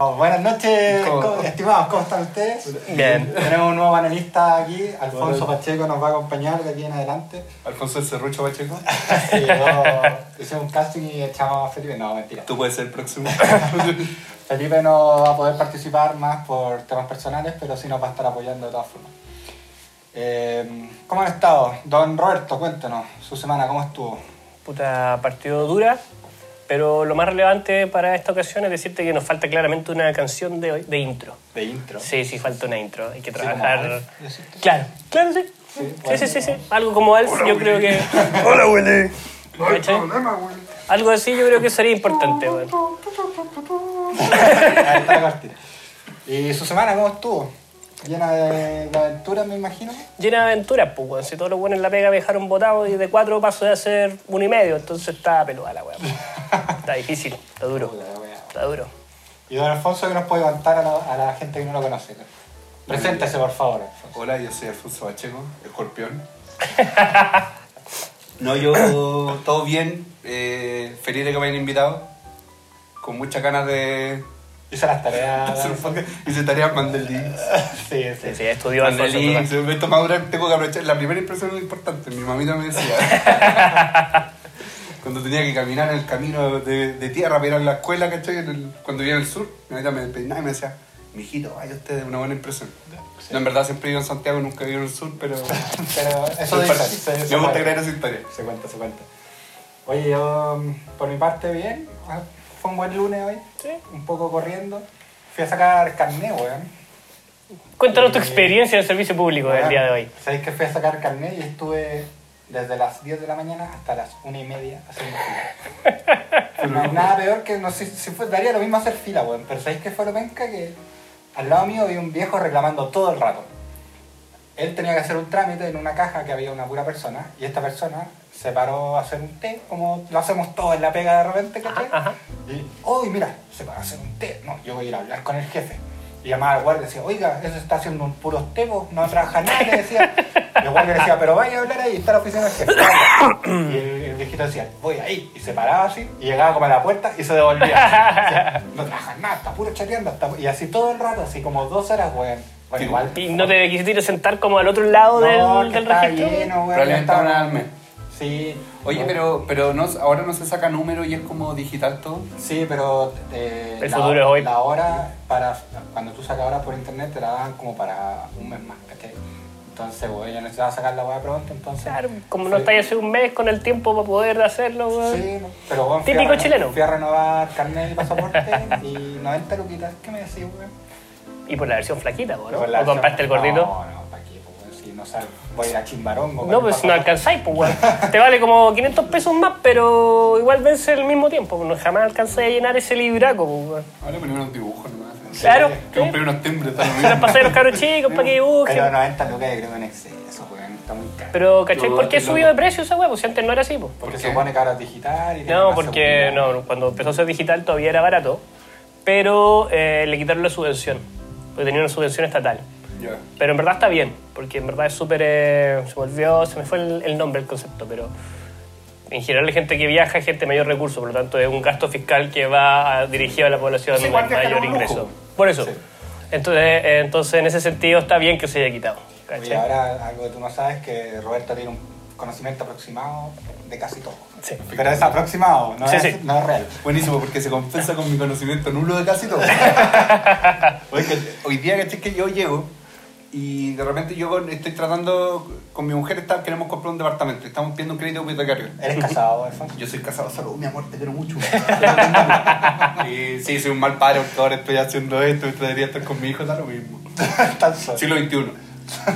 Oh, Buenas noches, estimados, ¿cómo están ustedes? Bien. Tenemos un nuevo panelista aquí, Alfonso Hola. Pacheco nos va a acompañar de aquí en adelante. Alfonso el Cerrucho Pacheco. Sí, yo hicimos un casting y echamos a Felipe, no, mentira. Tú puedes ser el próximo. Felipe no va a poder participar más por temas personales, pero sí nos va a estar apoyando de todas formas. Eh, ¿Cómo han estado? Don Roberto, cuéntanos, su semana, ¿cómo estuvo? Puta partido dura, pero lo más relevante para esta ocasión es decirte que nos falta claramente una canción de, de intro. De intro. Sí, sí, falta una intro. Hay que trabajar. Claro, claro, sí. Sí, Sí, sí, sí, sí. Algo como Alf, yo creo que. Hola, Willy. ¿Cachai? Algo así yo creo que sería importante, weón. Ahí está la. ¿Y su semana cómo estuvo? Llena de, de aventuras, me imagino. Llena de aventuras, pues, weón. Si todos los buenos en la pega me dejaron botado y de cuatro paso de hacer uno y medio, entonces está peluda la weón. Está difícil, está duro. Está duro. Y don Alfonso, que nos puede contar a la, a la gente que no lo conoce? Preséntese, por favor. Alfonso. Hola, yo soy Alfonso Pacheco, escorpión. No, yo todo bien, eh, feliz de que me hayan invitado, con muchas ganas de... Hice las tareas. Hice tareas Mandelín. Sí, sí. Sí, sí, estudió se me toma dura, tengo que aprovechar. La primera impresión es importante, mi mamita me decía. Cuando tenía que caminar en el camino de, de tierra para ir a la escuela, ¿cachai? Cuando vivía en el sur, mi mamita me peinaba y me decía, mijito, vaya usted, una buena impresión. Sí. No, en verdad siempre he vivido en Santiago, nunca he vivido en el sur, pero... Pero eso se- se me gusta creer esa historia. Se cuenta, se cuenta. Oye, yo, mm, por mi parte, bien. Fue un buen lunes hoy. Sí. Un poco corriendo. Fui a sacar carnet, weón. Cuéntanos tu Eh, experiencia en el servicio público del Weón, día de hoy. Sabéis que fui a sacar carnet y estuve desde las 10 de la mañana hasta las 1 y media haciendo fila. no nada peor que, no sé si fue, daría lo mismo hacer fila, weón. Pero ¿sabéis qué fue lo penca? Que al lado mío había un viejo reclamando todo el rato. Él tenía que hacer un trámite en una caja que había una pura persona y esta persona se paró a hacer un té, como lo hacemos todos en la pega de repente, ¿cachai? Ajá. Y, uy, mira, se paró a hacer un té. No, yo voy a ir a hablar con el jefe. Y llamaba al guardia y decía, oiga, ese está haciendo un puro té, po, no trabaja nada, le decía. Y el guardia le decía, pero vaya a hablar ahí, está la oficina del jefe. vaya". Y el, el viejito decía, voy ahí. Y se paraba así, y llegaba como a la puerta y se devolvía. Decía, no trabaja nada, está puro chateando. está pu-". Y así todo el rato, así como dos horas, weón. Bueno, igual. ¿Y no te quisiste ir a sentar como al otro lado No, del, que del registro? lleno, weón. Probablemente ya Sí. Oye, no. pero, pero no, ahora no se saca número y es como digital todo. Sí, pero eh, El la, futuro es hoy. la hora para cuando tú sacas horas por internet te la dan como para un mes más, ¿cachai? Entonces, güey, yo necesitaba sacar la weá pronto, entonces. Claro, como no fui- estáis hace un mes con el tiempo para poder hacerlo, weón. Sí, no, pero bueno, fui a Típico chileno. Fui a renovar carnet y pasaporte y 90 luquitas. ¿Qué me decís, güey? Y por la versión flaquita, po, ¿no? ¿O compraste el gordito? No, no, no sabes, voy a ir a Chimbarongo. No, el pues no alcanzáis, pues, weón. Te vale como 500 pesos más, pero igual vence al mismo tiempo. pues, No jamás alcanzáis a llenar ese libraco, pues, weón. Ahora ponemos unos dibujos nomás. Claro. Que compré unos timbres, mismo. pasé a los caros chicos para que dibujen. Pero 90 lucas yo creo que en exceso, güey. Está muy caro. Pero, ¿cachai? ¿Por qué subió de precio esa weá? Pues si antes no era así, pues. porque ¿por se qué? supone que ahora es digital y No, porque no, cuando empezó a ser digital todavía era barato, pero eh, le quitaron la subvención, porque tenía una subvención estatal. Pero en verdad está bien, porque en verdad es súper... eh, se volvió, se me fue el, el nombre, el concepto, pero en general hay gente que viaja, gente de mayor recurso, por lo tanto es un gasto fiscal que va a- dirigido a la población Sí, viajar mayor es ingreso. Por eso. Sí. Entonces, eh, entonces, en ese sentido está bien que se haya quitado. ¿cachai? ahora algo que tú no sabes que Roberto tiene un conocimiento aproximado de casi todo. Sí. Pero es aproximado, no, Sí, es, sí. no es real. Buenísimo, porque se compensa con mi conocimiento nulo de casi todo. Oye, que hoy día caché que yo llego y de repente yo estoy tratando, con mi mujer está, queremos comprar un departamento, estamos pidiendo un crédito hipotecario. ¿Eres casado, Alfonso? Yo soy casado solo, mi amor, te quiero mucho. y sí, soy un mal padre ahora estoy haciendo esto y debería estar con mi hijo, da lo mismo. Tan solo. Siglo XXI.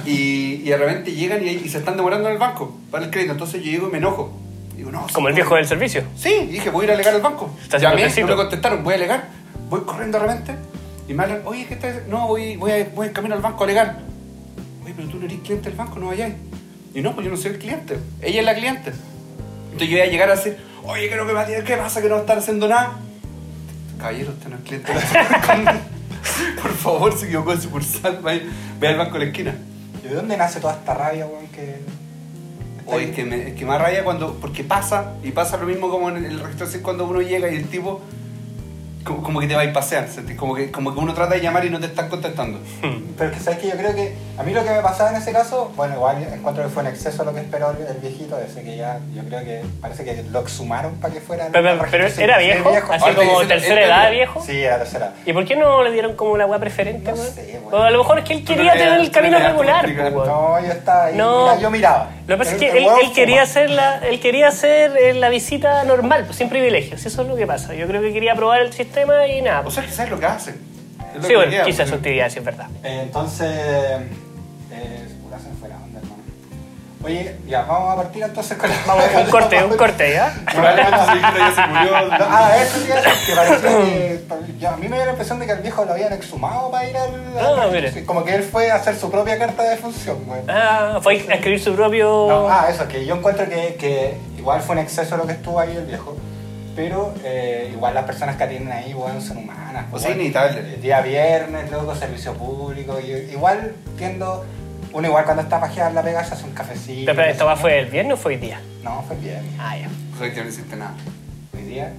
Y, y de repente llegan y, y se están demorando en el banco para el crédito. Entonces yo llego y me enojo. Digo, no, Como el viejo del servicio. Sí, dije, voy a ir a alegar al banco. Llamé, no me contestaron, voy a alegar. Voy corriendo de repente y me hablan, oye, ¿qué estás? No, voy, voy, a, voy en camino al banco a alegar. Oye, pero tú no eres cliente del banco, no vayáis. Y no, pues yo no soy el cliente. Ella es la cliente. Entonces yo voy a llegar a decir, oye, creo que Matías, ¿qué pasa que no están haciendo nada? Caballero, usted no es cliente de la sucursal. Por favor, se equivocó de sucursal, vaya, ve al banco de la esquina. ¿Y de dónde nace toda esta rabia, weón? Que... Oye, es que me, es que me rabia cuando. Porque pasa, y pasa lo mismo como en el registro civil cuando uno llega y el tipo como, como que te va a pasear, como que, como que uno trata de llamar y no te están contestando. Pero es que sabes que yo creo que a mí lo que me pasaba en ese caso, bueno, igual encuentro que fue en exceso lo que esperó el, viejito ese que ya, yo creo que parece que lo exhumaron para que fuera. Pero, pero- era civil viejo, así Ahora como tercera este- edad viejo. Sí, era tercera. ¿Y por qué no le dieron como la weá preferente, No sé, weón. O a lo mejor es que él no quería tener el camino regular, pues. No, yo estaba ahí, No. mira, yo miraba. Lo que pasa es que él, él quería hacer la, él quería hacer eh, la visita normal, pues, sin privilegios. Eso es lo que pasa. Yo creo que quería probar el sistema y nada. O pues. sea, que sabes lo que hacen. Es lo sí, que bueno, queda, quizás su pues. actividad, sí es verdad. Eh, entonces, eh, se me fue la onda, hermano. Oye, ya, vamos a partir entonces con la... Vamos, un corte, un corte, ¿ya? Probablemente ya se murió. No, ah, eso sí, eso, que parecía que... a mí me dio la impresión de que al viejo lo habían exhumado para ir al... Ah, al- mire. Como que él fue a hacer su propia carta de función, güey. Ah, fue a escribir su propio... No, ah, eso, que yo encuentro que, que igual fue un exceso lo que estuvo ahí el viejo. Pero eh, igual las personas que atienden ahí, weón, son humanas. O sea, weón. inevitable. El Día viernes, luego servicio público. Y, igual tiendo... Uno igual cuando está pajeada en la pega se hace un cafecito. Pero, pero, ¿esta weá fue el viernes o fue hoy día? No, fue el viernes. Ah, ya. O sea, que no hiciste nada. Hoy día...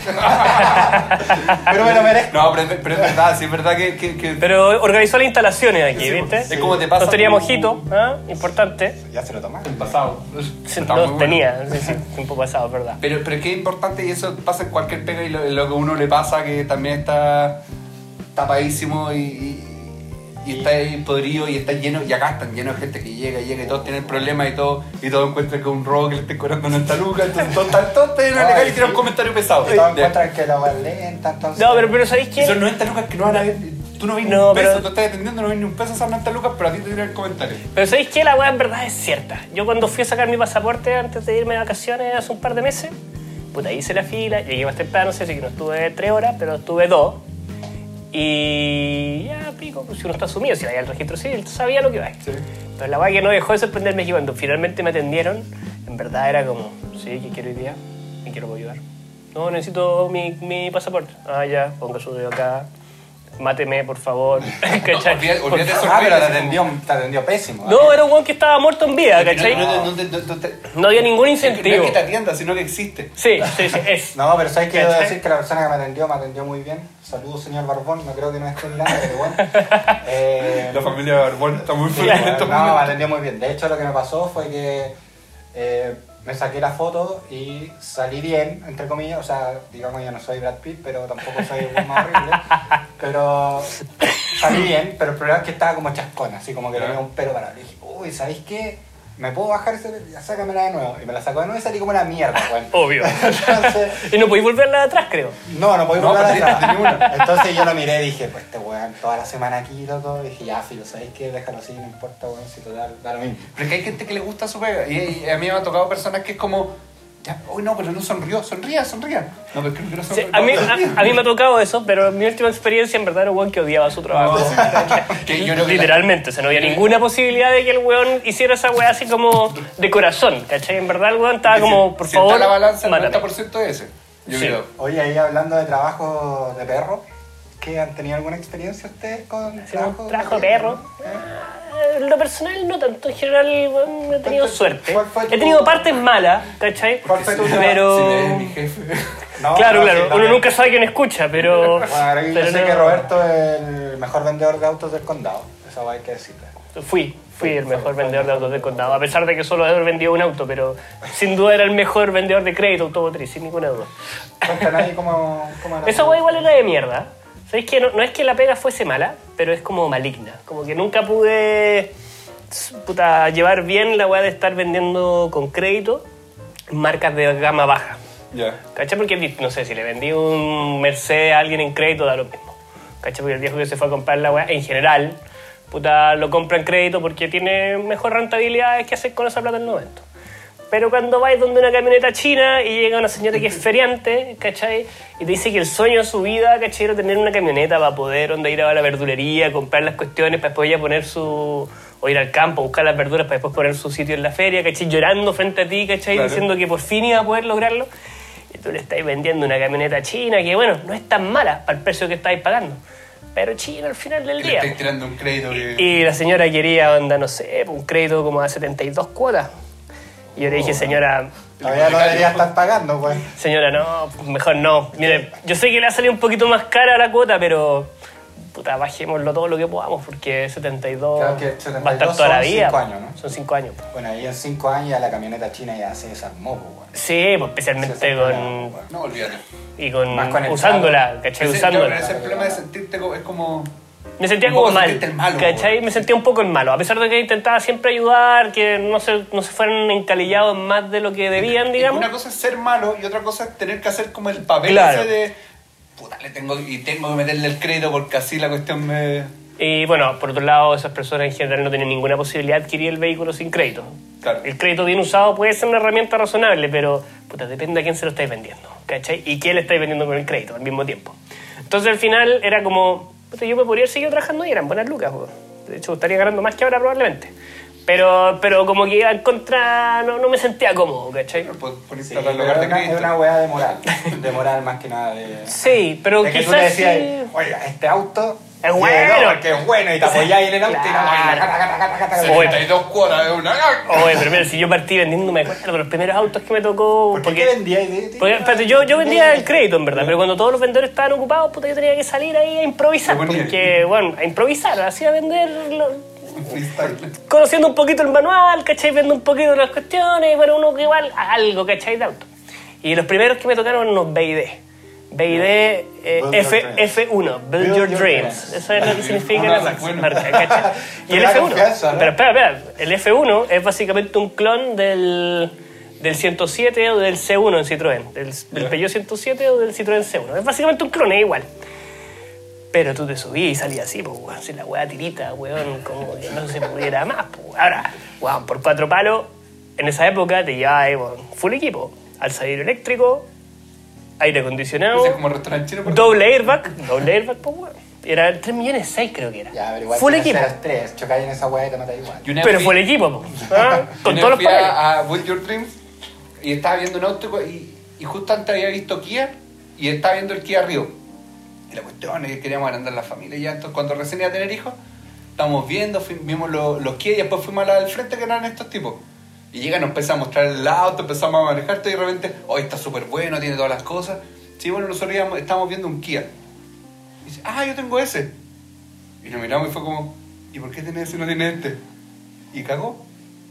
pero me lo merezco. No, pero, es- pero es verdad, sí es verdad que... que, que- Pero organizó las instalaciones aquí, Sí, ¿viste? es como te pasa Nos tenía con- mojito, ¿ah? Importante. Ya se lo tomaron. el pasado. Sí, muy No bueno. tenía, sí, sí, tiempo pasado, es verdad. Pero, pero es que es importante y eso pasa en cualquier pega y lo, lo que a uno le pasa que también está tapadísimo y, y- y está ahí podrido y está lleno, y acá están llenos de gente que llega, llega y todos tienen problemas y todo, y todos encuentran que un robo que le esté cobrando 90 lucas, entonces todos están todos en la legal y tiran un comentario pesado. Y todos encuentran que la va lenta, entonces... No, pero, pero ¿sabéis y qué? son 90 lucas que no van a ver, tú no ves ni No, un peso, pero- tú estás atendiendo, no ves ni un peso, son 90 lucas, pero a ti te tiran el comentario. Pero ¿sabéis qué? La weá en verdad es cierta. Yo cuando fui a sacar mi pasaporte antes de irme de vacaciones hace un par de meses, puta, hice la fila, llegué más temprano, sé, así que no estuve tres horas, pero estuve dos. Y ya, pico, pues si uno está sumido, si vaya al registro civil, sabía lo que iba. Pero la weá que no dejó de sorprenderme que cuando finalmente me atendieron, en verdad era como, sí, que quiero hoy día, me quiero ayudar. No, necesito mi, mi pasaporte. Ah, ya, ponga su dedo acá, máteme, por favor. ¿Cachai? Olvídate- olvídate de Ah, pero te atendió, te atendió pésimo. No, era un weón que estaba muerto en vida, ¿cachai? No, no, te- había ningún No es incentivo. que te atienda, sino que existe. Sí, sí, sí, es. No, pero ¿sabes qué? Debo decir que la persona que me atendió me atendió muy bien. Saludos, señor Barbón. No creo que no esté mirando, pero bueno. Eh, La familia Barbón está muy feliz en estos no, me atendió muy bien. De hecho, lo que me pasó fue que eh, me saqué la foto y salí bien, entre comillas. O sea, digamos, yo no soy Brad Pitt, pero tampoco soy el más horrible. Pero salí bien, pero el problema es que estaba como chascona, así como que tenía un pelo parado. Le dije, uy, ¿sabéis qué? ¿Me puedo bajar ese sácamela de nuevo. Y me la sacó de nuevo y salí como una mierda, weón. Obvio. Entonces, Y no podéis volverla atrás, creo. no, no podía No, volver pero atrás. Entonces yo lo miré y dije, pues este weón, toda la semana aquí, loco. Y dije, ya, filo, ¿sabéis qué? Déjalo así, no importa, weón, si total, da lo mismo. Pero es que hay gente que le gusta su pega. Y, y a mí me ha tocado personas que es como, ya, uy, no, pero no sonrió, sonría, sonría. No, pero es que no quiero Sí, a, mí, no, a, a mí me ha tocado eso, pero mi última experiencia en verdad era un weón que odiaba su trabajo. que yo creo que Literalmente, o sea, no había ninguna posibilidad de que el weón hiciera esa weá así como de corazón, ¿cachai? En verdad el weón estaba la- como, por si está favor, la balanza, el mátame. 90% es ese. Yo Sí. creo. Oye, ahí hablando de trabajo de perro, ¿qué han tenido alguna experiencia ustedes con trabajo? trabajo de perro. En lo personal no tanto, en general weón, he tenido ¿Cuál fue- suerte. cuál fue He tu- tenido partes malas, ¿cachai? ¿Cuál fue tu- Pero... Si me mi jefe. No, Claro, no, claro, sí, uno no. nunca sabe quién escucha, pero... Bueno, ahora yo pero sé no- que Roberto es el mejor vendedor de autos del condado. Eso hay que decirle. Fui, fui el mejor vendedor de autos del condado, a pesar de que solo haber vendido un auto, pero sin duda era el mejor vendedor de crédito automotriz, sin ninguna duda. Cuéntanos ahí cómo, cómo era Esa igual era de mierda. ¿Sabéis que no, no es que la pega fuese mala, pero es como maligna. Como que nunca pude puta, llevar bien la weá de estar vendiendo con crédito marcas de gama baja. Ya. ¿Cachai? Porque, no sé, si le vendí un Mercedes a alguien en crédito, da lo mismo. ¿Cachai? Porque el viejo que se fue a comprar la weá, en general, puta, lo compra en crédito porque tiene mejor rentabilidad que hacer con esa plata en el momento. Pero cuando vais donde una camioneta china y llega una señora que es feriante, ¿cachai? Y te dice que el sueño de su vida, ¿cachai? Era tener una camioneta para poder onda, ir a la verdulería, comprar las cuestiones, para después ella poner su... o ir al campo, buscar las verduras para después poner su sitio en la feria, ¿cachai? Llorando frente a ti, ¿cachai? Claro. Diciendo que por fin iba a poder lograrlo. Y tú le estás vendiendo una camioneta china que, bueno, no es tan mala para el precio que estáis pagando. Pero china al final del le día. estáis tirando un crédito que... Y la señora quería, onda, no sé, un crédito como a 72 cuotas. Y yo le dije, señora, Todavía lo debería estar pagando, pues. Señora, no, mejor no. Mire, yo sé que le ha salido un poquito más cara la cuota, pero puta, bajémoslo todo lo que podamos, porque 72, Claro que va a 72 estar toda la son vida. cinco años, ¿no? Son 5 años. Bueno, ahí en 5 años ya la camioneta china ya se desarmó, pues, weón. Sí, pues, especialmente con. weón. No, olvídate. Y con. Más con el usándola, ¿cachai? Ese, yo, Usándola. ese problema de sentirte como, es como... Me sentía Un como poco mal, el malo, ¿cachai? Me sentía un poco el malo, a pesar de que intentaba siempre ayudar, que no se, no se fueran encalillados más de lo que debían, digamos. Una cosa es ser malo y otra cosa es tener que hacer como el papel Claro. ese de... Puta, le tengo, y tengo que meterle el crédito porque así la cuestión me... Y bueno, por otro lado, esas personas en general no tienen ninguna posibilidad de adquirir el vehículo sin crédito. Claro. El crédito bien usado puede ser una herramienta razonable, pero puta, depende a quién se lo estáis vendiendo, ¿cachai? Y quién le estáis vendiendo con el crédito al mismo tiempo. Entonces al final era como, yo me podría seguir trabajando y eran buenas lucas, de hecho estaría ganando más que ahora probablemente. Pero, pero como que iba en contra, no, no me sentía cómodo, ¿cachai? Sí, pero lugar es de una, es una weá de moral. De moral más que nada. De, Sí, pero de que tú quizás le decías, sí- oiga, este auto Es sí, bueno. no, porque es bueno y te apoyáis en el auto y no, Claro. cata, cata. Oye, 72 cuotas de una... Oye, pero mira, si yo partí vendiendo, me acuerdo de los primeros autos que me tocó. ¿Por qué porque- vendíais? de- de- Porque, espérate, yo, yo vendía el crédito, en verdad, pero cuando todos los vendedores estaban ocupados, puta, yo tenía que salir ahí a improvisar. Porque, bueno, a improvisar, así a vender, lo- Freestyle. conociendo un poquito el manual, ¿cachai? Viendo un poquito las cuestiones, bueno, uno que igual algo, ¿cachai? De auto. Y los primeros que me tocaron unos BID. BID eh, F, your dreams. F1, Build, Your, Dreams. dreams. Eso es lo que significa la bueno. marca, ¿cachai? Y el Te da F1. confianza, ¿no? Pero espera, espera. El F1 es básicamente un clon del, del 107 o del C1 en Citroën. Del, del Peugeot 107 o del Citroën C1. Es básicamente un clon, es igual. Pero tú te subías y salías así, pues, weón. Si la weá tirita, weón, como que no se pudiera más, pues. Ahora, weón, por cuatro palos, en esa época te llevaba, eh, weón, full equipo. Alzadero eléctrico, aire acondicionado, Es como restaurante chino, doble airbag, doble airbag, pues, weón. Era 3 millones 6 creo que era. Ya, pero igual full tienes equipo. cero estrés, chocáis en esa weá y te matáis igual. Pero vez fue el fui- equipo, po. ¿Ah? con todos los fui papeles. a, a Build Your Dreams y estaba viendo un auto y, y justo antes había visto Kia y estaba viendo el Kia Rio. Y la cuestión es que queríamos agrandar la familia y ya entonces cuando recién iba a tener hijos, estábamos viendo, vimos los, los y después fuimos a la del frente que eran estos tipos. Y llega, nos empezó a mostrar el auto, empezamos a manejar y de repente, hoy está súper bueno, tiene todas las cosas. Sí, bueno, nosotros estábamos viendo un Kia. Y dice, ah, yo tengo ese. Y nos miramos y fue como, ¿y por qué tiene ese y no tiene este? Y cagó.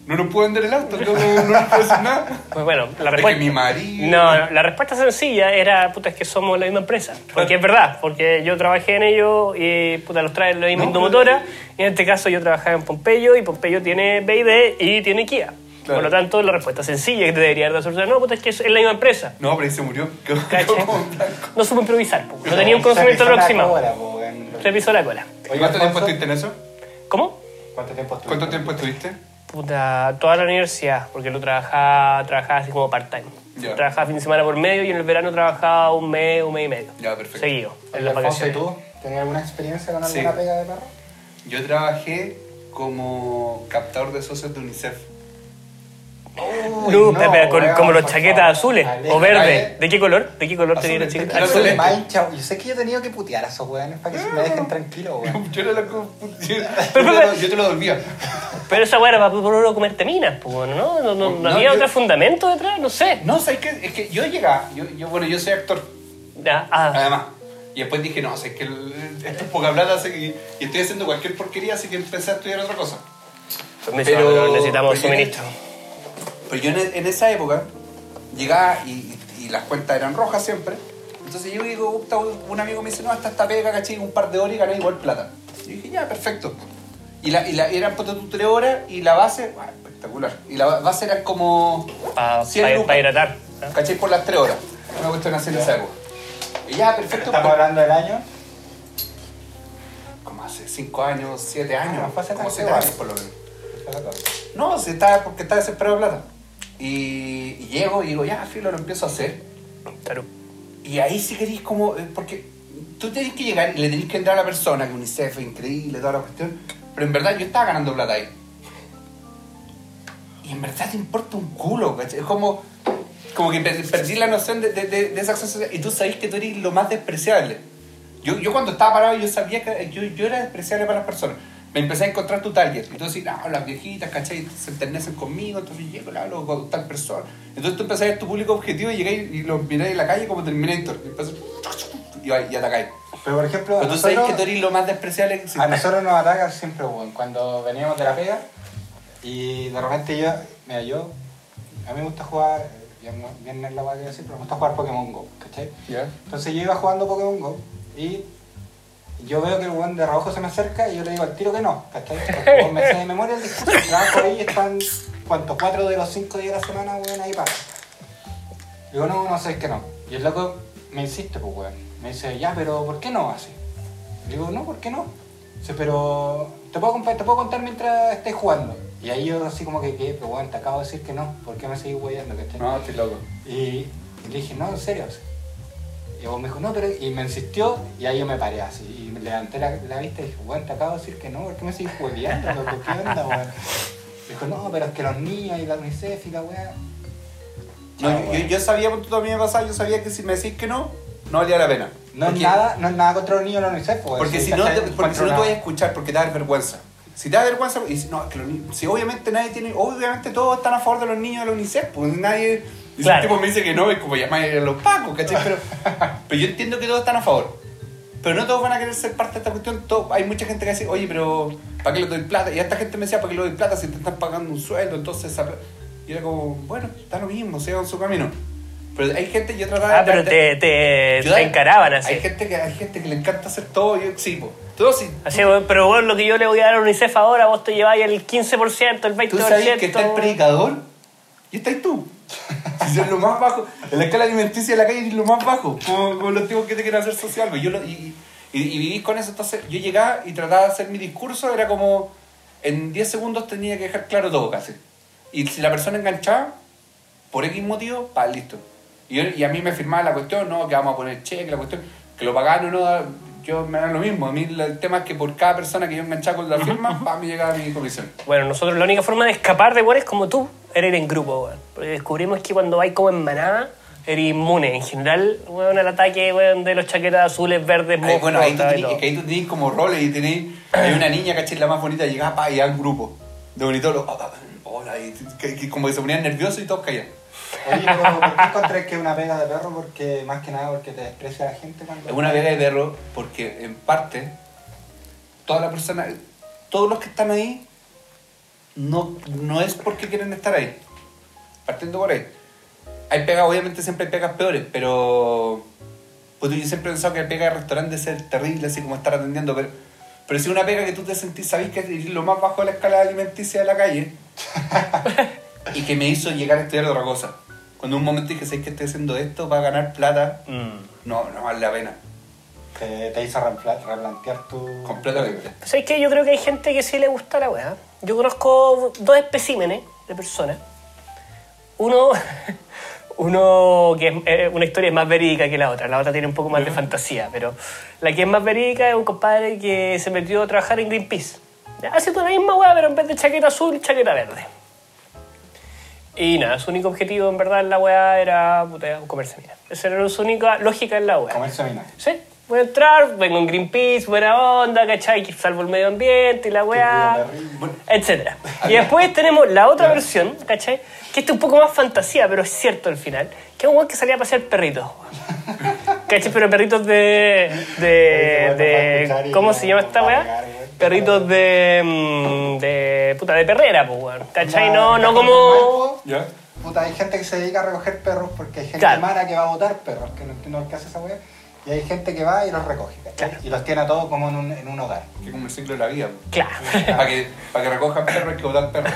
No nos puede vender el auto, no, no, no nos puede decir nada. Pues bueno, la Es que respuesta. mi marido. No, no, la respuesta sencilla era, puta, es que somos la misma empresa. Porque es verdad, porque yo trabajé en ello y, puta, los trae la misma No, indomotora. Y en este caso yo trabajaba en Pompeyo y Pompeyo tiene BID y tiene Kia. Claro. Por lo tanto, la respuesta sencilla que te debería dar la solución, no, puta, es que es la misma empresa. No, pero ahí se murió. No supo improvisar, po. no tenía un conocimiento aproximado. weón. Se pisó la cola. ¿Y Oye, cuánto tiempo estuviste en eso? ¿Cómo? ¿Cuánto tiempo estuviste? ¿Cuánto tiempo estuviste? Puta, toda la universidad, porque lo trabajaba, trabajaba así como part-time. Ya. Trabajaba fin de semana por medio y en el verano trabajaba un mes, un mes y medio. Ya, perfecto. Seguido, en las Alfonso, ¿y vacaciones. tú? ¿Tenías alguna experiencia con Sí. alguna pega de perro? Yo trabajé como captador de socios de UNICEF. No, con- weón, como los chaquetas favor. azules Aleja, o verde. aleja. ¿De qué color? ¿De qué color Azules? Azul. Azul Azul. mancha. Yo sé que yo he tenido que putear a esos weones para que se me dejen tranquilo, weón. Yo, era yo, yo Pero, te yo te lo devolvía. Pero esa weá era para por uno comerte minas, pues, ¿no? ¿No, no, no, No, había yo- otro fundamento detrás? No sé. No, ¿sabes qué? Es que yo llegaba, yo, yo, bueno, yo soy actor, Ya, ah, además. Y después dije, no, sé que el- esto es poca plata así que- y estoy haciendo cualquier porquería, así que empecé a estudiar otra cosa. pero- pero necesitamos pero suministro. Pero yo en, en esa época llegaba y, y las cuentas eran rojas siempre. Entonces yo digo, puta, un amigo me dice, no, hasta esta pega, caché, un par de horas y gané igual plata. Y dije, ya, perfecto. Y, la, y la, eran tú, tres horas y la base, ah, espectacular. Y la base era como Para 100 lucas. hidratar. ¿ah? ¿Cachai? Por las tres horas. Una cuestión así en esa época. Y ya, perfecto. Estamos hablando del año. Como hace cinco años, siete años. no como siete años por lo menos. No, si estaba, porque estaba desesperado de plata. Y, y llego y digo, ya, filo, lo empiezo a hacer. Claro. Y ahí sí querís como, eh, porque tú tenés que llegar y le tenés que entrar a la persona, que UNICEF es increíble, toda la cuestión. Pero en verdad yo estaba ganando plata ahí. Y en verdad te importa un culo, ¿cachai? Es como, como que per- perdí la noción de, de, de, de esa acción social. Y tú sabés que tú eres lo más despreciable. Yo, yo cuando estaba parado yo sabía que yo, yo era despreciable para las personas. Me empecé a encontrar tu target. Decís, no, las viejitas, ¿cachai? Se enternecen conmigo, entonces llego, le hablo con tal persona. Entonces tú empezás a ver tu público objetivo y llegáis y los miráis en la calle como Terminator. Y, empezás- y, y atacáis. Pero por ejemplo, Pero tú sabes nosotros, que tú eres lo más despreciable que existe. a nosotros nos atacan siempre, weón. Cuando veníamos de la pega y de repente yo, mira, yo, a mí me gusta jugar, eh, bien, bien en la que decir, pero me gusta jugar Pokémon Go, ¿cachai? ¿Ya? Entonces yo iba jugando Pokémon Go y yo veo que el weón de rojo se me acerca y yo le digo al tiro que no, ¿cachai? Porque me sé de memoria el discurso, trabajo ahí están, ¿cuántos? Cuatro de los cinco días de la semana, weón, ahí pasa. Digo, no, no sé, es que no. Y el loco me insiste, pues, weón. Me dice, ya, pero ¿por qué no así? Digo, no, ¿por qué no? Dice, pero te puedo, te puedo contar mientras estés jugando. Y ahí yo así como que, ¿qué? Pero weón, te acabo de decir que no, ¿por qué me seguís weyando, cachai? No, estoy loco. Y le dije, no, en serio. así. Y weón me dijo, no, pero. Y me insistió, y ahí yo me paré así. Y me levanté la, la vista y dije, weón, te acabo de decir que no, ¿por qué me sigues hueveando, loco? ¿Qué onda, weón? Dijo, no, pero es que los niños y la UNICEF y la weá. No, yo, yo sabía, por tu también me pasaba, yo sabía que si me decís que no, no valía la pena. No es, Porque- nada, no es nada contra los niños de la UNICEF, weón. Porque si no, porque si no te voy a escuchar, porque te da vergüenza. Si te da vergüenza, y si, no, es que los niños, si obviamente nadie tiene, obviamente todos están a favor de los niños de la UNICEF, pues nadie, y si un tipo me dice que no, es como llamar a los pacos, ¿cachai? Pero, pero yo entiendo que todos están a favor. Pero no todos van a querer ser parte de esta cuestión. todo- hay mucha gente que dice, oye, pero ¿para qué le doy plata? Y esta gente me decía, ¿para qué le doy plata si te están pagando un sueldo? Entonces, esa pla-". y era como, bueno, está lo mismo, sigan su camino. Pero hay gente, yo trataba Ah, pero te, te, encaraban así. Hay gente, que, hay gente que le encanta hacer todo, yo, sí, po. todo sí. Así, weón, pero bueno, lo que yo le voy a dar a UNICEF ahora, vos te lleváis el 15%, el 20%. Tú sabes que está el predicador y está ahí tú. Si es lo más bajo, en la escala alimenticia de la calle es lo más bajo, como, los tipos que te quieren hacer social. Yo y, y, vivís con eso, entonces yo llegaba y trataba de hacer mi discurso, era como en 10 segundos tenía que dejar claro todo casi. Y si la persona enganchaba, por X motivo, pa, listo. Y a mí me firmaba la cuestión, no, que vamos a poner cheque, la cuestión, que lo pagaban o no, yo me da lo mismo. A mí el tema es que por cada persona que yo enganchaba con la firma, pa, me llegaba mi comisión. Bueno, nosotros la única forma de escapar de weones como tú era ir en grupo, weón. Porque descubrimos que cuando vais como en manada, eres inmune. En general, weón, al ataque, weón, de los chaquetas azules, verdes, moscos, bueno, ahí tú, tenés, es que ahí tú tenés como roles y tenés. Hay una niña, ¿cachai? La más bonita, llegaba pa, y al grupo de bonito, hola, y que, que como que se ponían nerviosos y todos caían. Oye, pero ¿por qué encontré que es una pega de perro? Porque más que nada porque te desprecia la gente cuando. Es una vega de perro porque, en parte, toda la persona, todos los que están ahí, no, no es porque quieren estar ahí. Partiendo por ahí. Hay pegas, obviamente siempre hay pegas peores, pero. Pues yo siempre he pensado que la pega de restaurante debe ser terrible, así como estar atendiendo, pero. Pero si una pega que tú te sentís, sabés que es lo más bajo de la escala alimenticia de la calle, y que me hizo llegar a estudiar otra cosa. Cuando un momento dije, ¿sabes que estoy haciendo esto para ganar plata? Mm. No, no vale la pena. Te, te hizo repla- replantear tu. Completamente. ¿Sabes qué? Yo creo que hay gente que sí le gusta la weá. Yo conozco dos especímenes de personas. Uno, uno que es eh, una historia más verídica que la otra. La otra tiene un poco más de fantasía, pero la que es más verídica es un compadre que se metió a trabajar en Greenpeace. Ya, Haciendo la misma weá, pero en vez de chaqueta azul, chaqueta verde. Y nada, su único objetivo en verdad en la weá era puta, comerse mina. Esa era su única lógica en la weá. Comercio mina. Sí, voy a entrar, vengo en Greenpeace, buena onda, ¿cachai? Que salvo el medio ambiente y la weá, etcétera. Y después tenemos la otra versión, ¿cachai? Que este es un poco más fantasía, pero es cierto al final. Que es un weón que salía a pasear perritos. ¿Cachai? Pero perritos de. de. de ¿Cómo se llama esta weá? Perritos de. mm, de. puta, de perrera, pues weón. ¿Cachai? No, no como. ¿Ya? Puta, hay gente que se dedica a recoger perros porque hay gente Claro. mala que va a botar perros, que no entiendo qué hace esa wea. Y hay gente que va y los recoge, ¿cachai? Claro. Y los tiene a todos como en un, en un hogar. Que como el ciclo de la vida. Claro. Para que, para que recojan perros hay que botar perros.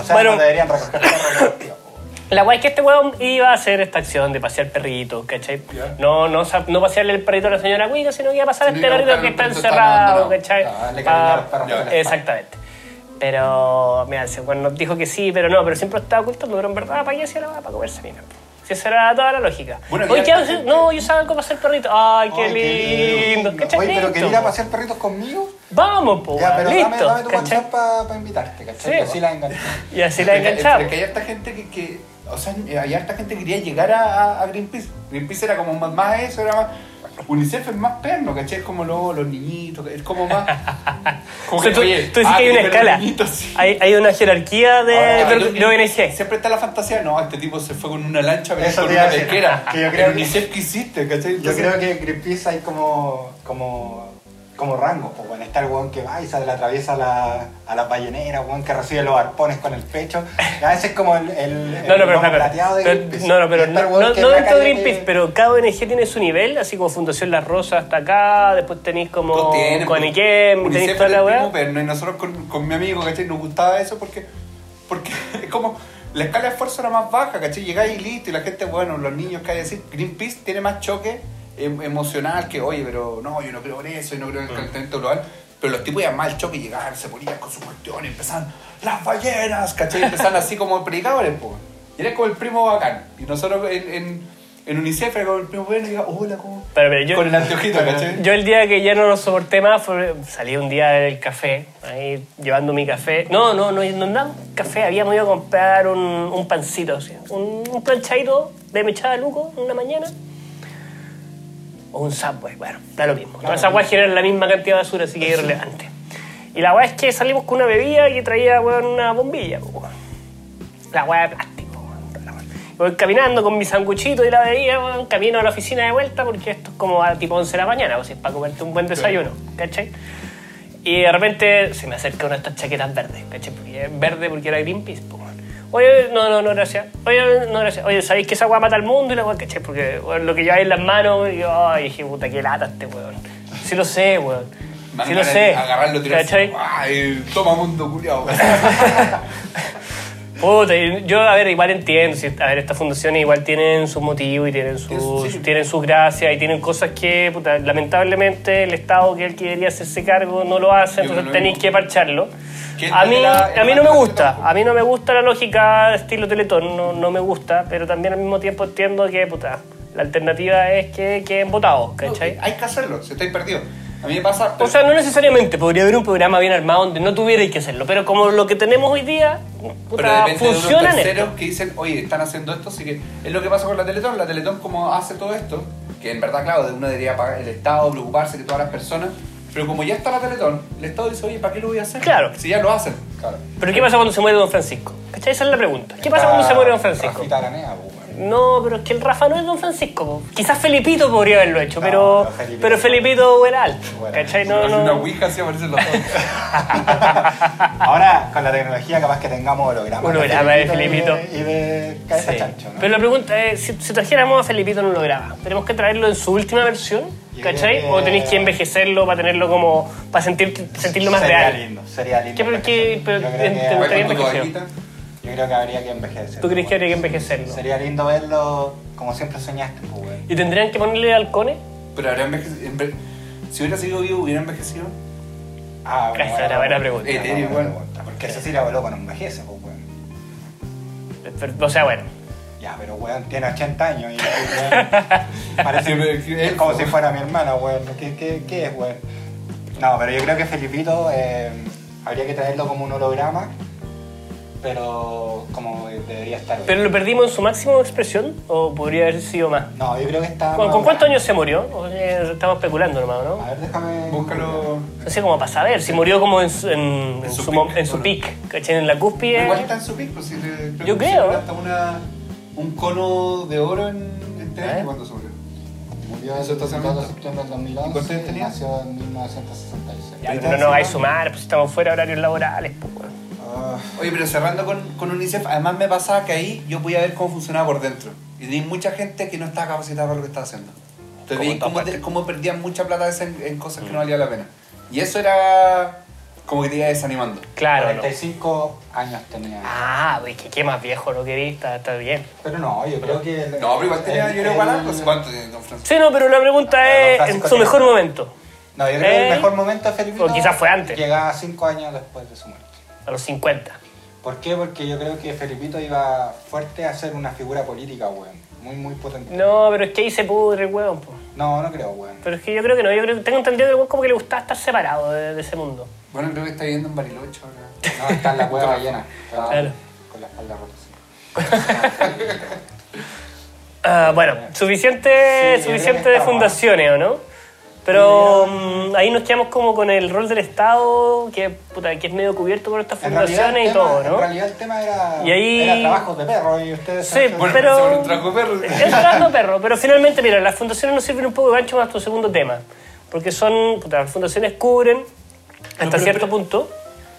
O sea, Bueno. no deberían recoger perros po. La guay es que este weón iba a hacer esta acción de pasear perritos, ¿cachai? No, no, no pasearle el perrito a la señora Cuica, sino que iba a pasar Sí, este perrito que está perrito encerrado. ¿cachai? Ah, Exactamente. Pero, mira, ese weón nos dijo que sí, pero no, pero siempre lo estaba ocultando, pero en verdad, ¿para qué hacía la? Para comerse mina. Si esa era toda la lógica. Bueno, Oye, ¿qué haces? No, yo sabía cómo hacer perrito. Ay, qué Ay, lindo. ¿Cachai? Oye, pero quería ir a pasear perritos conmigo. Vamos, ya, weón, pero listo. dame, dame tu. WhatsApp para envitarte, ¿cachai? Sí, y así la enganché. Y así la enganchamos. Porque hay harta gente que, que o sea, hay harta gente que quería llegar a, a- a Greenpeace. Greenpeace era como más, más eso, era más... UNICEF es más perno, ¿cachai? Es como lo- los niñitos, es como más. Como O sea, tú, oye, tú dices ah, que hay una los escala. niñitos, sí. Hay, hay una jerarquía de, Ahora, de, Los ONG. Siempre está la fantasía, no, este tipo se fue con una lancha pero con una pesquera. que yo creo El que- UNICEF que hiciste, ¿cachai? Yo creo que en Greenpeace hay como, como, como rangos, pues, bueno, está el weón que va y se le atraviesa a la, a las balleneras, weón que recibe los arpones con el pecho. A veces es como el, el, No, el no, pero, lomo pero, plateado de pero- Greenpeace. no, no, pero no, no, no dentro de Greenpeace, que- pero cada ONG tiene su nivel, así como Fundación La Rosa hasta acá, después tenéis como tienen, con pues, Ikem, UNICEF tenéis toda la weá. y nosotros con, con mi amigo, ¿cachai? Nos gustaba eso porque, porque es como la escala de esfuerzo era más baja, ¿cachai? Llegáis y listo, y la gente, bueno, los niños que hay decir, Greenpeace tiene más choque emocional que, oye, pero no, yo no creo en eso, yo no creo Mm. en el calentamiento global. Pero los tipos iban más choque, llegaban, se ponían con su cuestión y empezaban, las ballenas, ¿cachai? Empezaban así como predicadores, pues. Y era como el primo bacán. Y nosotros en, en, en UNICEF era como el primo bueno y iba, hola, ¿cómo? Pero, pero yo, Con el anteojito, ¿cachai? yo el día que ya no lo soporté más, fue, salí un día del café, ahí llevando mi café. No, no, no, no andaba café, habíamos ido a comprar un, un pancito, un, un planchadito de mechada de luco una mañana. O un subway, bueno, da lo mismo. Todas esas weas generan la misma cantidad de basura, así que es irrelevante. Y la wea es que salimos con una bebida que traía weón, una bombilla, weón. La wea de plástico, weón, Voy caminando con mi sanguchito y la bebida, weón, camino a la oficina de vuelta porque esto es como a tipo 11 de la mañana, o sea, es para comerte un buen desayuno, ¿cachai? Y de repente se me acerca una de estas chaquetas verdes, ¿cachai? Porque es verde porque era Greenpeace, po, weón. Oye, no, no, no, gracias. Oye, no, gracias. Oye, ¿sabéis que esa weá mata al mundo? Y la weá, ¿cachai? Porque weón, lo que lleváis en las manos, y yo, ay, dije, puta, qué lata este weón. Sí lo sé, weón. Sí lo sé. Agarrarlo, tirarse. ¿Cachai? Ay, toma mundo culiao. Puta, yo, a ver, igual entiendo. si- a ver, estas fundaciones igual tienen sus motivos y tienen sus, Sí. tienen sus gracias y tienen cosas que, puta, lamentablemente el Estado que es el que debería hacerse cargo no lo hace, Yo entonces tenéis que parcharlo. ¿Quién A mí, la- a mí no me gusta, a mí no me gusta la lógica estilo Teletón, no, no me gusta, pero también al mismo tiempo entiendo que, puta, la alternativa es que queden votados, ¿cachai? Hay que hacerlo, si estáis perdidos. A mí me pasa. O sea, no necesariamente, podría haber un programa bien armado donde no tuvierais que hacerlo, pero como lo que tenemos hoy día, pero puta, depende de funciona en terceros que dicen, oye, están haciendo esto, así que es lo que pasa con la Teletón. La Teletón, como hace todo esto, que en verdad, claro, de uno debería pagar el Estado, preocuparse de todas las personas, pero como ya está la Teletón, el Estado dice, oye, ¿para qué lo voy a hacer? Claro. Si ya lo hacen. Claro. Pero ¿qué pasa cuando se muere Don Francisco? ¿Cachai? Esa es la pregunta. ¿Qué pasa cuando se muere Don Francisco? Rafita pues. No, pero es que el Rafa no es Don Francisco. Quizás Felipito podría haberlo hecho, No, pero, pero Felipito- pero Felipito era alto. Bueno, ¿Cachai? Si No, una no. ouija así aparecen los dos. Ahora, con la tecnología, capaz que tengamos hologramas. Holograma de Felipito. Y de cabeza Sí. chancho, ¿no? Pero la pregunta es, si, si trajéramos a Felipito no lo graba, ¿tenemos que traerlo en su última versión? ¿Cachai? que- ¿O tenéis que envejecerlo para tenerlo como, para sentir, sentirlo más sería real? lindo, sería lindo. ¿Qué, pero pero que- Con. Yo creo que habría que envejecer. ¿Tú crees que weón. habría que envejecerlo? Sería lindo verlo como siempre soñaste, pues, weón. ¿Y tendrían que ponerle halcones? Pero habría envejecido. enve- Si hubiera seguido vivo, hubiera envejecido. Ah, Esa era buena pregunta. Eh, pregunta, Porque eso sí la loco no envejece, pues, weón. Pero- O sea, bueno. Ya, pero weón tiene 80 años y weón, parece es como si fuera mi hermana, weón. ¿Qué, qué, qué es, weón? No, pero yo creo que Felipito eh, habría que traerlo como un holograma, pero como debería estar. hoy. ¿Pero lo perdimos en su máxima expresión o podría haber sido más? No, yo creo que está. ¿Con, más- con cuántos años se murió? O sea, estamos especulando nomás, A ¿no? ver, déjame. Búscalo. Así como para saber, si murió como en su, en, en En su pic, en su ¿o no? pic, ¿cachai? En la cúspide. Igual está en su pico. Si le, Yo creo. Hasta una, un cono de oro en este ¿Eh? año cuando se murió. Murió el Eso está 2 de cemento. septiembre del ¿Y 2011 cuántos años tenía? nació en 1966. Ya, pero no nos sumar, pues estamos fuera de horarios laborales, pues. Ah, Oye, pero cerrando con, con UNICEF, además me pasaba que ahí yo podía ver cómo funcionaba por dentro. Y tenía mucha gente que no estaba capacitada para lo que estaba haciendo. Entonces Como vi cómo, te- partes. cómo perdían mucha plata en, en cosas que no valía la pena. Y eso era como que te iba desanimando. Claro, no. 45 años tenía. Ah, pues que qué más viejo lo que vi, está, está bien. Pero no, yo creo que. el- No, pero igual tenía, el- yo creo no sé cuánto tiene Don Francisco. Sí, no, pero la pregunta es en su mejor momento, No, yo creo que Eh, el mejor momento de Felipito. o quizás fue antes. Llegaba 5 años después de su muerte. A los 50. ¿Por qué? Porque yo creo que Felipito iba fuerte a ser una figura política, weón. Muy, muy potente. No, pero es que ahí se pudre, weón, pues. No, no creo, weón. Pero es que yo creo que no, yo creo, tengo entendido que el weón como que le gustaba estar separado de, de ese mundo. Bueno, creo que está viviendo en Bariloche ahora. No, está en la cueva llena. Claro. Con la espalda rota. sí. Ah, bueno, suficiente, Sí, suficiente de fundaciones, ¿o no? Pero mm, ahí nos quedamos como con el rol del Estado, que, puta, que es medio cubierto por estas En fundaciones y todo, En ¿no? realidad el tema era, Y ahí- era trabajos de perro y ustedes... Sí, Bueno, Pero- sobre un trago perro. Es trabajo perro, pero finalmente, mira, las fundaciones nos sirven un poco de gancho más a tu segundo tema. Porque son, puta, las fundaciones cubren hasta pero- cierto pero- punto.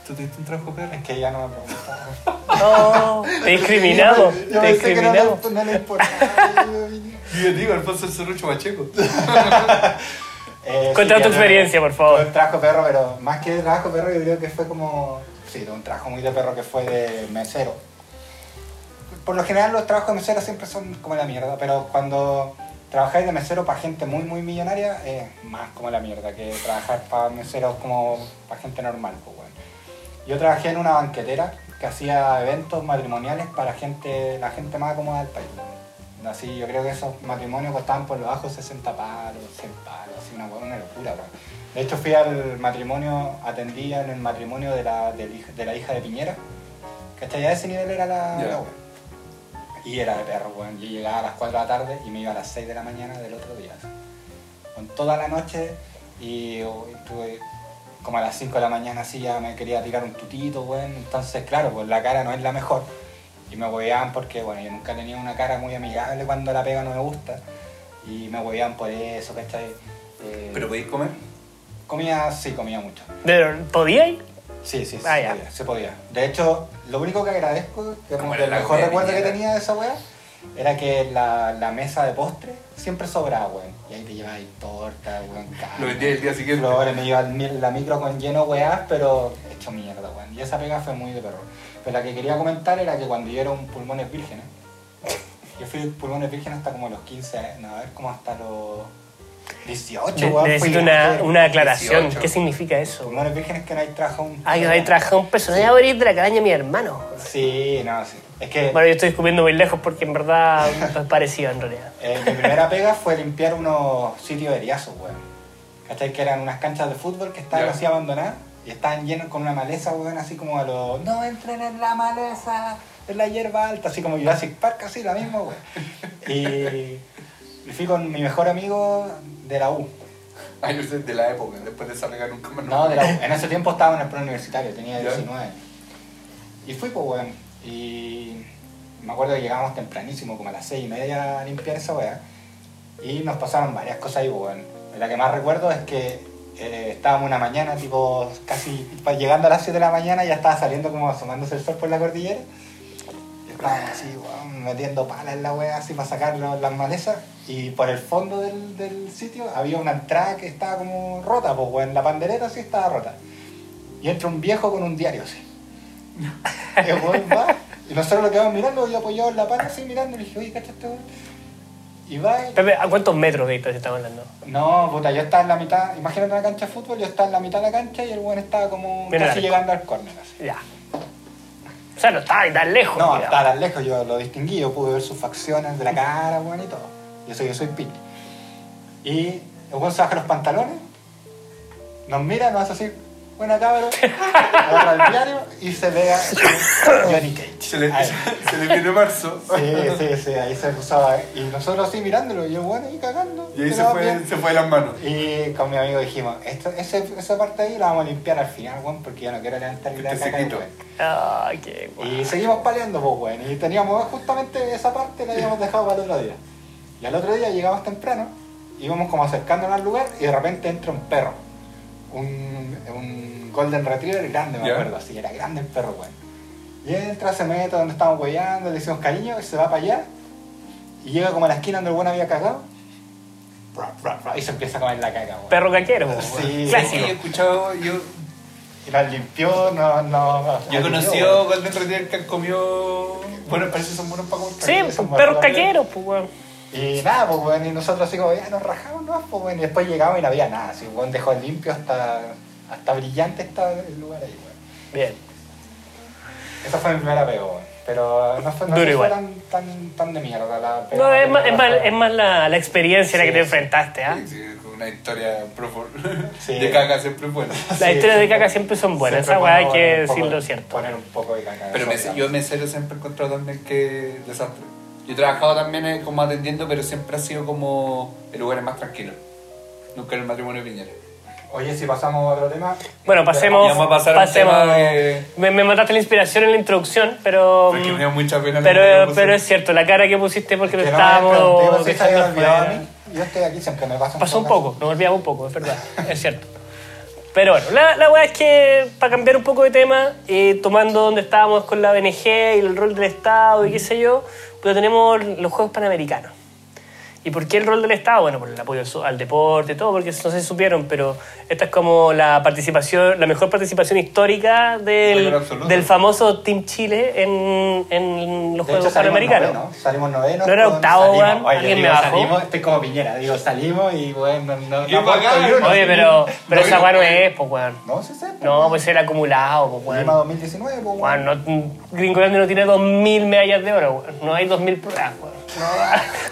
¿Tú tuviste un trabajo perro? Es que ya no me preguntaron. No, te discriminamos, Yo, yo te pensé que no discriminamos. no le importaba. Yo digo, Alfonso el Cerrucho Pacheco. Eh, Cuenta sí, tu experiencia, por favor. Un trabajo perro, pero más que trabajo perro, yo creo que fue como. Sí, un trabajo muy de perro que fue de mesero. Por lo general, los trabajos de mesero siempre son como la mierda, pero cuando trabajáis de mesero para gente muy, muy millonaria, es más como la mierda que trabajar para meseros como para gente normal. Pues, bueno. Yo trabajé en una banquetera que hacía eventos matrimoniales para gente, la gente más acomodada del país. Así, yo creo que esos matrimonios costaban por lo bajo 60 palos, 100 palos, así una, una locura. weón. De hecho, fui al matrimonio, atendía en el matrimonio de la, de la hija de Piñera. ¿Cachai? A ese nivel era la, Ya. Y era de perro, weón. Yo llegaba a las 4 de la tarde y me iba a las 6 de la mañana del otro día. Con toda la noche y, oh, y tuve como a las 5 de la mañana así ya me quería tirar un tutito, weón. Entonces, claro, pues la cara no es la mejor. Y me hueveaban porque, bueno, yo nunca tenía una cara muy amigable cuando la pega no me gusta. Y me hueveaban por eso, ¿cachai? Eh, ¿Pero podéis comer? Comía, sí, comía mucho. Pero, ¿Podíais? Sí, sí, sí, Ah, se, ya. podía, se podía. De hecho, lo único que agradezco, que Como el mejor recuerdo que tenía de esa weá, era que la, la mesa de postre siempre sobraba, weón. Y ahí te llevabas torta, weón, Lo vendí el día siguiente. flores, me mi- la micro con lleno de weás, pero hecho mierda, weón. Y esa pega fue muy de perro. Pero la que quería comentar era que cuando yo era un pulmones vírgenes, yo fui pulmones vírgenes hasta como los 15 años, no, a ver, como hasta los 18, Ne- weón. necesito una, una aclaración. 18. ¿Qué significa eso? Pulmones vírgenes que no hay trabajo un... Ay, ahí trabajado un personaje a morir de la caraña de mi hermano. Sí, no, sí. Es que Bueno, yo estoy descubriendo muy lejos porque en verdad es parecido en realidad. eh, mi primera pega fue limpiar unos sitios eriazos, weón. ¿Cachai? Que eran unas canchas de fútbol que estaban así abandonadas y estaban llenos con una maleza, weón, así como a los... No entren en la maleza, en la hierba alta, así como Jurassic Park, así la misma, weón. Y, y fui con mi mejor amigo de la U. Ay, yo sé, de la época, después de esa pega nunca más. No, de la U. En ese tiempo estaba en el preuniversitario, tenía Ya. 19 años. Y fui, pues, weón. Y me acuerdo que llegamos tempranísimo, como a las 6 y media a limpiar esa weá. Y nos pasaron varias cosas ahí, pues, weón. La que más recuerdo es que eh, estábamos una mañana, tipo, casi llegando a las 7 de la mañana, ya estaba saliendo como asomándose el sol por la cordillera. Y estábamos así, weón, metiendo palas en la weá, así para sacar las malezas. Y por el fondo del, del sitio había una entrada que estaba como rota, pues, weón. La pandereta sí estaba rota. Y entra un viejo con un diario así. Y weón va, y nosotros lo quedamos mirando, yo apoyado en la pana así mirando, y le dije, oye, cacha weón. Y... Pepe, ¿a cuántos metros de distancia estamos hablando? No, puta, yo estaba en la mitad, imagínate una cancha de fútbol, yo estaba en la mitad de la cancha y el weón estaba como Mira casi llegando al córner así. Ya. O sea, no estaba ni tan lejos. No, estaba tan lejos, yo lo distinguí, yo pude ver sus facciones de la cara, weón, y todo. Yo soy, yo soy Pete. Y el weón se baja los pantalones, nos mira, nos hace así, buena cabrón, agarra el diario y se ve a Johnny Cage. Se le, Ahí. se le viene marzo. Sí, sí, sí, ahí se puso a- Y nosotros así mirándolo, y el bueno ahí cagando. Y ahí se fue, bien. se fue de las manos. Y con mi amigo dijimos, esto, ese, esa parte ahí la vamos a limpiar al final, weón, porque yo no quiero levantar la Este caca, sequito. weón. Ay, qué guay. Y seguimos paleando, pues, weón. Y teníamos justamente esa parte, la habíamos dejado para el otro día. Y al otro día llegamos temprano, íbamos como acercándonos al lugar y de repente entra un perro. Un, un Golden Retriever grande, me acuerdo, así, era grande el perro, weón. Y entra, se mete donde estábamos weyando, le decimos cariño, y se va para allá. Y llega como a la esquina donde el weón había cagado. Bra, bra, bra, Y se empieza a comer la caca, weón. Perro caquero. Sí. Sí, Clásico. he escuchado, yo, Y nos limpió, no, no. yo he conocido Golden Retriever que han comido. Bueno, parece que son buenos para comer. Sí, perros caqueros, pues, weón. Y nada, pues weón, y nosotros así como, ya nos rajamos, ¿no? Pues weón, y después llegamos y no había nada, así, weón, dejó limpio hasta, hasta brillante estaba el lugar ahí, weón. Bien. Esa fue mi primera pega, weón. Pero no fue, no Duro fue igual. tan, tan, tan de mierda la pega. No, es más, es más, es más la, la experiencia a la que te enfrentaste, ¿ah? Sí, sí, una historia profunda. Sí. De caca siempre es buena. Las Sí, historias de caca siempre son buenas, siempre esa weá hay que decirlo cierto. Poner un poco de caca. Pero eso, me, yo me serio siempre he encontrado también que desastre. Yo he trabajado también eh, como atendiendo, pero siempre ha sido como el lugar más tranquilo. Nunca en el matrimonio de Piñera. Oye, si pasamos a otro tema. Bueno, pasemos. Vamos a pasar a un pasemos. tema de- Me, me mataste la inspiración en la introducción, pero. Porque me dio mucha pena. que Pero, pero es cierto, la cara que pusiste porque Que no me pregunté, estábamos. pues, si se había olvidado a mí. Yo estoy aquí siempre, me pasa un Pasó un poco. poco, nos olvidamos un poco, es verdad, es cierto. Pero bueno, la, la weá es que, para cambiar un poco de tema, eh, tomando donde estábamos con la BNG y el rol del Estado y qué sé yo, pues tenemos los Juegos Panamericanos. ¿Y por qué el rol del Estado? Bueno, por el apoyo al deporte y todo, porque no sé si supieron, pero esta es como la participación, la mejor participación histórica del, del famoso Team Chile en, en los De Juegos Panamericanos. salimos novenos. ¿No era octavo, salimos. weón? Oye, ¿Alguien me bajó? salimos, estoy como Piñera, digo, salimos y bueno, no, no, bacán. ni uno. Oye, pero, pero No, esa weá no no. es, pues, weón. No, sí sé. pues, No, pues el acumulado, pues, weón. Lima 2019, pues, weón. Bueno, no, Gringolandia no tiene 2.000 medallas de oro, weón. No hay 2.000 pruebas, weón. No,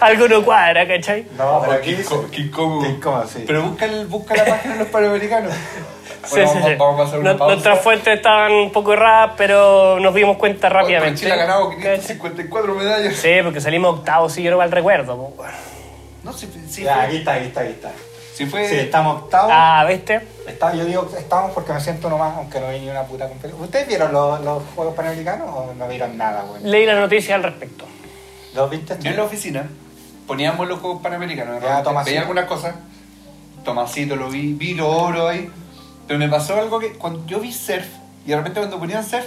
algo no cuadra, ¿cachai? No, pero aquí incómodo, sí. Pero busca, el- busca la página de los panamericanos. Sí, Bueno, sí, vamos, sí. vamos a hacer una pausa. Nuestras fuentes estaban un poco erradas, pero nos dimos cuenta rápidamente. Chile ha ganado ¿Cachai? 554 medallas. Sí, porque salimos octavos, si yo no mal recuerdo. No, sí, sí, Ya, aquí está, aquí está, aquí está. sí fue- Sí, estamos octavos. Ah, ¿viste? Está- yo digo estamos porque me siento nomás, aunque no vi ni una puta competencia. ¿Ustedes vieron los, los Juegos Panamericanos o no vieron nada, güey? Leí las noticias al respecto. ¿Los viste? Yo en la oficina poníamos los Juegos Panamericanos. Ya. Veía algunas cosas. Tomasito lo vi, vi lo oro ahí. Pero me pasó algo que cuando yo vi surf, y de repente cuando ponían surf,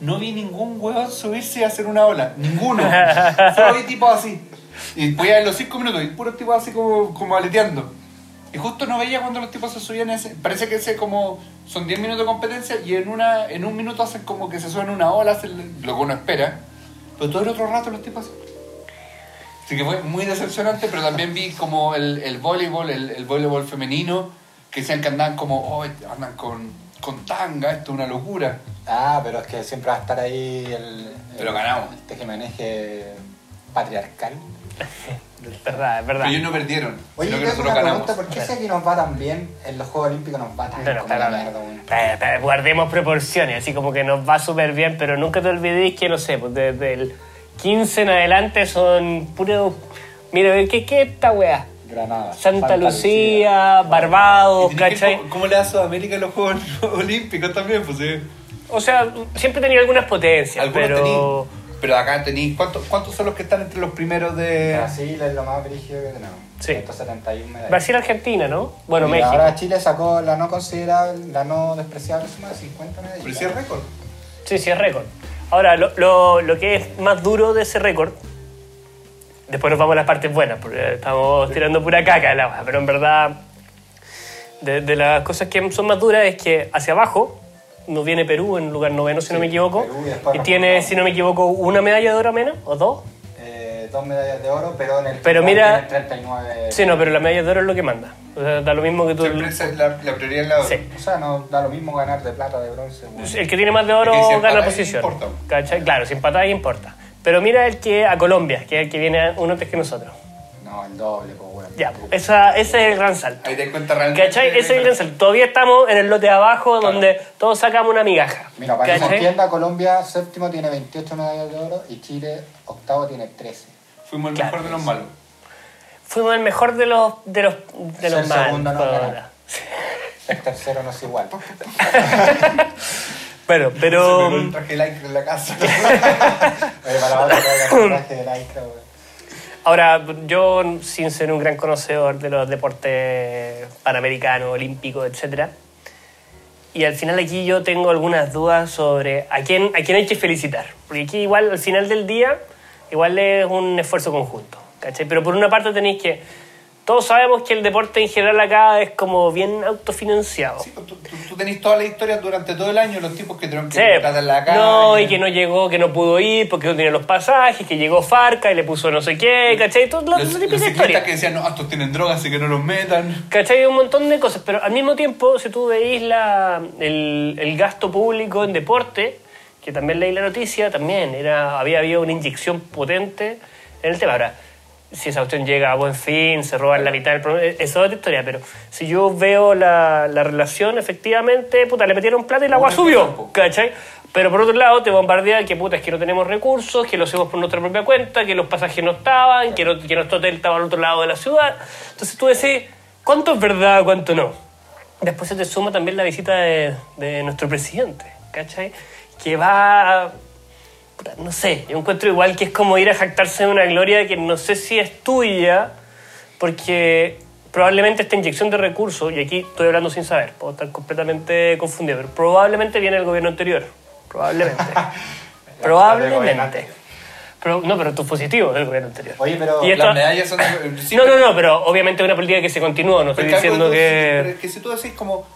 no vi ningún huevón subirse y hacer una ola. Ninguno. Solo vi tipos así. Y voy a ver los 5 minutos y puros tipos así como, como aleteando. Y justo no veía cuando los tipos se subían ese. Parece que ese como. Son 10 minutos de competencia y en una en un minuto hacen como que se suben una ola, hacen lo que uno espera. Pero todo el otro rato los tipos así. Que fue muy decepcionante, pero también vi como el, el voleibol, el, el voleibol femenino, que decían que andaban como, oh, andan con, con tanga, esto es una locura. Ah, pero es que siempre va a estar ahí el. Pero el- ganamos. El tejimaneje patriarcal. Es verdad, es verdad. Pero ellos no perdieron, Oye, que yo tengo una ganamos. pregunta: ¿por qué si aquí nos va tan bien, en los Juegos Olímpicos nos va tan espera, guardemos proporciones, así como que nos va súper bien, pero nunca te olvidéis que, no sé, pues desde el 15 en adelante son puro... Mira, ¿qué, qué es esta weá? Granada. Santa, Lucía, Barbados, Y tenés que- ¿cachai? ¿cómo, cómo le da a Sudamérica en los Juegos Olímpicos también? Pues, sí. O sea, siempre tenía algunas potencias, Algunos pero... pero acá tenéis, ¿cuántos, ¿cuántos son los que están entre los primeros de...? Brasil es lo más brígido que tenemos. Sí. 171 medallas. Brasil-Argentina, ¿no? Bueno, Y México. Ahora Chile sacó la no considerable, la no despreciable suma de 50 medallas. Pero sí es récord. Sí, sí, es récord. Ahora, lo, lo, lo que es más duro de ese récord, después nos vamos a las partes buenas, porque estamos tirando pura caca de la hoja, pero en verdad, de, de las cosas que son más duras es que hacia abajo nos viene Perú en lugar noveno, si no me equivoco, Perú y y tiene, si no me equivoco, una medalla de oro menos, o dos. Dos medallas de oro, pero en el Pero mira- tienen 39. Sí, no, pero la medalla de oro es lo que manda. O sea, da lo mismo que tú... Siempre esa es la, la prioridad en la. Sí. O sea, no da lo mismo ganar de plata, de bronce. El que tiene más de oro Es que si gana posición. importa. ¿Cachai? Claro, si empatáis importa. Pero mira el que a Colombia, que es el que viene uno antes que nosotros. No, el doble, pues, güey. Ya, esa, ese es el gran salto. Ahí te das cuenta realmente. ¿Cachai? Ese es el gran salto. Todavía estamos en el lote de abajo donde todos sacamos una migaja. Mira, para que se ¿Cachai? entienda, Colombia séptimo tiene 28 medallas de oro y Chile octavo tiene 13. Fuimos el Claro. mejor de los malos. Fuimos el mejor de los, de los, de los Ser malos. segundo no gana. El tercero no es igual. Bueno, Se pero... pegó el traje like en la casa. Oye, para la otra el traje de Lycra, güey. Ahora, yo, sin ser un gran conocedor de los deportes panamericanos, olímpicos, etc. Y al final aquí yo tengo algunas dudas sobre a quién, a quién hay que felicitar. Porque aquí igual, al final del día, igual es un esfuerzo conjunto. ¿cachai? Pero por una parte tenéis que... Todos sabemos que el deporte en general acá es como bien autofinanciado. Sí, pues, tú, tú, tú tenés toda la historia durante todo el año, los tipos que tuvieron que Sí, en la calle. no, y que no llegó, que no pudo ir porque no tenía los pasajes, que llegó Farca y le puso no sé qué, ¿cachai? Todo, Los, los típica ciclistas historia. que decían, no, estos tienen drogas, así que no los metan. ¿Cachai? Un montón de cosas, pero al mismo tiempo, si tú veis la, el, el gasto público en deporte, que también leí la noticia, también era, había habido una inyección potente en el tema. Ahora, si esa cuestión llega a buen fin, se roban la mitad del problema, eso es otra historia, pero si yo veo la, la relación, efectivamente, puta, le metieron plata y la agua subió. ¿cachai? Pero por otro lado te bombardea que puta, es que no tenemos recursos, que lo hacemos por nuestra propia cuenta, que los pasajes no estaban, que, no- que nuestro hotel estaba al otro lado de la ciudad. Entonces tú decís, ¿cuánto es verdad, cuánto no? Después se te suma también la visita de, de nuestro presidente, ¿cachai? Que va... no sé, yo encuentro igual que es como ir a jactarse de una gloria que no sé si es tuya, porque probablemente esta inyección de recursos, y aquí estoy hablando sin saber, puedo estar completamente confundido, pero probablemente viene del gobierno anterior. Probablemente. probablemente. Pero, no, pero tu positivo del gobierno anterior. Oye, pero Y esto- Las medallas son... de- sí, no, no, no, pero obviamente es una política que se continúa, no estoy diciendo que... que si tú decís como...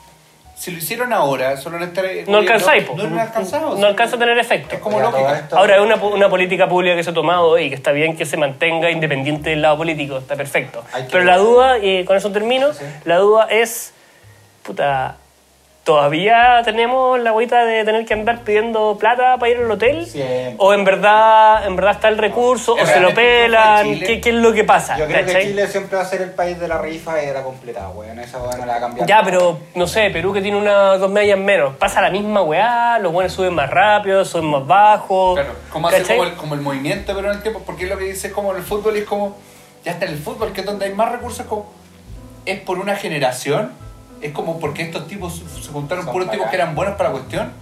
Si lo hicieron ahora, solo en este... No alcanzáis. No, no, alcanzamos. No alcanza a tener efecto. Es como lógica. esto- Ahora, es una, una política pública que se ha tomado y que está bien que se mantenga independiente del lado político, está perfecto. Pero la duda, y con eso termino, Sí. la duda es, puta, ¿todavía tenemos la agüita de tener que andar pidiendo plata para ir al hotel? Siempre. ¿O en verdad, en verdad está el recurso? ¿O Es se lo pelan? Chile. ¿Qué, qué es lo que pasa? yo creo que ¿cachai? Chile siempre va a ser el país de la rifa y de la completada, weón. Esa weón no la va a cambiar. Ya, pero no sé, Perú que tiene unas dos medallas menos. Pasa la misma weá, los buenos suben más rápido, suben más bajo. Claro, como ¿cachai? como el, como el movimiento, pero en el tiempo, porque es lo que dice como el fútbol y es como, ya está en el fútbol, que es donde hay más recursos, como, es por una generación, es como porque estos tipos se juntaron Son puros tipos que eran buenos para la cuestión,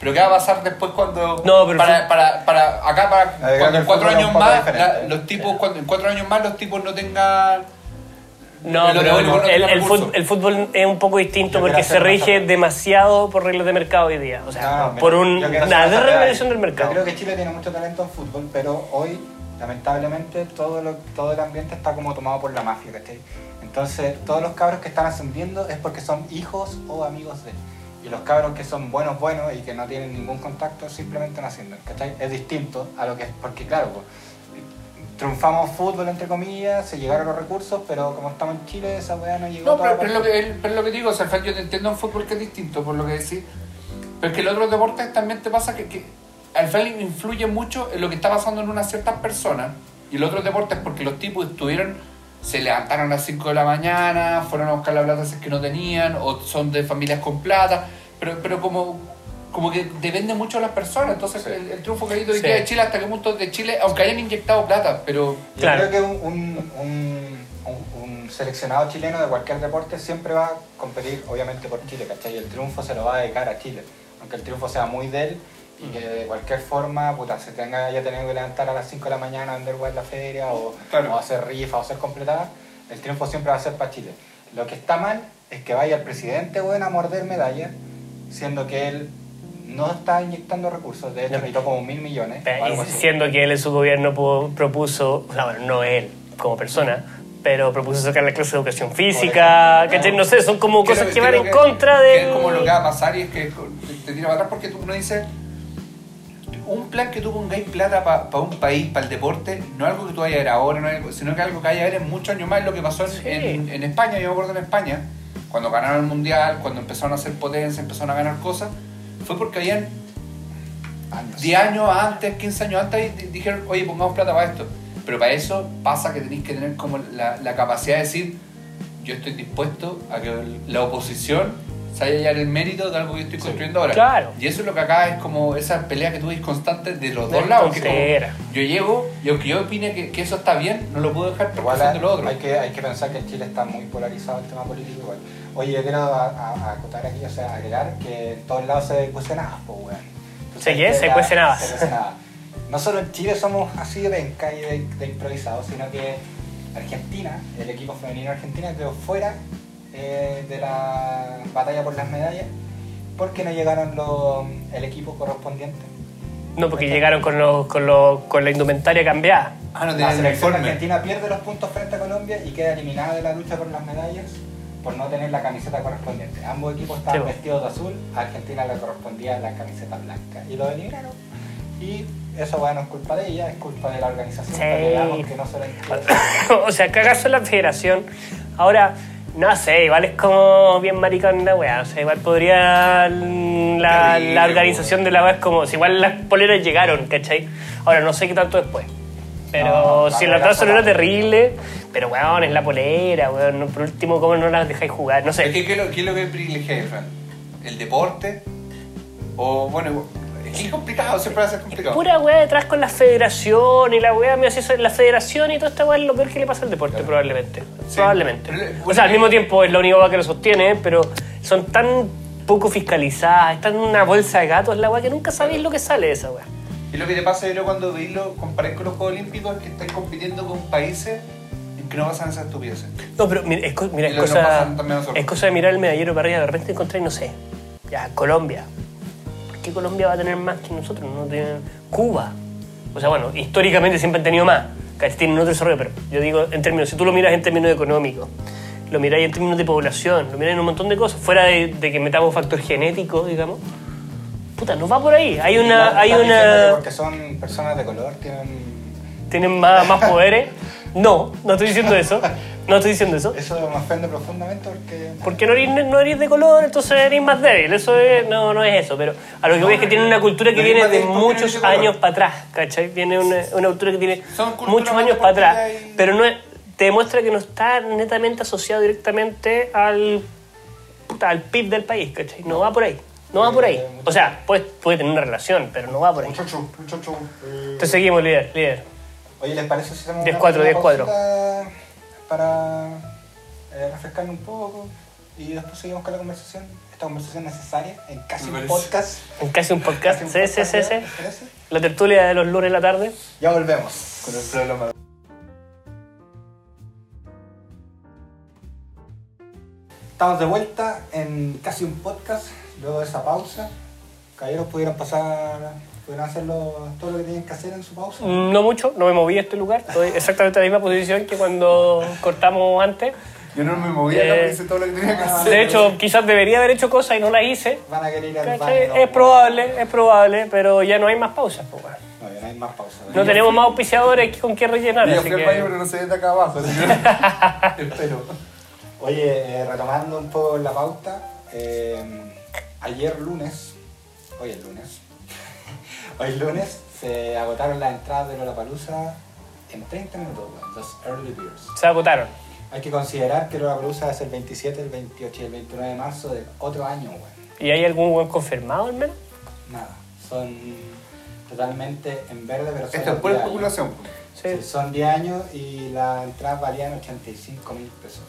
pero ¿qué va a pasar después cuando, No, pero para, el para, para, acá, para, cuando el en cuatro años más, la- los tipos, cuando en cuatro años más los tipos no tengan... No, de pero no el, el fútbol, el fútbol es un poco distinto Yo porque se rige más- demasiado por reglas de mercado hoy día. O sea, No, mira, por un, una salvedad. del mercado. Yo creo que Chile tiene mucho talento en fútbol, pero hoy, lamentablemente, todo, lo, todo el ambiente está como tomado por la mafia, ¿cachai? Entonces, todos los cabros que están ascendiendo es porque son hijos o amigos de. Y los cabros que son buenos, buenos y que no tienen ningún contacto simplemente no ascienden, ¿cachai? Es distinto a lo que es, porque claro, pues, triunfamos fútbol entre comillas, se llegaron los recursos, pero como estamos en Chile, esa weá no llegó No, pero, pero es lo que, pero lo que digo, o sea, yo te entiendo en fútbol que es distinto, por lo que decís. Pero que en otros deportes también te pasa que, que al final influye mucho en lo que está pasando en unas ciertas personas. Y los otros deportes, porque los tipos estuvieron, se levantaron a las 5 de la mañana, fueron a buscar la plata si es que no tenían, o son de familias con plata, pero, pero como, como que depende mucho de las personas. Entonces, Sí. el, el triunfo que ha ido Sí. de Chile, hasta que punto de Chile, aunque hayan inyectado plata, pero Yo Claro. creo que un, un, un- un- un seleccionado chileno de cualquier deporte siempre va a competir, obviamente, por Chile, ¿cachai? Y el triunfo se lo va a dedicar a Chile. Aunque el triunfo sea muy de él y que de cualquier forma, puta, se tenga ya tenido que levantar a las 5 de la mañana a vender en la feria o, Claro. o hacer rifa o hacer completada, el triunfo siempre va a ser para Chile. Lo que está mal es que vaya el presidente, weón, a morder medallas, siendo que él no está inyectando recursos, de hecho, No. necesitó como mil millones. siendo que él en su gobierno pu- propuso, bueno, no él como persona, pero propuso sacar la clase de educación física. ¿cachai? No sé, son como cosas que van en que- contra que de... es como lo que va a pasar y es que te, tira para atrás porque tú uno dice un plan que tú pongáis plata para un país, para el deporte, no es algo que tú vayas a ver ahora, no algo- sino que es algo que vaya a ver en muchos años más, lo que pasó en, Sí. en- en España, yo me acuerdo en España, cuando ganaron el mundial, cuando empezaron a hacer potencia, empezaron a ganar cosas, fue porque habían Años. 10 años antes, 15 años antes, dijeron, oye, pongamos plata para esto. Pero para eso pasa que tenéis que tener como la, la capacidad de decir, yo estoy dispuesto a que la oposición se haya hallar el mérito de algo que yo estoy Sí. construyendo ahora. Claro. Y eso es lo que acá es como esa pelea que tú ves constante de los De dos lados. Que yo llego y aunque yo opine que, que eso está bien, no lo puedo dejar Igual de lo otro. hay que, hay que pensar que en Chile está muy polarizado el tema político igual. Oye, yo quiero a- a- a acotar aquí, o sea, agregar que en todos lados se cuecen habas, pues, weón. ¿Se qué? Se cuecen habas. se cuecen habas. No solo en Chile somos así de penca y de, de improvisados, sino que Argentina, el equipo femenino argentino quedó fuera eh, de la batalla por las medallas porque no llegaron los, el equipo correspondiente. No, porque llegaron con, los, con, los, con la indumentaria cambiada. Ah, no La selección uniforme. argentina pierde los puntos frente a Colombia y queda eliminada de la lucha por las medallas por no tener la camiseta correspondiente. Ambos equipos estaban Sí, vestidos de azul, a Argentina le correspondía la camiseta blanca y lo eliminaron. Y eso bueno, es culpa de ella, es culpa de la organización Sí. que veamos que no se entiende. o sea, en la federación. Ahora, no sé, igual es como bien maricón la weá. O sea, igual podría. La, la organización de la weá es como. Si igual las poleras llegaron, ¿cachai? Ahora, no sé qué tanto después. Pero No, si la no era terrible, pero weón, es la polera, weón. no- Por último, ¿cómo no las dejáis jugar? No sé. ¿qué, es lo, qué es lo que privilegia, Fran? ¿El deporte? O, bueno, que es complicado, siempre va a ser complicado. Pura weá detrás con la federación y la weá, me hace eso, la federación y toda esta weá es lo peor que le pasa al deporte, Claro. probablemente. Sí. Probablemente. Pero, o bueno, sea, al mismo tiempo es la única weá que lo sostiene, pero son tan poco fiscalizadas, están en una bolsa de gatos la weá que nunca sabéis lo que sale de esa weá. Y lo que te pasa, yo cuando veis lo comparáis con los Juegos Olímpicos es que estáis compitiendo con países en que no pasan esas estupideces. No, pero mira, es, mira, es cosa, nosotros. es cosa de mirar el medallero para arriba, de repente encontráis, no sé, ya, Colombia. ¿Por qué Colombia va a tener más que nosotros? No tienen Cuba. O sea, bueno, históricamente siempre han tenido más. Tienen otro desarrollo, pero yo digo en términos, si tú lo miras en términos económicos, lo miráis en términos de población, lo miráis en un montón de cosas, fuera de, de que metamos factor genético, digamos, puta, no va por ahí. Hay una... ¿Estás Hay que una Porque son personas de color, tienen. ¿Tienen más, más poderes? No, no estoy diciendo eso. No estoy diciendo eso. Eso me ofende profundamente porque. Porque no eres, no eres de color, entonces eres más débil. Eso es, no, no es eso. Pero a lo que voy es que tienen una cultura que No viene de muchos años para atrás, ¿cachai? Viene una, una cultura que tiene muchos años para atrás. y- Pero no es- te demuestra que no está netamente asociado directamente al, puta, al PIB del país, ¿cachai? No va por ahí. No va por ahí. O sea, puede, puede tener una relación, pero no va por ahí. Muchacho, muchacho. eh, Entonces seguimos, líder, líder. Oye, ¿les parece si hacemos 10-4, una 10-4. pausita para eh, refrescarnos un poco y después seguimos con la conversación? Esta conversación necesaria en casi un podcast. En casi un podcast. Casi un Sí, sí, podcast, sí, sí. La tertulia de los lunes en la tarde. Ya volvemos. Con el problema. Estamos de vuelta en casi un podcast, luego de esa pausa. Caballeros pudieran pasar, hacer lo- todo lo que tienen que hacer en su pausa. No mucho, no me moví a este lugar. Estoy exactamente en la misma posición que cuando cortamos antes. Yo no me movía, Eh, no hice todo lo que tenía que ah, hacer. De hecho, quizás debería haber hecho cosas y no las hice. Van a querer ir al baño. Es probable, es probable, pero ya no hay más pausas. pues. No, ya no hay más pausa. No tenemos más auspiciadores con qué rellenar. yo fui al baño, que... pero no se ve de acá abajo. así que- Espero. Oye, eh, retomando un poco la pauta, eh, ayer lunes, hoy es lunes, hoy lunes se agotaron las entradas de Lollapalooza en 30 minutos, weón, los early birds. Se agotaron. Hay que considerar que Lollapalooza es el 27, el 28 y el 29 de marzo del otro año, weón. ¿Y hay algún buen confirmado al menos? Nada, son totalmente en verde, pero son Esto es pura 10 años. especulación. Sí. Sí, son 10 años y las entradas valían 85 mil pesos.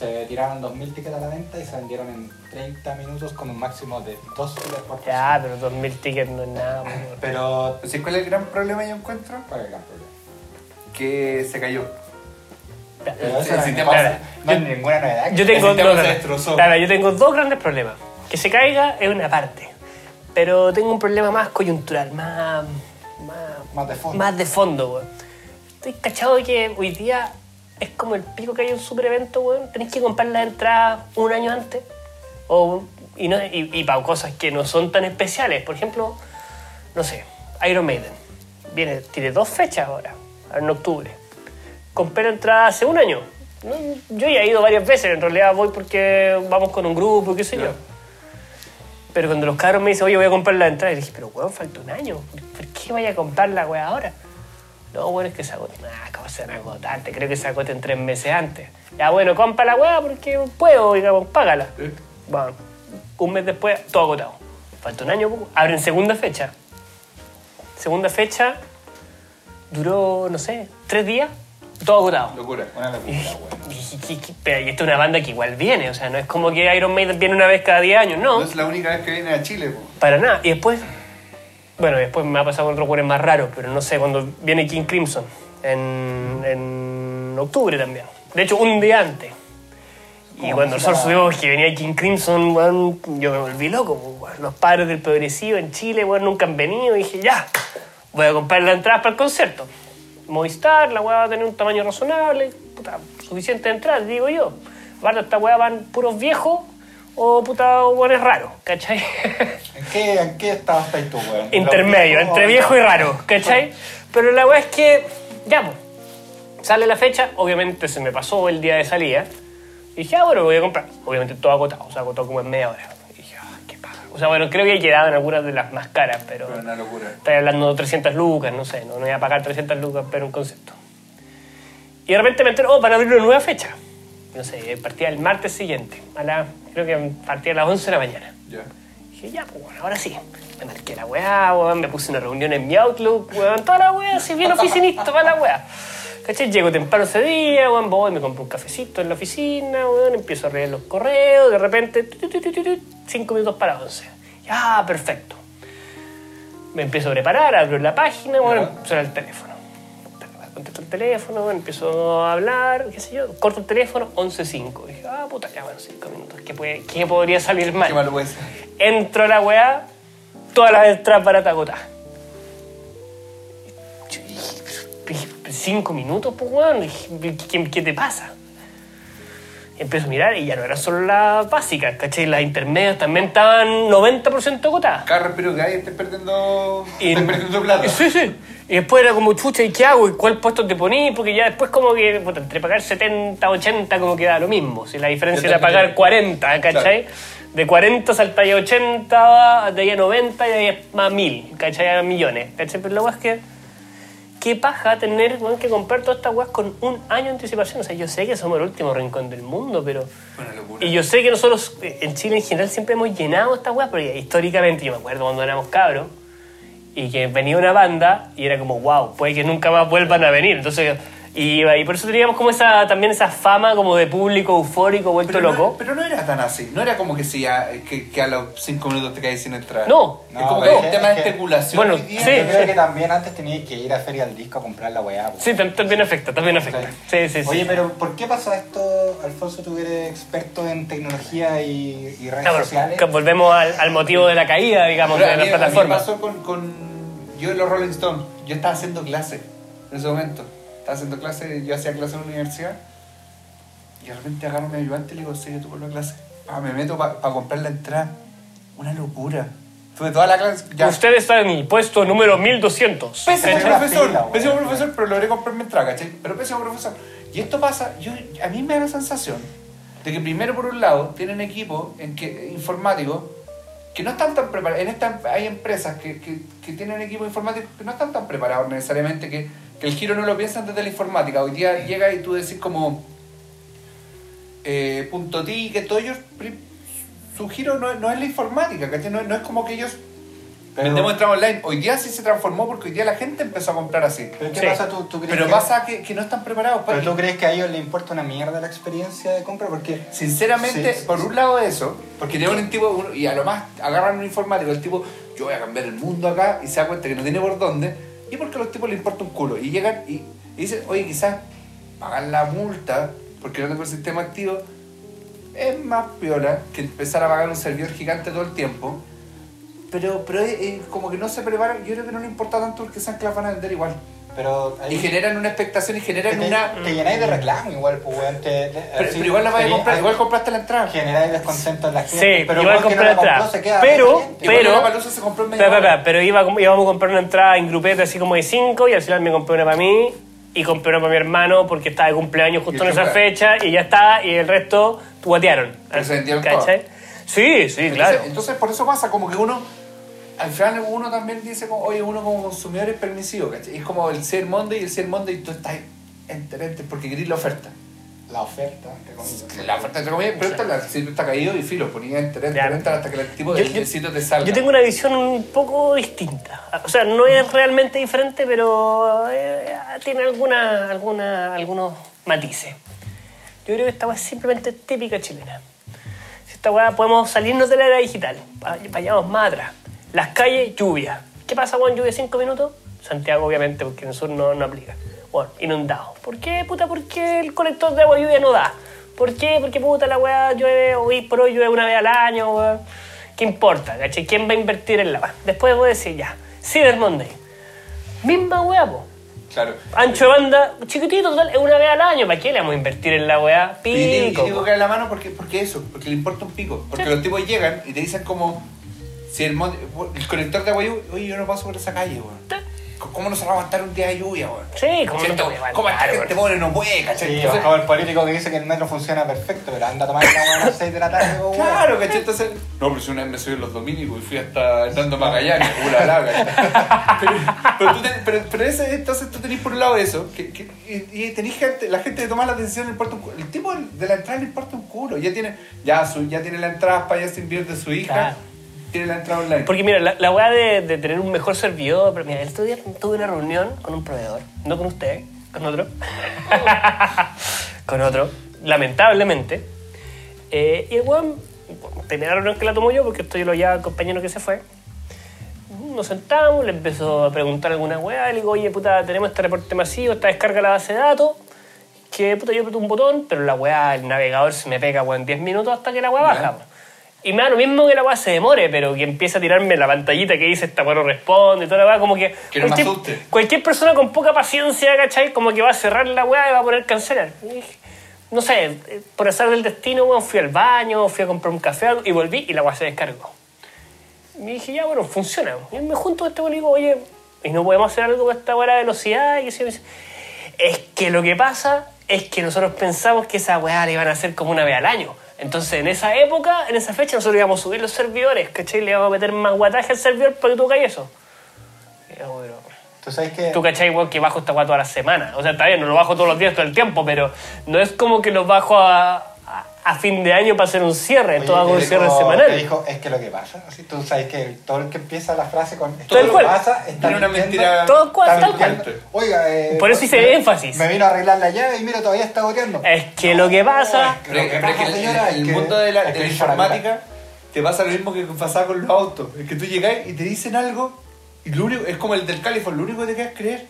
Se tiraron 2.000 tickets a la venta y se vendieron en 30 minutos con un máximo de 2 tickets por persona. Ya, pero 2.000 tickets no es nada. weón. Pero, ¿Sí, ¿Cuál es el gran problema yo encuentro? ¿cuál es el gran problema? Que se cayó. Pero eso el no, sistema- es- no es ninguna novedad. Yo tengo, El sistema dos se grandes- destrozó. claro, yo tengo dos grandes problemas. Que se caiga es una parte, pero tengo un problema más coyuntural, más, más, Más de fondo. más de fondo, weón. Estoy cachado de que hoy día es como el pico que hay un super evento, weón. Tenés que comprar la entrada un año antes. O, y, no, y, y para cosas que no son tan especiales. Por ejemplo, no sé, Iron Maiden. Viene, tiene dos fechas ahora, en octubre. Compré la entrada hace un año. No, yo ya he ido varias veces, en realidad voy porque vamos con un grupo, qué sé yo. Pero cuando los cabros me dicen, oye, voy a comprar la entrada, y dije, pero weón, falta un año. ¿Por, por qué vaya a comprar la weá ahora? No, bueno, es que se agoten. Ah, ¿cómo se van a agotar? Te creo que se agoten tres meses antes. Ya, bueno, compra la weá porque puedo, digamos, págala. ¿Eh? Bueno, un mes después, todo agotado. Falta un año, abren segunda fecha. Segunda fecha, duró, no sé, tres días, todo agotado. Locura. Una locura, y- pero y esta es una banda que igual viene, o sea, no es como que Iron Maiden viene una vez cada 10 años, no, No es la única vez que viene a Chile, po. para nada. Y después, bueno, después me ha pasado con otros jugadores más raros, pero no sé, cuando viene King Crimson, en, en octubre también. De hecho, un día antes. Y cuando música- nosotros supimos que venía King Crimson, weón, yo me volví loco. pues, weón. Los padres del progresivo en Chile, weón, nunca han venido. Y dije, ya, voy a comprar la entrada para el concierto. Movistar, la weá va a tener un tamaño razonable, puta, suficiente de entrada, digo yo. Aparte, esta weá van puros viejos o puta weones raros, ¿cachai? ¿En qué, ¿En qué estado estás tú, weón? Intermedio, entre viejo y raro, ¿cachai? Pero la weá es que, ya, pues, sale la fecha, obviamente se me pasó el día de salida. Y dije, ah, bueno, voy a comprar. Obviamente todo agotado, o sea, agotado como en media hora. Y dije, ah, qué paja. O sea, bueno, creo que quedaban algunas de las más caras, pero. Pero una locura. Estoy hablando de 300 lucas, no sé, no, no voy a pagar 300 lucas, pero un concepto. Y de repente me entero, oh, van a abrir una nueva fecha. No sé, partía el martes siguiente, a la, creo que partía a las 11 de la mañana. Ya. Dije, ya, pues bueno, ahora sí. Me marqué la weá, weón, me puse una reunión en mi Outlook, weón, toda la weá, así bien oficinista para la weá. ¿Cachai? Llego temprano ese día, weón, voy, me compro un cafecito en la oficina, weón, empiezo a leer los correos, de repente, tu, cinco minutos para once. Ya, perfecto. Me empiezo a preparar, abro la página, bueno, suena el teléfono. Contesto el teléfono, bueno, empiezo a hablar, qué sé yo, corto el teléfono, 11.05. Dije, ah, puta, ya, bueno, cinco minutos. ¿Qué, puede, qué podría salir mal? Qué malo puede ser. Entro a la weá, todas las entradas baratas agotadas. Yo dije, pero, Cinco minutos, pues, weón. ¿Qué, qué te pasa? Empiezo a mirar y ya no eran solo las básicas, ¿cachai? Las intermedias también estaban 90% agotadas. Cada respiro que hay, estés perdiendo, Y- estés perdiendo plata. Sí, sí. Y después era como, chucha, ¿y qué hago? ¿Y cuál puesto te poní? Porque ya después como que, puta, entre pagar 70, 80 como que da lo mismo. Si la diferencia era pagar 40, ¿cachai? De 40 saltáis a 80, de ahí a 90 y de ahí a más 1000, ¿cachai? A millones, ¿cachai? Pero weá es que, qué paja tener weón, que comprar todas estas weas con un año de anticipación. O sea, yo sé que somos el último rincón del mundo, pero... Una locura. Y yo sé que nosotros eh, en Chile en general siempre hemos llenado estas weas, pero ya históricamente yo me acuerdo cuando éramos cabros y que venía una banda y era como, wow, puede que nunca más vuelvan a venir. Entonces, y, y por eso teníamos como esa también esa fama como de público eufórico vuelto pero, loco. No, pero no era tan así. No era como que, si a, que, que a los cinco minutos te caes sin entrar. No. Es No, como pero que es un tema de es especulación. Bueno, sí. Yo creo que también antes tenías que ir a Feria del Disco a comprar la weá. po. Sí, tam- también afecta, también afecta. Sí, sí, sí. Oye, pero ¿por qué pasa esto, Alfonso? Tú eres experto en tecnología y, y redes bueno, sociales. que volvemos al, al motivo de la caída, digamos, Pero de a la mí- a mí plataforma. pasó con, con- Yo los Rolling Stones. Yo estaba haciendo clase en ese momento. Haciendo clase, yo hacía clase en la universidad. Y de repente agarro a mi ayudante y le digo, sí, tú por la clase. Ah, me meto para comprar la entrada. Una locura. Tuve toda la clase. Ya. Usted está en el puesto número 1200. Pésimo la profesor, güey. pésimo profesor, pero logré comprar mi entrada, ¿cachai? Pero pésimo profesor. Y esto pasa, yo, a mí me da la sensación de que primero por un lado tienen equipos en que, informáticos que no están tan preparados. En esta, hay empresas que, que, que tienen equipos informáticos que no están tan preparados necesariamente, que, que el giro no lo piensan desde la informática. Hoy día llega y tú decís como eh, punto ti, que todos ellos, su giro no, no es la informática, ¿cachai? No, no es como que ellos Pero- vendemos entrada online. Hoy día sí se transformó porque hoy día la gente empezó a comprar así. ¿Pero qué Sí. pasa? ¿Tú, tú crees Pero que, pasa que, que no están preparados. ¿Pero para tú crees que a ellos les importa una mierda la experiencia de compra? Porque Sinceramente, Sí, sí, por sí. un lado eso, porque tiene un tipo, uno- y a lo más agarran un informático, el tipo, yo voy a cambiar el mundo acá, y se da cuenta que no tiene por dónde, y porque a los tipos les importa un culo. Y llegan y, y dicen, oye, quizás pagar la multa, porque no tengo el sistema activo, es más piola que empezar a pagar un servidor gigante todo el tiempo. Pero, pero es, es como que no se preparan, yo creo que no le importa tanto porque saben que las van a vender igual. Pero ahí- Y generan una expectación y generan te- una... te llenáis de reclamo igual, pues, weón. te- te- Pero, así, pero igual la vas a comprar, igual compraste la entrada. Generáis descontento en la gente. Sí, pero igual compré no la compró entrada. se queda Pero- Pero- Palusa se compró en espera, pero iba, íbamos a comprar una entrada en grupete así como de 5 y al final me compré una para mí y compré una para mi hermano porque estaba de cumpleaños justo en esa choca. fecha y ya está y el resto guatearon. Pero se vendieron ¿Cachai? Sí, sí, Entonces, claro. entonces, por eso pasa, como que uno, al final uno también dice, como, oye, uno como consumidor es permisivo, ¿cachai? Es como el Cyber Monday y el Cyber Monday y tú estás enterente porque querés la oferta. La oferta, entre comillas. La oferta, entre comillas, pero esta, la, si está caído y filo, ponía enterente, enterente hasta que el tipo del yo- sitio te salga. Yo tengo una visión un poco distinta. O sea, no es realmente diferente, pero eh, tiene alguna, alguna, algunos matices. Yo creo que esta weá es simplemente típica chilena. Si esta weá podemos salirnos de la era digital, va- vayamos más atrás. Las calles, lluvia. ¿Qué pasa con lluvia cinco minutos? Santiago, obviamente, porque en el sur no, no aplica. Bueno, inundado. ¿Por qué, puta? Porque el colector de agua lluvia no da. ¿Por qué? Porque, puta, la weá llueve hoy por hoy llueve una vez al año, weón. ¿Qué importa? ¿cachai? ¿Quién va a invertir en la weá? Después voy a decir, ya, Cyber Monday. Misma weá, po. Claro. Ancho de banda, chiquitito, total, es una vez al año. ¿Para qué le vamos a invertir en la weá? Y, y- y Pico. digo que la mano porque, porque eso, porque le importa un pico. Porque Sí. los tipos llegan y te dicen como, si el, mon- el conector de agua, oye, yo no paso por esa calle, weón. ¿Cómo no se va a aguantar un día de lluvia, weón? Sí, como no te ¿Cierto? voy a ¿Cómo esta gente pobre no puede, cachai? Sí, Entonces- como el político que dice que el metro funciona perfecto, pero anda a tomar weá a las 6 de la tarde, weón. Claro, ¿cachai? Entonces, no, pero si una vez me subí en los dominicos y fui hasta Hernando Magallanes, una larga. Pero, pero, tú ten- pero, pero ese, entonces tú tenés por un lado eso, que, que- y, y tenés gente, la gente de tomar la decisión le importa un culo. El tipo de la entrada le importa un culo. Ya tiene, ya, su, ya tiene la entrada para allá se invierte su hija. Claro. Tiene la entrada online. Porque mira, la, la weá de, de tener un mejor servidor, pero mira, el otro día tuve una reunión con un proveedor, no con usted, con otro. con otro, lamentablemente. Eh, y el weón, tenía la reunión que la tomo yo, porque estoy lo ya compañero que se fue. Nos sentamos, le empezó a preguntar alguna weá, le digo, oye, puta, tenemos este reporte masivo, esta descarga de la base de datos, que puta, yo aprieto un botón, pero la weá, el navegador se me pega, weón, 10 minutos hasta que la weá baja. Y me da lo mismo que la weá se demore, pero que empieza a tirarme la pantallita que dice esta weá no responde y toda la weá, como que. Que no me cualquier, asuste. cualquier persona con poca paciencia, ¿cachai? Como que va a cerrar la weá y va a poner cancelar. Y No sé, por azar del destino, weón, fui al baño, fui a comprar un café algo, y volví y la weá se descargó. Y dije, ya, bueno, funciona. Y me junto con este weón y digo, oye, ¿y no podemos hacer algo con esta weá de velocidad? Y me dice, es que lo que pasa es que nosotros pensamos que esa weá la iban a hacer como una vez al año. Entonces, en esa época, en esa fecha, nosotros íbamos a subir los servidores, ¿cachai? Le íbamos a meter más guataje al servidor para que tú caigas eso. Tú sabes que. Tú, ¿cachai? Igual que bajo esta weá todas las semanas. O sea, está bien, no lo bajo todos los días, todo el tiempo, pero no es como que lo bajo a, a, fin de año para hacer un cierre. Oye, Esto hago te un dijo- cierre te semanal. dijo, es que lo que pasa. Así, tú sabes que todo el que empieza la frase con esto lo que cual. pasa está Tiene una mentira. Todo cual, Está tal cual. Oiga, eh, Por eso hice me- énfasis. Me vino a arreglar la llave y mira, todavía está goteando. Es que lo que pasa. es Lo que pero el, señora, el que- mundo de la, de informática te pasa lo mismo que pasaba con los autos. Es que tú llegáis y te dicen algo y lo único, es como el del California, lo único que te queda es creer.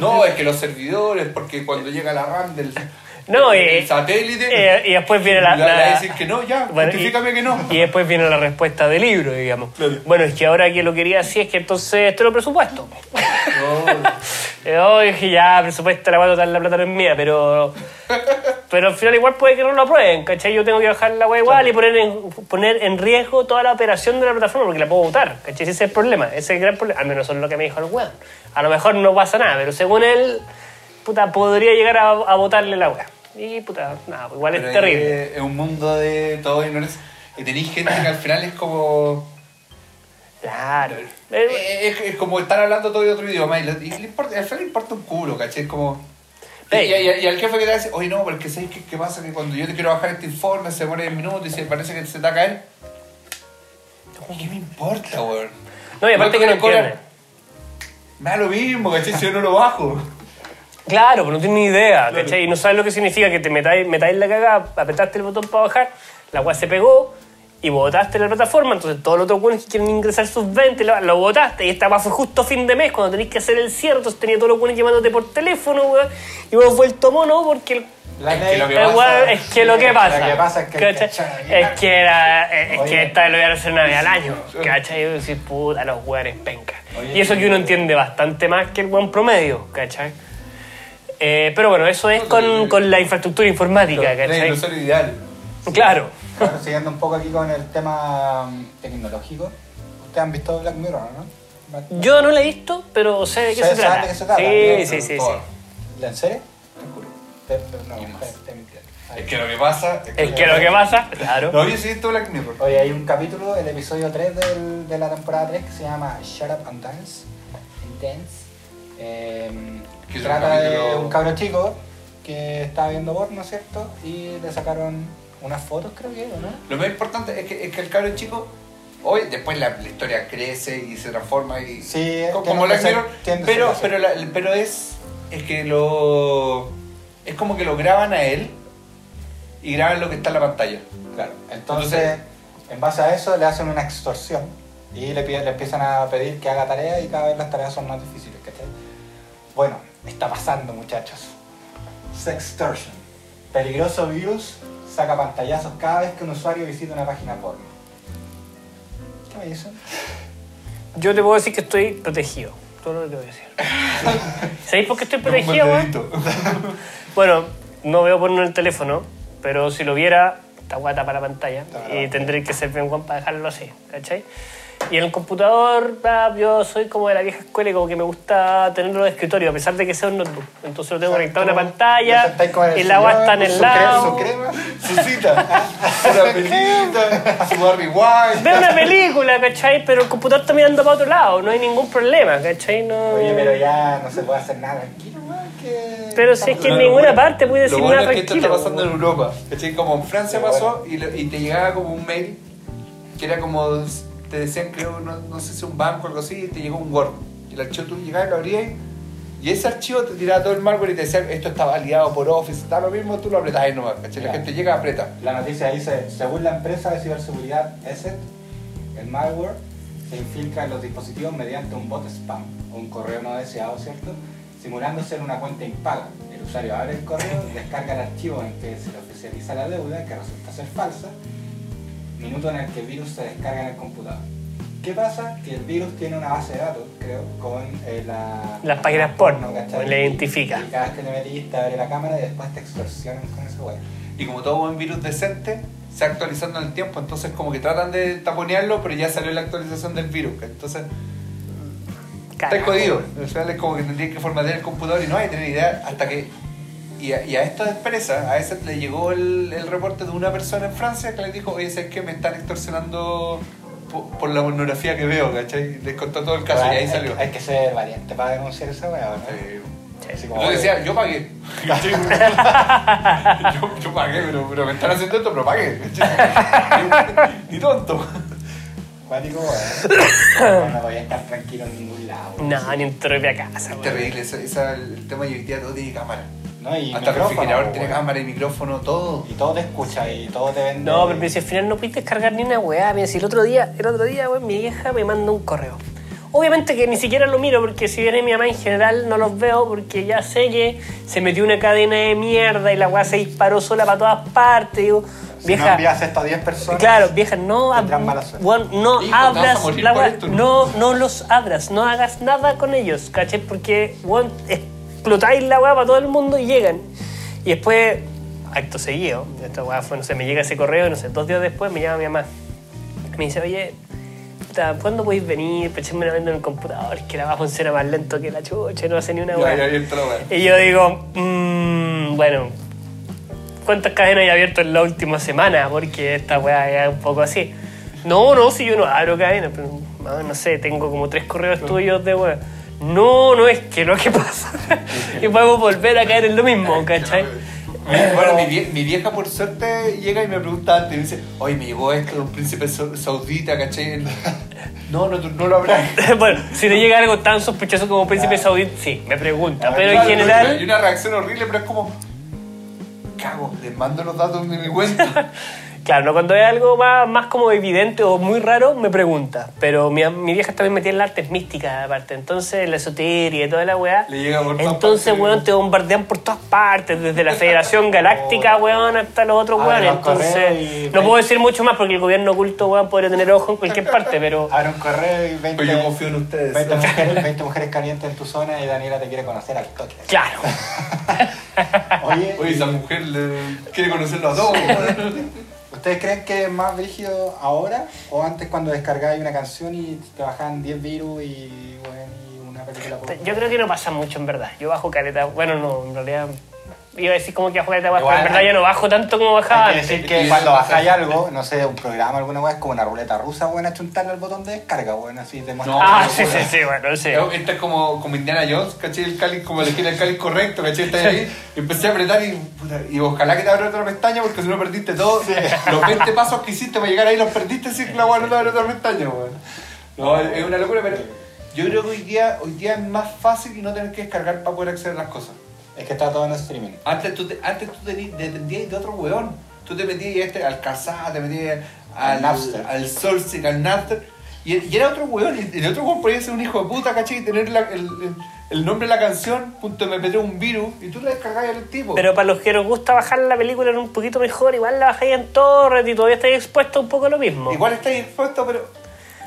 No, es que los servidores, porque cuando llega la RAM del, No, y- satélite, Y, y después viene la. la- decís que no, ya, Bueno, y- que no. Y después viene la respuesta del libro, digamos. Claro. Bueno, es que ahora que lo quería así es que entonces esto era presupuesto. No, oh, dije, ya, presupuesto, la voy a total la plata no es mía, pero. Pero al final igual puede que no lo aprueben, ¿cachai? Yo tengo que bajar la web igual y poner en, poner en riesgo toda la operación de la plataforma porque la puedo votar, ¿cachai? Ese es el problema, ese es el gran problema. Al menos eso es lo que me dijo el weón. A lo mejor no pasa nada, pero según él, puta, podría llegar a, a votarle la web. Y puta, nada, pues igual Pero es terrible. Es, es un mundo de todo ignorancia. Y tenéis gente que al final es como. Claro. Eh, Es, es- es como estar hablando todo de otro idioma y, le, y le importa, al final le importa un culo, ¿cachai? Es como. Y, y- y al jefe que te dice, oye no, porque ¿sabes qué, qué pasa? Que cuando yo te quiero bajar este informe se demora 10 minutos y se parece que se te va a caer. ¿Qué me importa, weón? No, y aparte que no entiende. Me da lo mismo, ¿cachai? Si yo no lo bajo. Claro, pero no tienes ni idea, Claro. ¿cachai? Y no sabes lo que significa que te metáis, metáis la cagada, apretaste el botón para bajar, la weá se pegó y botaste la plataforma, entonces todos los otros buenos que quieren ingresar sus 20 lo, lo botaste y esta weá fue justo a fin de mes cuando tenéis que hacer el cierre, entonces tenía todos los buenos llamándote por teléfono, weón, y vos vuelto mono porque el, La Es que lo que pasa- weón- es que lo que pasa. Lo que pasa es que Es que era, es que esta lo iban a hacer una vez al año, ¿cachai? Y yo decir, puta, los weones penca. Oye, Y eso que uno entiende bastante más que el buen promedio, ¿cachai? Eh, pero bueno, eso es con, con la infraestructura informática, El ideal. Claro. Bueno, siguiendo un poco aquí con el tema mm, tecnológico. Ustedes han visto Black Mirror, ¿no? Yo no la he visto, pero sé de qué ¿Sabes se trata. de qué se trata? Sí, sí, sí, sí. Todo. ¿En serio? Te juro. No, que lo que pasa. Es que lo que pasa, claro. No, yo sí he visto Black Mirror. Oye, hay un capítulo, el episodio 3 del- de la temporada 3 que se llama Shut Up and Dance. and Dance. Eh, Que trata de un cabro chico que estaba viendo porno, ¿cierto? Y le sacaron unas fotos, creo que, ¿o no? Lo más importante es que, es que el cabro chico, hoy después la, la historia crece y se transforma y Sí, como tiene que pero, pero, la- pero es, es que lo es como que lo graban a él y graban lo que está en la pantalla. Claro. Entonces, en base a eso, le hacen una extorsión y le, piden- le empiezan a pedir que haga tareas y cada vez las tareas son más difíciles, ¿cachai? Bueno, está pasando, muchachos. Sextortion. Peligroso virus saca pantallazos cada vez que un usuario visita una página porno. ¿Qué me dicen? Yo te puedo decir que estoy protegido. Todo lo que te voy a decir. ¿Sabéis por qué estoy protegido. Bueno, no veo porno en el teléfono, pero si lo viera, está guata para la pantalla. Está Y tendré que ser bien guan para dejarlo así, ¿cachai? Y en el computador, ah, yo soy como de la vieja escuela y como que me gusta tenerlo de escritorio, a pesar de que sea un notebook. Entonces lo tengo conectado a una pantalla el y la guata está en el lado. Su crema. Su cita, una pelita, su Barry White. Veo una película, ¿cachai? Pero el computador está mirando para otro lado, no hay ningún problema, ¿cachai? No... Oye, pero ya no se puede hacer nada que... Pero si es que en ninguna bueno- parte puede decir Lo bueno nada es que esto tranquilo. está pasando en Europa. ¿cachai? Como en Francia pasó y te llegaba como un mail que era como te decían que no, no sé si un banco o algo así, y te llegó un Word. Y el archivo tú llegabas y lo abrías y ese archivo te tiraba todo el malware y te decía esto está validado por Office, está lo mismo, tú lo apretas ahí nomás, ¿cachai? La gente llega, aprieta. La noticia dice, según la empresa de ciberseguridad ESET, el malware se infiltra en los dispositivos mediante un bot spam un correo no deseado, ¿cierto? Simulando ser una cuenta impaga. El usuario abre el correo, descarga el archivo en que se le oficializa la deuda, que resulta ser falsa, minuto en el que el virus se descarga en el computador. ¿Qué pasa? Que el virus tiene una base de datos, creo, con eh, la, Las páginas porno, ¿cachai? le identifica. Y cada vez que le metiste, abre la cámara y después te extorsionan con esa web. Y como todo buen virus decente, se va actualizando en el tiempo, entonces como que tratan de taponearlo, pero ya salió la actualización del virus, entonces está Carajo. jodido. Al final es como que tendrías que formatear el computador y no hay que tener idea hasta que... Y a, y a esta empresa, a ese le llegó el, el reporte de una persona en Francia que le dijo, oye, ¿sabes qué? Me están extorsionando por, por la pornografía que veo, ¿cachai? Les contó todo el caso y ahí hay, salió. Hay que ser valiente para denunciar esa wea, ¿no? Eh, Así como, Yo decía, yo pagué. yo, yo pagué, pero, pero me están haciendo esto, pero pagué. ¿cachai? Ni tonto. Cuático, weón. No voy a estar tranquilo en ningún lado. No, ni en tu propia casa, Es terrible, esa, esa- el tema de hoy día todo tiene cámara. No, y Hasta el micrófono, refrigerador tiene cámara y micrófono, todo. Y todo te escucha y todo te vende. No, pero si al final no pudiste descargar ni una weá. Mira, si el otro día, el otro día, weón, mi vieja me manda un correo. Obviamente que ni siquiera lo miro porque si viene mi mamá en general no los veo porque ya sé que se metió una cadena de mierda y la weá se disparó sola para todas partes. Digo, Si no envías esto a 10 personas. Claro, vieja, no, weón, no Hijo, abras la por weá, esto, no, ¿no? no los abras, no hagas nada con ellos, ¿cachai? Porque, weón, explotáis la weá para todo el mundo y llegan. Y después, acto seguido, esta weá fue, no sé, me llega ese correo y no sé, dos días después me llama mi mamá. Me dice, oye, ¿cuándo podéis venir? Para echarme una venda en el computador, que la weá funciona más lento que la chucha no hace ni una weá. la. Y yo digo, mmm, bueno, ¿cuántas cadenas hay abierto en la última semana? Porque esta weá es un poco así. No, no, si yo no abro cadenas, pero no, no sé, tengo como tres correos tuyos de weá. No, no es que lo que pasa. y podemos volver a caer en lo mismo, ¿cachai? Bueno, mi, vie- mi vieja por suerte llega y me pregunta antes, y dice, oye, me llegó esto de un príncipe sau- saudita, ¿cachai? No, no, no lo habrás. bueno, si te llega algo tan sospechoso como Príncipe Saudí, sí, me pregunta. Ah, Pero en Claro, Hay general, una reacción horrible, pero es como, cago, les mando los datos de mi cuenta. Claro, no cuando es algo más, más como evidente o muy raro, me pregunta. Pero mi, mi vieja también metía en las artes místicas, aparte. Entonces, la esoteria y toda la weá. Le llega por todas Entonces, partes. weón, te bombardean por todas partes, desde la Federación Galáctica, weón, hasta los otros weones. Entonces, y- no puedo decir mucho más porque el gobierno oculto, weón, podría tener ojo en cualquier parte, pero. Abre un correo y 20, Pero yo confío en ustedes. 20 mujeres, 20 mujeres calientes en tu zona y Daniela te quiere conocer al toque. Claro. Oye, Oye, esa mujer le- quiere conocerlo a todos. ¿Ustedes creen que es más brígido ahora o antes cuando descargáis una canción y te bajaban 10 virus y, una película por Yo creo que no pasa mucho en verdad. Yo bajo caleta. Bueno, no, en realidad. Iba a decir como que bajo caleta, pero Igual, en verdad ya no bajo tanto como bajaba Hay que antes. decir que Sí, cuando bajáis sí. algo, no sé, un programa, alguna weá, es como una ruleta rusa, buena, chuntarle al botón de descarga, bueno, así te muestra. No, Ah, pero sí, sí, sí, bueno, sí. Esta es como, como Indiana Jones, ¿cachai? El cáliz, como elegir el cáliz correcto, ¿cachai? Está ahí, y empecé a apretar y, puta, y ojalá que te abra otra pestaña porque si no perdiste todo. Los 20 pasos que hiciste para llegar ahí los perdiste si la weá no te abre otra pestaña, weón. No, es una locura, pero yo creo que hoy día, hoy día es más fácil y no tener que descargar para poder acceder a las cosas. Es que está todo en streaming. Antes tú, te- antes tú tení- dependías de otro weón. Tú te metías este, al Kazaa, te metías al, Al Napster. al Source, al Napster. Y, y era otro weón. Y el otro weón podía ser un hijo de puta, ¿cachai? Y tener la- el, el- el nombre de la canción, punto MP3, un virus, y tú le descargabas al tipo. Pero para los que nos gusta bajar la película en un poquito mejor, igual la bajáis en torrent y todavía estáis expuestos un poco a lo mismo. Igual estáis expuesto, pero,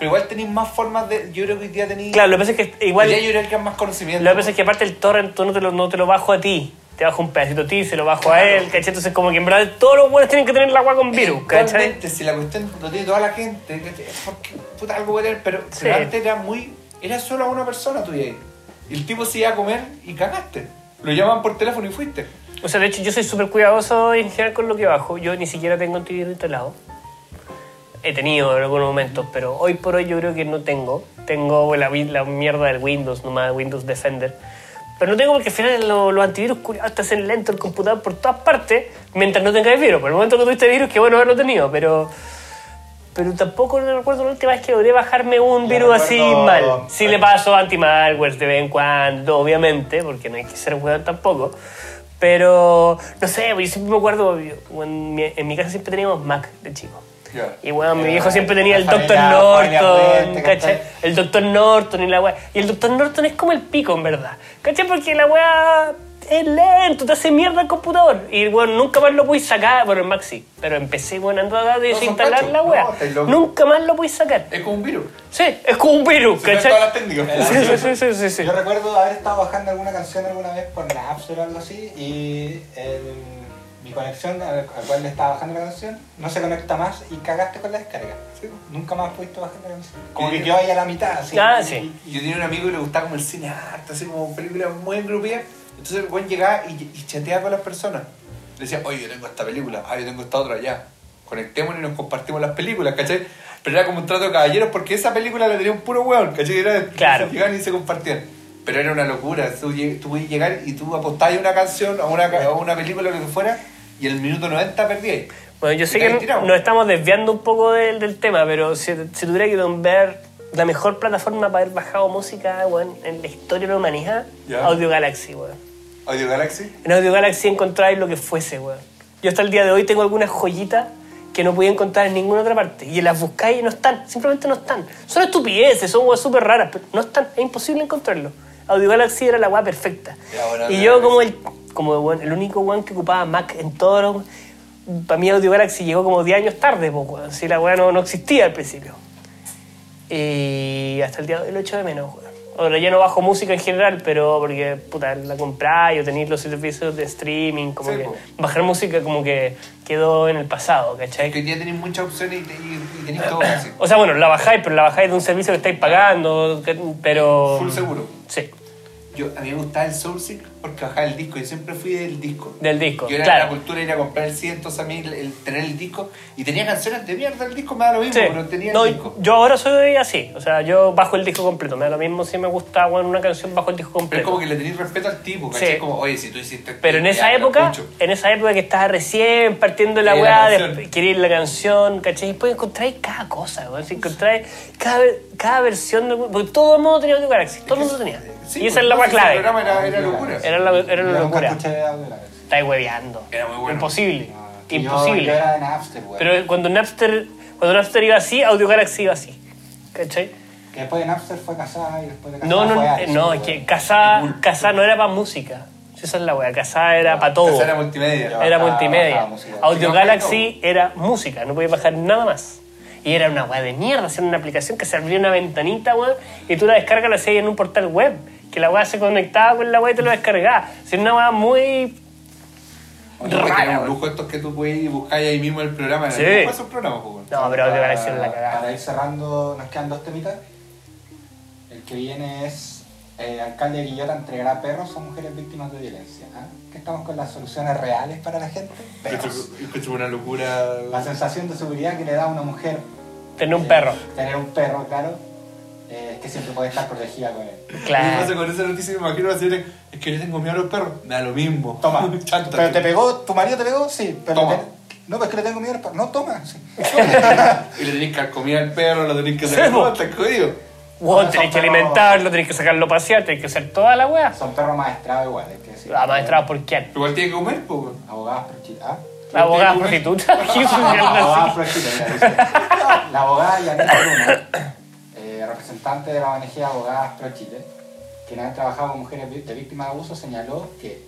pero igual tenéis más formas de. Yo creo que hoy día tenéis. Claro, lo que pasa es que igual. Hoy día yo creo que hay más conocimiento. Lo que pasa es que aparte el torrent tú no te lo, no te lo bajo a ti. Te bajo un pedacito a ti, se lo bajo a él, ¿cachai? Entonces como que en verdad todos los buenos tienen que tener la agua con virus, ¿cachai? Si la cuestión lo tiene toda la gente, porque puta algo puede tener, pero, Sí. antes era muy. Era solo a una persona tuya ahí. Y el tipo se iba a comer y cagaste. Lo llaman por teléfono y fuiste. O sea, de hecho yo soy súper cuidadoso en general con lo que bajo. Yo ni siquiera tengo antivirus instalado. He tenido en algunos momentos, pero hoy por hoy yo creo que no tengo. Tengo la, la mierda del Windows, nomás Windows Defender. Pero no tengo porque al final lo- los antivirus curiosos te hacen lento el computador por todas partes mientras no tengas virus. Por el momento que tuviste virus, que bueno haberlo tenido, pero pero tampoco recuerdo la última vez que logré bajarme un virus así recuerdo- mal. Sí le paso anti-malware de vez en cuando, obviamente, porque no hay que ser weón tampoco. Pero, no sé, yo siempre me acuerdo, en mi, en mi casa siempre teníamos Mac de chico. Ya. Y bueno, mi Era viejo siempre tenía el la familia Norton, ¿cachai? ¿cachai? El Dr. Norton y la weá. Y el Dr. Norton es como el pico, en verdad. ¿Cachai? Porque la weá es lento, te hace mierda el computador. Y bueno, nunca más lo pude sacar. Bueno, en sí. Pero empecé, bueno, ando a No, desinstalar cachos. la weá. No, nunca más lo pude sacar. Es como un virus. Sí, es como un virus, Se ¿cachai? todas las técnicas. Sí, sí, sí, sí, sí, sí. Yo recuerdo haber estado bajando alguna canción alguna vez por Napster o algo así y el- mi conexión al, al cual le estaba bajando la canción no se conecta más y cagaste con la descarga. Nunca más pudiste bajar la canción. Como que quedó ahí a la mitad. Así, Ah, y- sí. y- Yo tenía un amigo que le gustaba como el cine arte, así como películas muy engrupidas. Entonces el buen llegaba y, y chateaba con las personas. Le decía, oye, yo tengo esta película, ah, yo tengo esta otra, ya. Conectémonos y nos compartimos las películas, ¿cachai? Pero era como un trato de caballeros porque esa película la tenía un puro hueón, ¿cachai? Era, Claro. Llegaban y se compartían. Pero era una locura. Tú, tú podías llegar y tú apostabas a una canción o una, o una película o lo que fuera y el minuto 90 perdías. Bueno, yo sé que tirado. nos estamos desviando un poco del, del tema, pero si, si tuviera que ver la mejor plataforma para haber bajado música weón, en la historia de la humanidad. Audio Galaxy, weón. Audio Galaxy. En Audio Galaxy encontráis lo que fuese, weón. Yo hasta el día de hoy tengo algunas joyitas que no podía encontrar en ninguna otra parte. Y las buscáis y no están, simplemente no están. Son estupideces, son weas súper raras, pero no están, es imposible encontrarlo. Audio Galaxy era la weá perfecta. Ya, bueno, y yo como el, como el único weón que ocupaba Mac en todo lo... Para mí Audio Galaxy llegó como 10 años tarde, pues, weón. Si la weá no, no existía al principio. Y hasta el día de hoy lo echo de menos, weón. Ahora ya no bajo música en general, pero porque puta, la compráis o tenéis los servicios de streaming, como Sí, que po. bajar música como que quedó en el pasado, Que ¿cachai? hoy día tenéis muchas opciones y, te- y- y tenéis todo casi. O sea, bueno, la bajáis, pero la bajáis de un servicio que estáis pagando, que- pero... Full seguro. Sí, Yo, a mí me gustaba el sourcing porque bajaba el disco. Yo siempre fui del disco. del disco, Yo era de la claro. cultura de ir a comprar el CD, entonces a mí el, el tener el disco y tenía canciones de mierda el disco me da lo mismo, Sí. pero tenía No, el disco. yo ahora soy así, o sea, yo bajo el disco completo, me da lo mismo si me gusta bueno, una canción bajo el disco Pero es completo. como que le tenéis respeto al tipo, ¿cachai? Sí. Como, oye, si tú hiciste. Pero en esa época, en esa época que estaba recién partiendo la weá, querer la canción, ¿cachai? Después encontráis cada cosa, weón. Si encontráis cada, cada versión de. Porque todo el mundo tenía Audio Galaxy, todo el mundo tenía. Sí, y esa es pues, la weá ese clave. programa era, era locura. Era la, era Yo la locura. escuché Audio Galaxy. Estáis hueveando. Era muy bueno. Imposible. No, yo- Imposible. Yo, era de Napster, weón. Pero cuando Napster, cuando Napster iba así, Audio Galaxy iba así. ¿Cachai? Que después de Napster fue casada y después de casada No, no, fue no, Ares, no, es que Casa, Casa no era para música. Esa es la weá. Casa era para todo. Esa era multimedia. Era multimedia. Audio Galaxy era música, no podías bajar nada más. Y era una weá de mierda, hacer una aplicación que se abría una ventanita, weón, y tú la descargas la hacías en un portal web. Que la weá se conectaba con la weá y te lo descargaba. O sea, una weá muy. Oye, rara, un lujo estos que tú puedes buscar ahí mismo el programa. Sí. ¿Cómo fue esos programas, pues? No, pero Audio Galaxy era la Para, cagada. para ir cerrando, nos quedan dos temitas. El que viene es eh, alcalde de Quillota entregará perros a mujeres víctimas de violencia. ¿ah? Que estamos con las soluciones reales para la gente. Perros. Escucho una locura. La sensación de seguridad que le da a una mujer Tener un eh, perro. tener un perro, claro, eh, que siempre puede estar protegida con él. ¿Qué pasa Claro. con esa noticia? Me imagino señora, es que yo tengo miedo a los perros. Me da lo mismo. Toma. Chántate. pero te pegó, tu marido te pegó, sí. Pero Toma. te- no, pues es que le tengo miedo al perro. No, toma. sí. Y le tenés que dar comida al perro, lo tenés que po. No, estás jodido. Weón, No, tenés que alimentarlo, tenés que sacarlo a pasear, tenés que hacer toda la weá. Son perros maestrados igual, es que sí. Ah, maestrado por quién? Igual tiene que comer, pues. Abogadas prostitutas. ¿ah? La abogada prostituta. ¿Qué es una La abogada prostituta. La abogada Yanira Luna, eh, representante de la ONG Abogadas Pro Chile, quien ha trabajado con mujeres de víctimas de abuso, señaló que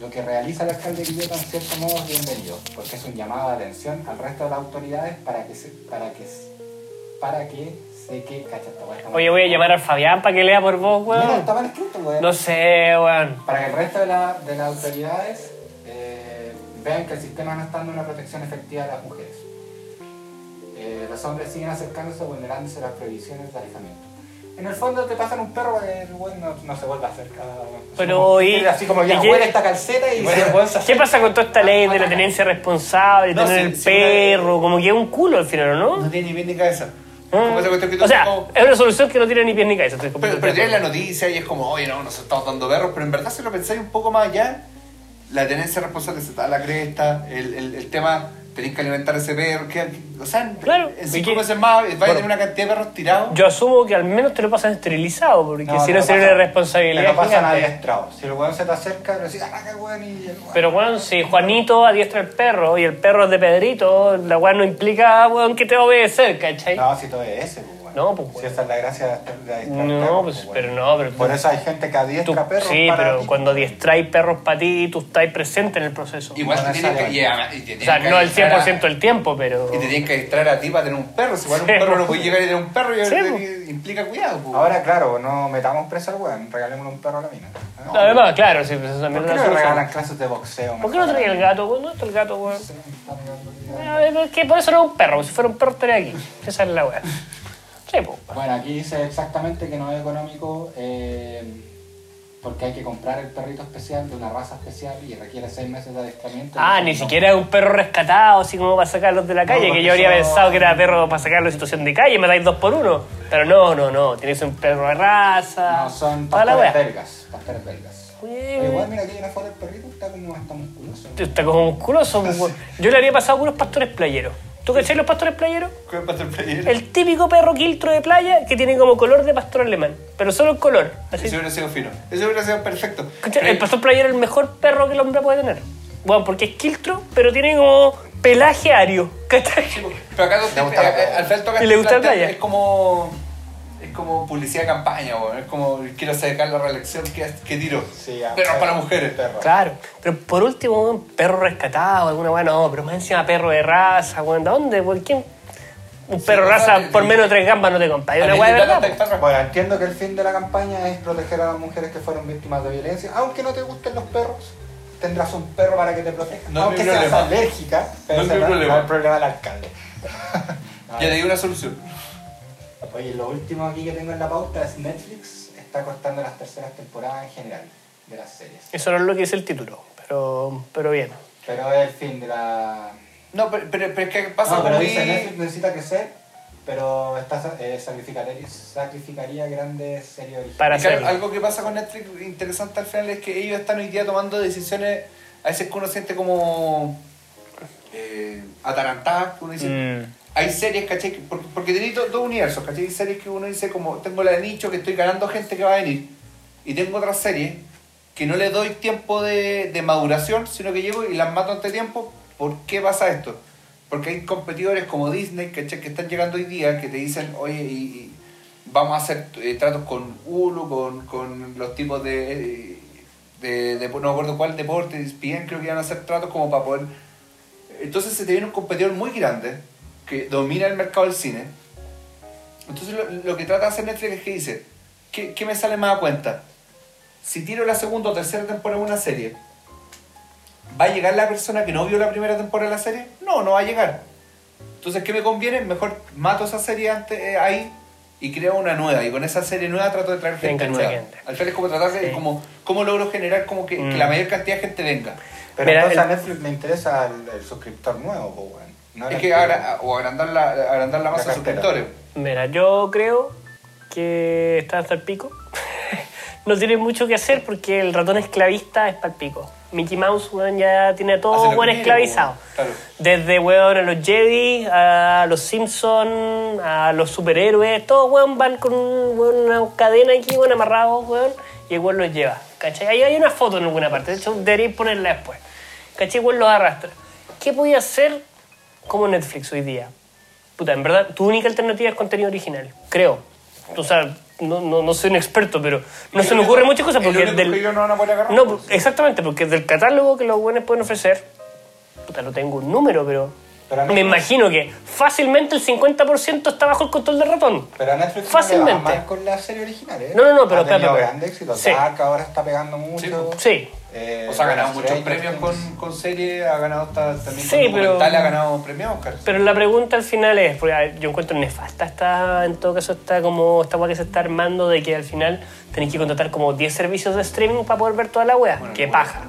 lo que realiza el alcalde de Quillota en cierto modo es bienvenido, porque es un llamado de atención al resto de las autoridades para que se, para que, para que se que cacha esta. Oye, voy a llamar al Fabián para que lea por vos, Mira, weón. está mal escrito, weón. No sé, weón. Para que el resto de, la- de las autoridades eh, vean que el sistema no está dando una protección efectiva a las mujeres. Eh, los hombres siguen acercándose vulnerándose las prohibiciones de alejamiento. En el fondo te pasan un perro el weón no, no se vuelve a acercar. Pero, Como- ¿y- así como ya huele esta calceta y Bueno, se ¿Qué pasa con toda esta ley de la tenencia responsable, No, tener sí, el sí, perro? Como que es un culo al final, ¿no? No tiene ni pie ni cabeza. Ah. O sea, como- es una solución que no tiene ni pies ni cabeza. Pero, pero tienes la noticia y es como, oye, no, nos estamos dando perros, pero en verdad si lo pensáis un poco más allá, la tenencia responsable se está a la cresta, el, el, el tema, Tenés que alimentar a ese perro. que- o sea, Claro. en ¿Y cinco meses más vais a tener una cantidad de perros tirados. Yo asumo que al menos te lo pasan esterilizado, porque No, si te no sería una responsabilidad. Te lo pasan adiestrado. Si el weón se te acerca, le decís, arranca el weón y el weón. Pero bueno, si Juanito adiestra el perro y el perro es de Pedrito, la weá no implica, weón, que te obedecer, ¿cachai? No, si todo es ese, pues, weón. No, pues, Si esa es la gracia de estar- de adiestrar No, perros, pues, weón. pero no, pero Por tú- eso hay gente que adiestra Tú- perros sí, para pero ti. cuando adiestráis perros para ti, tú estás presente en el proceso. Igual No te tienen que, necesariamente. y, y te o sea, que no el adiestrar a- 100% del tiempo, pero... Y te tienen que distraer a ti para tener un perro. Si igual un Sí, perro no pues. puede llegar y tener un perro y Sí, y- implica cuidado. pues. Ahora, claro, no metamos preso al weón, regalémosle un perro a la mina. ¿no? Además, claro, sí, pues, eso ¿Por también qué es no le regalan clases de boxeo? ¿Por qué no traía el gato, weón? ¿Dónde está el gato, weón? Es que por eso no es un perro, si fuera un perro estaría aquí. Esa es la weá. Sí, pues. Bueno, aquí dice exactamente que no es económico eh, porque hay que comprar el perrito especial de una raza especial y requiere seis meses de adiestramiento. Ah, ni no- siquiera es un perro rescatado, así como para sacarlos de la calle, porque que yo habría eso- pensado que era perro para sacarlo en situación de calle, me dais dos por uno. Pero no, no, no, tienes un perro de raza. No, son pastores belgas. Pastores belgas. Oye, igual, mira aquí hay una foto del perrito, está como hasta musculoso. Está como musculoso. Yo le habría pasado puros pastores playeros. ¿Tú cachai los pastores playeros? ¿Qué pasa el player? El típico perro quiltro de playa que tiene como color de pastor alemán, pero solo el color. Así. Eso hubiera sido fino. Eso hubiera sido perfecto. El pastor playero es el mejor perro que el hombre puede tener. Bueno, porque es quiltro, pero tiene como pelaje ario. ¿Cachai? Pero acá Le gusta la playa. al final toca Y le gusta la plantear- playa. Es como. Es como publicidad de campaña, weón. Es como quiero sacar la reelección que, que tiro. Sí, ya. Perros para mujeres. Perro. Claro, pero por último, un perro rescatado, alguna weá, no, pero más encima perro de raza, weón, ¿de dónde? ¿Por quién? Un perro de raza por menos de tres gambas no te compras. Es una weá de verdad. Bueno, entiendo que el fin de la campaña es proteger a las mujeres que fueron víctimas de violencia. Aunque no te gusten los perros, tendrás un perro para que te proteja. No Aunque seas alérgica, pero No es mi no, problema. no es el problema del alcalde. Ya te di una solución. Oye, lo último aquí que tengo en la pauta es Netflix está cortando las terceras temporadas en general de las series. Eso no es lo que dice el título, pero, pero bien. Pero es el fin de la... No, pero, pero, pero es que pasa No, pero muy- dice Netflix necesita crecer, pero esta, eh, sacrificaría, sacrificaría grandes series originales. Para hacerlo. algo que pasa con Netflix interesante al final es que ellos están hoy día tomando decisiones a veces que uno siente como eh, atarantadas, que uno dice, Mm. Hay series, ¿cachai? Que- Porque, porque tenéis do- dos universos, ¿cachai? Hay series que uno dice como, tengo la de nicho que estoy ganando gente que va a venir, y tengo otras series que no le doy tiempo de, de maduración, sino que llego y las mato ante tiempo. ¿Por qué pasa esto? Porque hay competidores como Disney, ¿cachai? Que están llegando hoy día, que te dicen, oye, vamos a hacer eh, tratos con Hulu, con, con los tipos de, de, de- no me acuerdo cuál deporte, bien creo que iban a hacer tratos como para poder... Entonces se te viene un competidor muy grande que domina el mercado del cine. Entonces lo, lo que trata de hacer Netflix es que dice, ¿qué, qué me sale más a cuenta? Si tiro la segunda o tercera temporada de una serie, ¿va a llegar la persona que no vio la primera temporada de la serie? No, no va a llegar. Entonces, ¿qué me conviene? Mejor mato esa serie antes, eh, ahí y creo una nueva. Y con esa serie nueva trato de traer Te gente nueva. gente. Al final es como tratar de, Sí. como, ¿cómo logro generar como que, que Mm. la mayor cantidad de gente venga? Pero Mira, entonces el- a Netflix le interesa el, el suscriptor nuevo, pues. No el Es que agra- o agrandar la, agrandar la masa de La cartera. suscriptores. Mira, yo creo que está hasta el pico. no tiene mucho que hacer porque el ratón esclavista es para el pico. Mickey Mouse, weón, ya tiene todo buen quiere, esclavizado. weón. Claro. Desde, weón, a los Jedi, a los Simpsons, a los superhéroes, todos, weón, van con weón, una cadena aquí, weón, amarrados, weón, y el weón los lleva. ¿Cachai? Ahí hay una foto en alguna parte, de hecho, deberíais ponerla después. ¿Cachai? Weón los arrastra. ¿Qué podía hacer como Netflix hoy día? Puta, en verdad, tu única alternativa es contenido original, creo. O sea, no, no, no soy un experto, pero no se me ocurren muchas cosas porque único del, no van a poder agarrar. no, pues, exactamente, porque del catálogo que los buenos pueden ofrecer, puta, no tengo un número, pero, Pero me imagino que fácilmente el 50% está bajo el control del ratón. Pero a Netflix Fácilmente. no le va mal con la serie original, ¿eh? No, no, no, pero ha tenido espera, espera. grande éxito. Sí. Ahora está pegando mucho. Sí, Eh, O sea, ha ganado muchos premios con, con series, ha ganado hasta, también Sí, con pero- ha ganado premios Oscar. pero la pregunta al final es, porque yo encuentro nefasta está en todo caso está como esta que se está armando de que al final tenéis que contratar como 10 servicios de streaming para poder ver toda la weá. Bueno, Qué paja.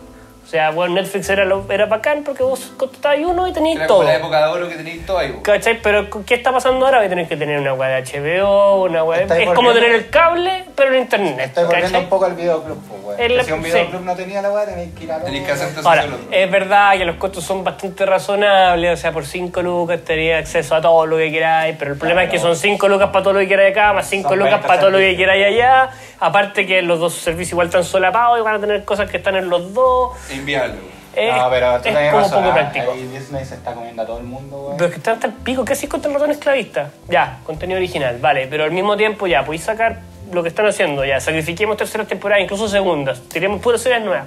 O sea, bueno, Netflix era, lo, era bacán porque vos contratabas uno y tenías Era todo. como la época de oro que tenéis todo ahí. po. ¿Cachai? Pero ¿qué está pasando ahora? A tener que tener una web de HBO, una web... Es como tener el cable, pero en internet. Estoy volviendo ¿cachai? un poco al videoclub, pues. El- Que si un sí. videoclub no tenía la weá, tenéis que ir a lo- Tenéis que hacerte Ahora, es verdad que los costos son bastante razonables, o sea, por 5 lucas tenía acceso a todo lo que queráis, pero el problema es que son 5 lucas para todo lo que queráis acá, más 5 Son lucas 20 para todo lo que queráis allá, aparte que los dos servicios igual están solapados y van a tener cosas que están en los dos. Po. Es, No, pero tú es tenés como razón, poco ah, práctico. Ahí Disney se está comiendo a todo el mundo, weón. Pero es que está hasta el pico, ¿qué haces contra el ratón esclavista? Ya, contenido original, vale, pero al mismo tiempo ya, podéis sacar lo que están haciendo, ya, sacrifiquemos terceras temporadas, incluso segundas, tiremos puras series nuevas.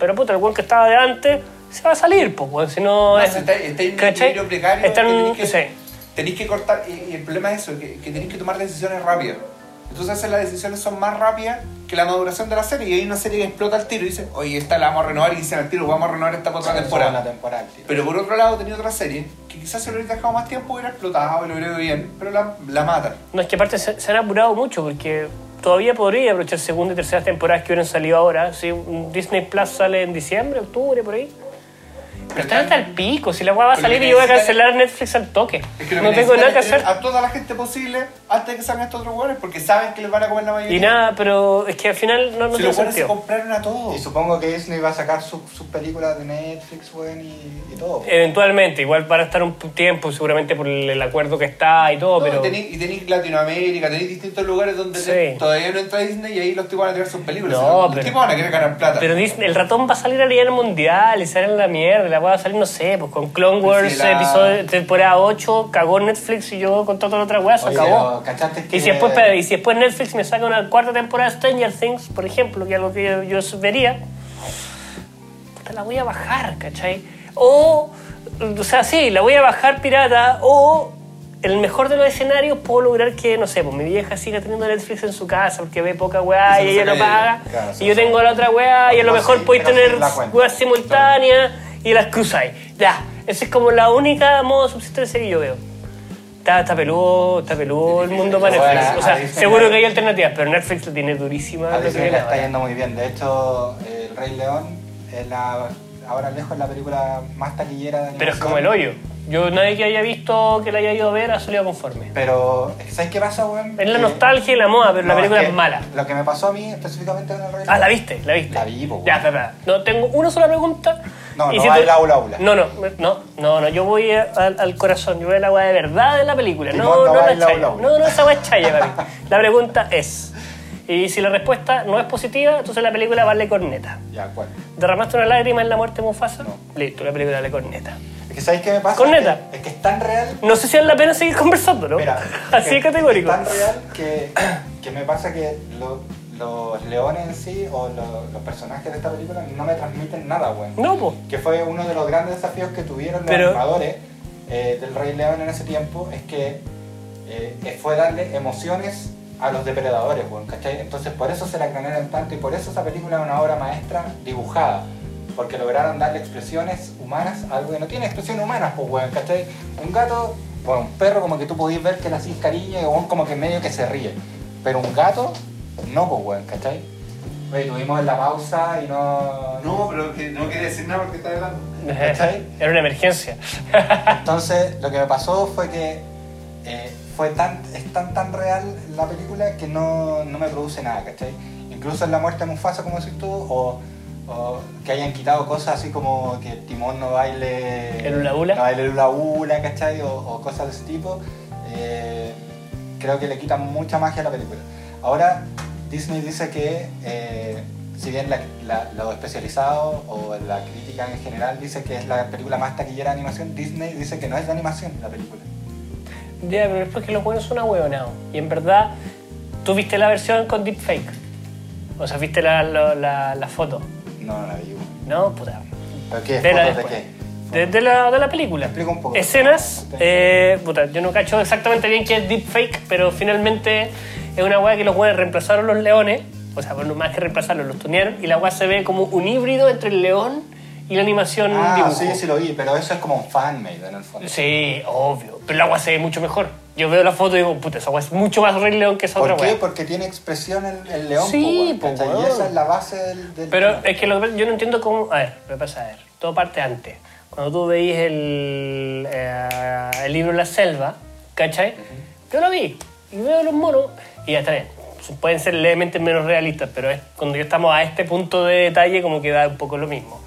Pero puta, el weón que estaba de antes se va a salir, pues, weón, si no... No, es- está, está en un precario. Que, sí. tenéis que cortar. Y, y el problema es eso, que, que tenéis que tomar decisiones rápidas. Entonces las decisiones son más rápidas que la maduración de la serie. Y hay una serie que explota el tiro y dice, oye, esta la vamos a renovar y dicen al tiro, vamos a renovar esta otra Una temporada. Pero por otro lado tenía otra serie que quizás si lo hubiera dejado más tiempo hubiera explotado y lo hubiera ido bien, pero la, la matan. No, es que aparte se, se han apurado mucho porque todavía podría aprovechar segunda y tercera temporadas que hubieran salido ahora. Si un Disney Plus sale en diciembre, octubre, por ahí. Pero están hasta el pico, si la weá va a salir y yo voy a cancelar Netflix al toque. Es que no tengo nada que hacer. A toda la gente posible antes de que salgan estos otros hueones porque saben que les van a comer la mayoría. Y nada, pero es que al final no, no si tiene los hueones se sentido. compraron a todos. Y supongo que Disney va a sacar sus sus películas de Netflix, weón, y, y todo. Eventualmente, igual para estar un tiempo, seguramente por el, acuerdo que está y todo, No, pero. y tenéis y tenéis Latinoamérica, tenéis distintos lugares donde Sí. te- todavía no entra Disney y ahí los tipos van a tirar sus películas. No, los pero- tipos van a querer ganar plata. Pero Disney- el ratón va a salir a nivel mundial y sale en la mierda. La va a salir, no sé, pues con Clone Wars, la- episodio, temporada 8, cagó Netflix y yo con toda la otra weá, se acabó. pero, ¿cachaste que- Y si, después, y si después Netflix me saca una cuarta temporada de Stranger Things, por ejemplo, que es algo que yo, yo vería, puta, la voy a bajar, ¿cachai? O, o sea, sí, la voy a bajar pirata, o el mejor de los escenarios puedo lograr que, no sé, pues mi vieja siga teniendo Netflix en su casa porque ve poca weá Y ella lo paga, Claro, y yo tengo la otra weá, y a lo mejor sí, podéis tener weas simultáneas y las cruzáis. Ya, esa es como la única modo de subsistencia que yo veo. Está, está peludo, está peludo el mundo para Bueno, Netflix. O a sea, Disney seguro que hay alternativas, pero Netflix lo tiene durísima. A Disney le está yendo muy bien. De hecho, El Rey León es la, ahora lejos es la película más taquillera de Pero es como el hoyo. Yo, nadie que haya visto, que la haya ido a ver, ha salido conforme. Pero, ¿sabes qué pasa, weón? Es la nostalgia y la moda, pero la No, película que es mala. Lo que me pasó a mí específicamente con El Rey Ah, León- ¿la viste? ¿La viste? La vi, po, Ya, weón. espera, espera. No, tengo una sola pregunta. No, Y no si va tú- aula aula. No, no, no, no, no, yo voy al, al corazón, yo voy a la agua de verdad de la película. No, no no, la chaya. No, no, esa agua es chaya para mí. La pregunta es, y si la respuesta no es positiva, entonces la película vale corneta. Ya, ¿cuál? ¿Derramaste una lágrima en la muerte de Mufasa? No. Listo, la película vale corneta. Es que, ¿sabes qué me pasa? Corneta. Es que, es que es tan real No sé si vale la pena seguir conversando, ¿no? Mira, Así que- de categórico. Es tan real que, que me pasa que lo- los leones en sí o lo- los personajes de esta película no me transmiten nada, weón. No, pues. Que fue uno de los grandes desafíos que tuvieron los Pero- animadores eh, del Rey León en ese tiempo, es que eh, fue darle emociones a los depredadores, weón, ¿cachai? Entonces por eso se la cranearon tanto y por eso esa película es una obra maestra dibujada. Porque lograron darle expresiones humanas a algo que no tiene expresiones humanas, pues, weón, ¿cachai? Un gato, bueno, un perro como que tú podís ver que le hacís cariño y weón, como que medio que se ríe. Pero un gato, no, pues, weón, ¿cachai? Oye, tuvimos la pausa y no... No, pero que no quería decir nada porque está hablando. ¿Cachai? Era una emergencia. Entonces, lo que me pasó fue que eh, fue tan, es tan, tan real la película que no, no me produce nada, ¿cachai? Incluso en la muerte de Mufasa, como decís tú, o, o que hayan quitado cosas así como que Timón no baile... ¿El hula hula? No baile el hula hula, ¿cachai? O, o cosas de ese tipo. eh, creo que le quitan mucha magia a la película. Ahora, Disney dice que... eh, si bien la, la- lo especializado o la crítica en general dice que es la película más taquillera de animación, Disney dice que no es de animación la película. Ya, pero es porque los buenos son ahueonados. Y en verdad, tú viste la versión con deepfake. O sea, viste la, la, la- foto. No, no la vi. ¿No? Puta. ¿Pero qué? Vela ¿Fotos de qué? De, de la, de la película. Explica un poco. Escenas, eh, puta, yo no cacho exactamente bien qué es deepfake, pero finalmente es una weá que los weones reemplazaron los leones, o sea, bueno, más que reemplazarlos, los tunearon, y la weá se ve como un híbrido entre el león y la animación Ah, dibujo. sí, sí lo vi, pero eso es como un fan-made en el fondo. Sí, obvio. pero el agua se ve mucho mejor. Yo veo la foto y digo, puta, esa agua es mucho más Rey León que esa ¿Por otra qué? weá. Porque tiene expresión el, el león, Sí, po, weón, po, ¿cachai? Y esa es la base del... del Pero es que lo que- yo no entiendo cómo. A ver, que pasa, a ver, todo parte antes. Cuando tú veis el, eh, el libro La Selva, ¿cachai? Yo lo vi y veo los monos y ya está bien. Pueden ser levemente menos realistas, pero es, cuando ya estamos a este punto de detalle, como que da un poco lo mismo.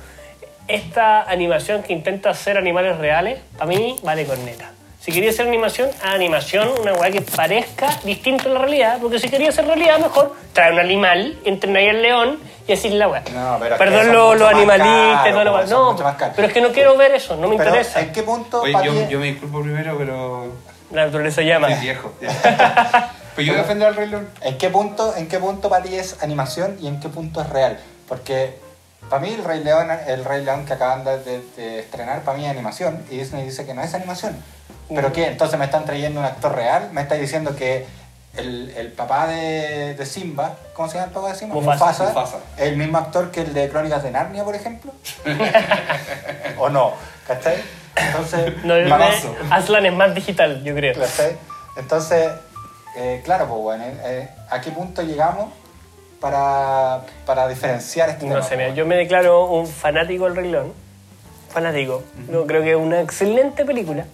Esta animación que intenta hacer animales reales, para mí vale corneta. Si quería hacer animación, animación, una weá que parezca distinto a la realidad, porque si quería hacer realidad, mejor trae un animal, entrena ahí al león y así la weá. No, pero es Perdón son lo, mucho lo más animalista y caros, todo lo No, pero es que no quiero ver eso, no me Pero, interesa. ¿en qué punto Oye, yo, yo me disculpo primero, pero. La naturaleza llama. Soy viejo. Pero yo voy a defender al Rey León. ¿En qué punto, en qué punto para ti es animación y en qué punto es real? Porque para mí el Rey León, el Rey León que acaban de, de- de estrenar, para mí es animación y Disney dice que no es animación. ¿Pero qué? Entonces me están trayendo un actor real, me está diciendo que el, el papá de, de Simba, ¿cómo se llama el papá de Simba? Mufasa. Mufasa. el mismo actor que el de Crónicas de Narnia, por ejemplo. ¿O no? ¿Cachai? Entonces, No. Aslan es más digital, yo creo. ¿Cachai? Entonces, eh, claro, pues bueno, eh, ¿a qué punto llegamos para, para diferenciar este No tema? sé, mira, pues, yo me declaro un fanático del Rey León. Fanático. Yo creo que es una excelente película.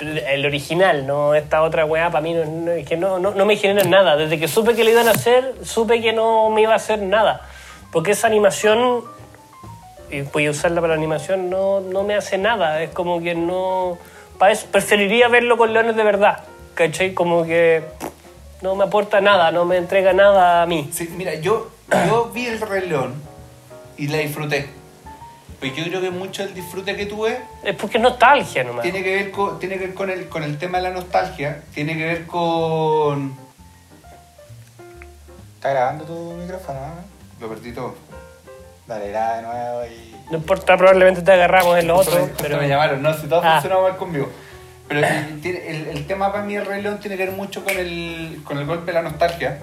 El original, no esta otra weá, para mí no, no- es que no, no, no me genera nada. Desde que supe que le iban a hacer, supe que no me iba a hacer nada. Porque esa animación, y voy a usarla para la animación, no, no me hace nada. Es como que no... Para eso, preferiría verlo con leones de verdad. ¿Cachai? Como que no me aporta nada, no me entrega nada a mí. Sí, mira, yo, yo vi el Rey León y la disfruté. Pues yo creo que mucho el disfrute que tuve Es porque es nostalgia nomás. tiene que ver con, tiene que ver con el, con el tema de la nostalgia, tiene que ver con... ¿Está grabando tu micrófono? no? Lo perdí todo. Dale, graba de nuevo y... No importa, probablemente te agarramos en lo otro, pero... me llamaron, no, si todo Ah. funcionaba mal conmigo. Pero el, el- el tema para mí del Rey León tiene que ver mucho con el, con el golpe de la nostalgia.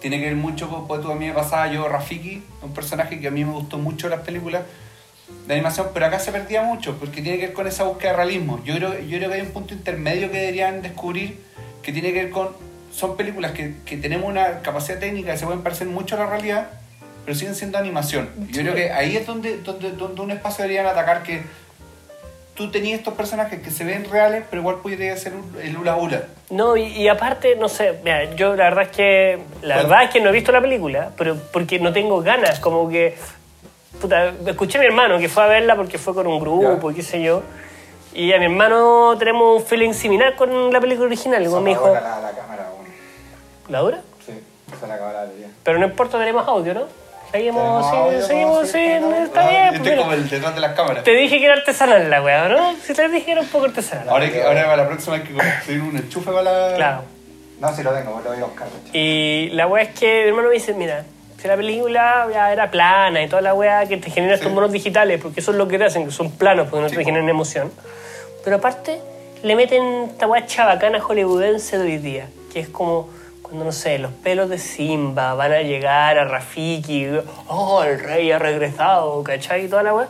Tiene que ver mucho con, pues tú a mí me pasaba yo, Rafiki, un personaje que a mí me gustó mucho en las películas de animación, pero acá se perdía mucho, porque tiene que ver con esa búsqueda de realismo. Yo creo, yo creo que hay un punto intermedio que deberían descubrir, que tiene que ver con, son películas que, que tenemos una capacidad técnica que se pueden parecer mucho a la realidad, pero siguen siendo animación. Yo creo que ahí es donde, donde, donde un espacio deberían atacar que tú tenías estos personajes que se ven reales, pero igual podría ser el hula hula. No, y, y aparte, no sé, mira, yo la verdad es que la Bueno. verdad es que no he visto la película, pero porque no tengo ganas, como que puta, escuché a mi hermano que fue a verla porque fue con un grupo y qué sé yo. Y a mi hermano tenemos un feeling similar con la película original, como me dijo, la, la cámara, bueno. ¿la dura? Sí, acabó la batería. Pero no importa, tenemos audio, ¿no? Seguimos, audio, seguimos, tenemos- está bien. estoy mira. como el detrás de las cámaras. Te dije que era artesanal la weá, ¿no? Si te dije que era un poco artesanal. Ahora, hay que, ahora para la próxima hay que conseguir un enchufe para la... Claro. No, si lo tengo, lo voy a buscar. Y la weá es que mi hermano me dice, mira, si la película ya era plana y toda la weá que te genera estos Sí. monos digitales, porque eso es lo que te hacen, que son planos, porque no te generan emoción. Pero aparte, le meten esta weá chabacana hollywoodense de hoy día, que es como cuando, no sé, los pelos de Simba van a llegar a Rafiki, oh, el rey ha regresado, ¿cachai? Y toda la weá.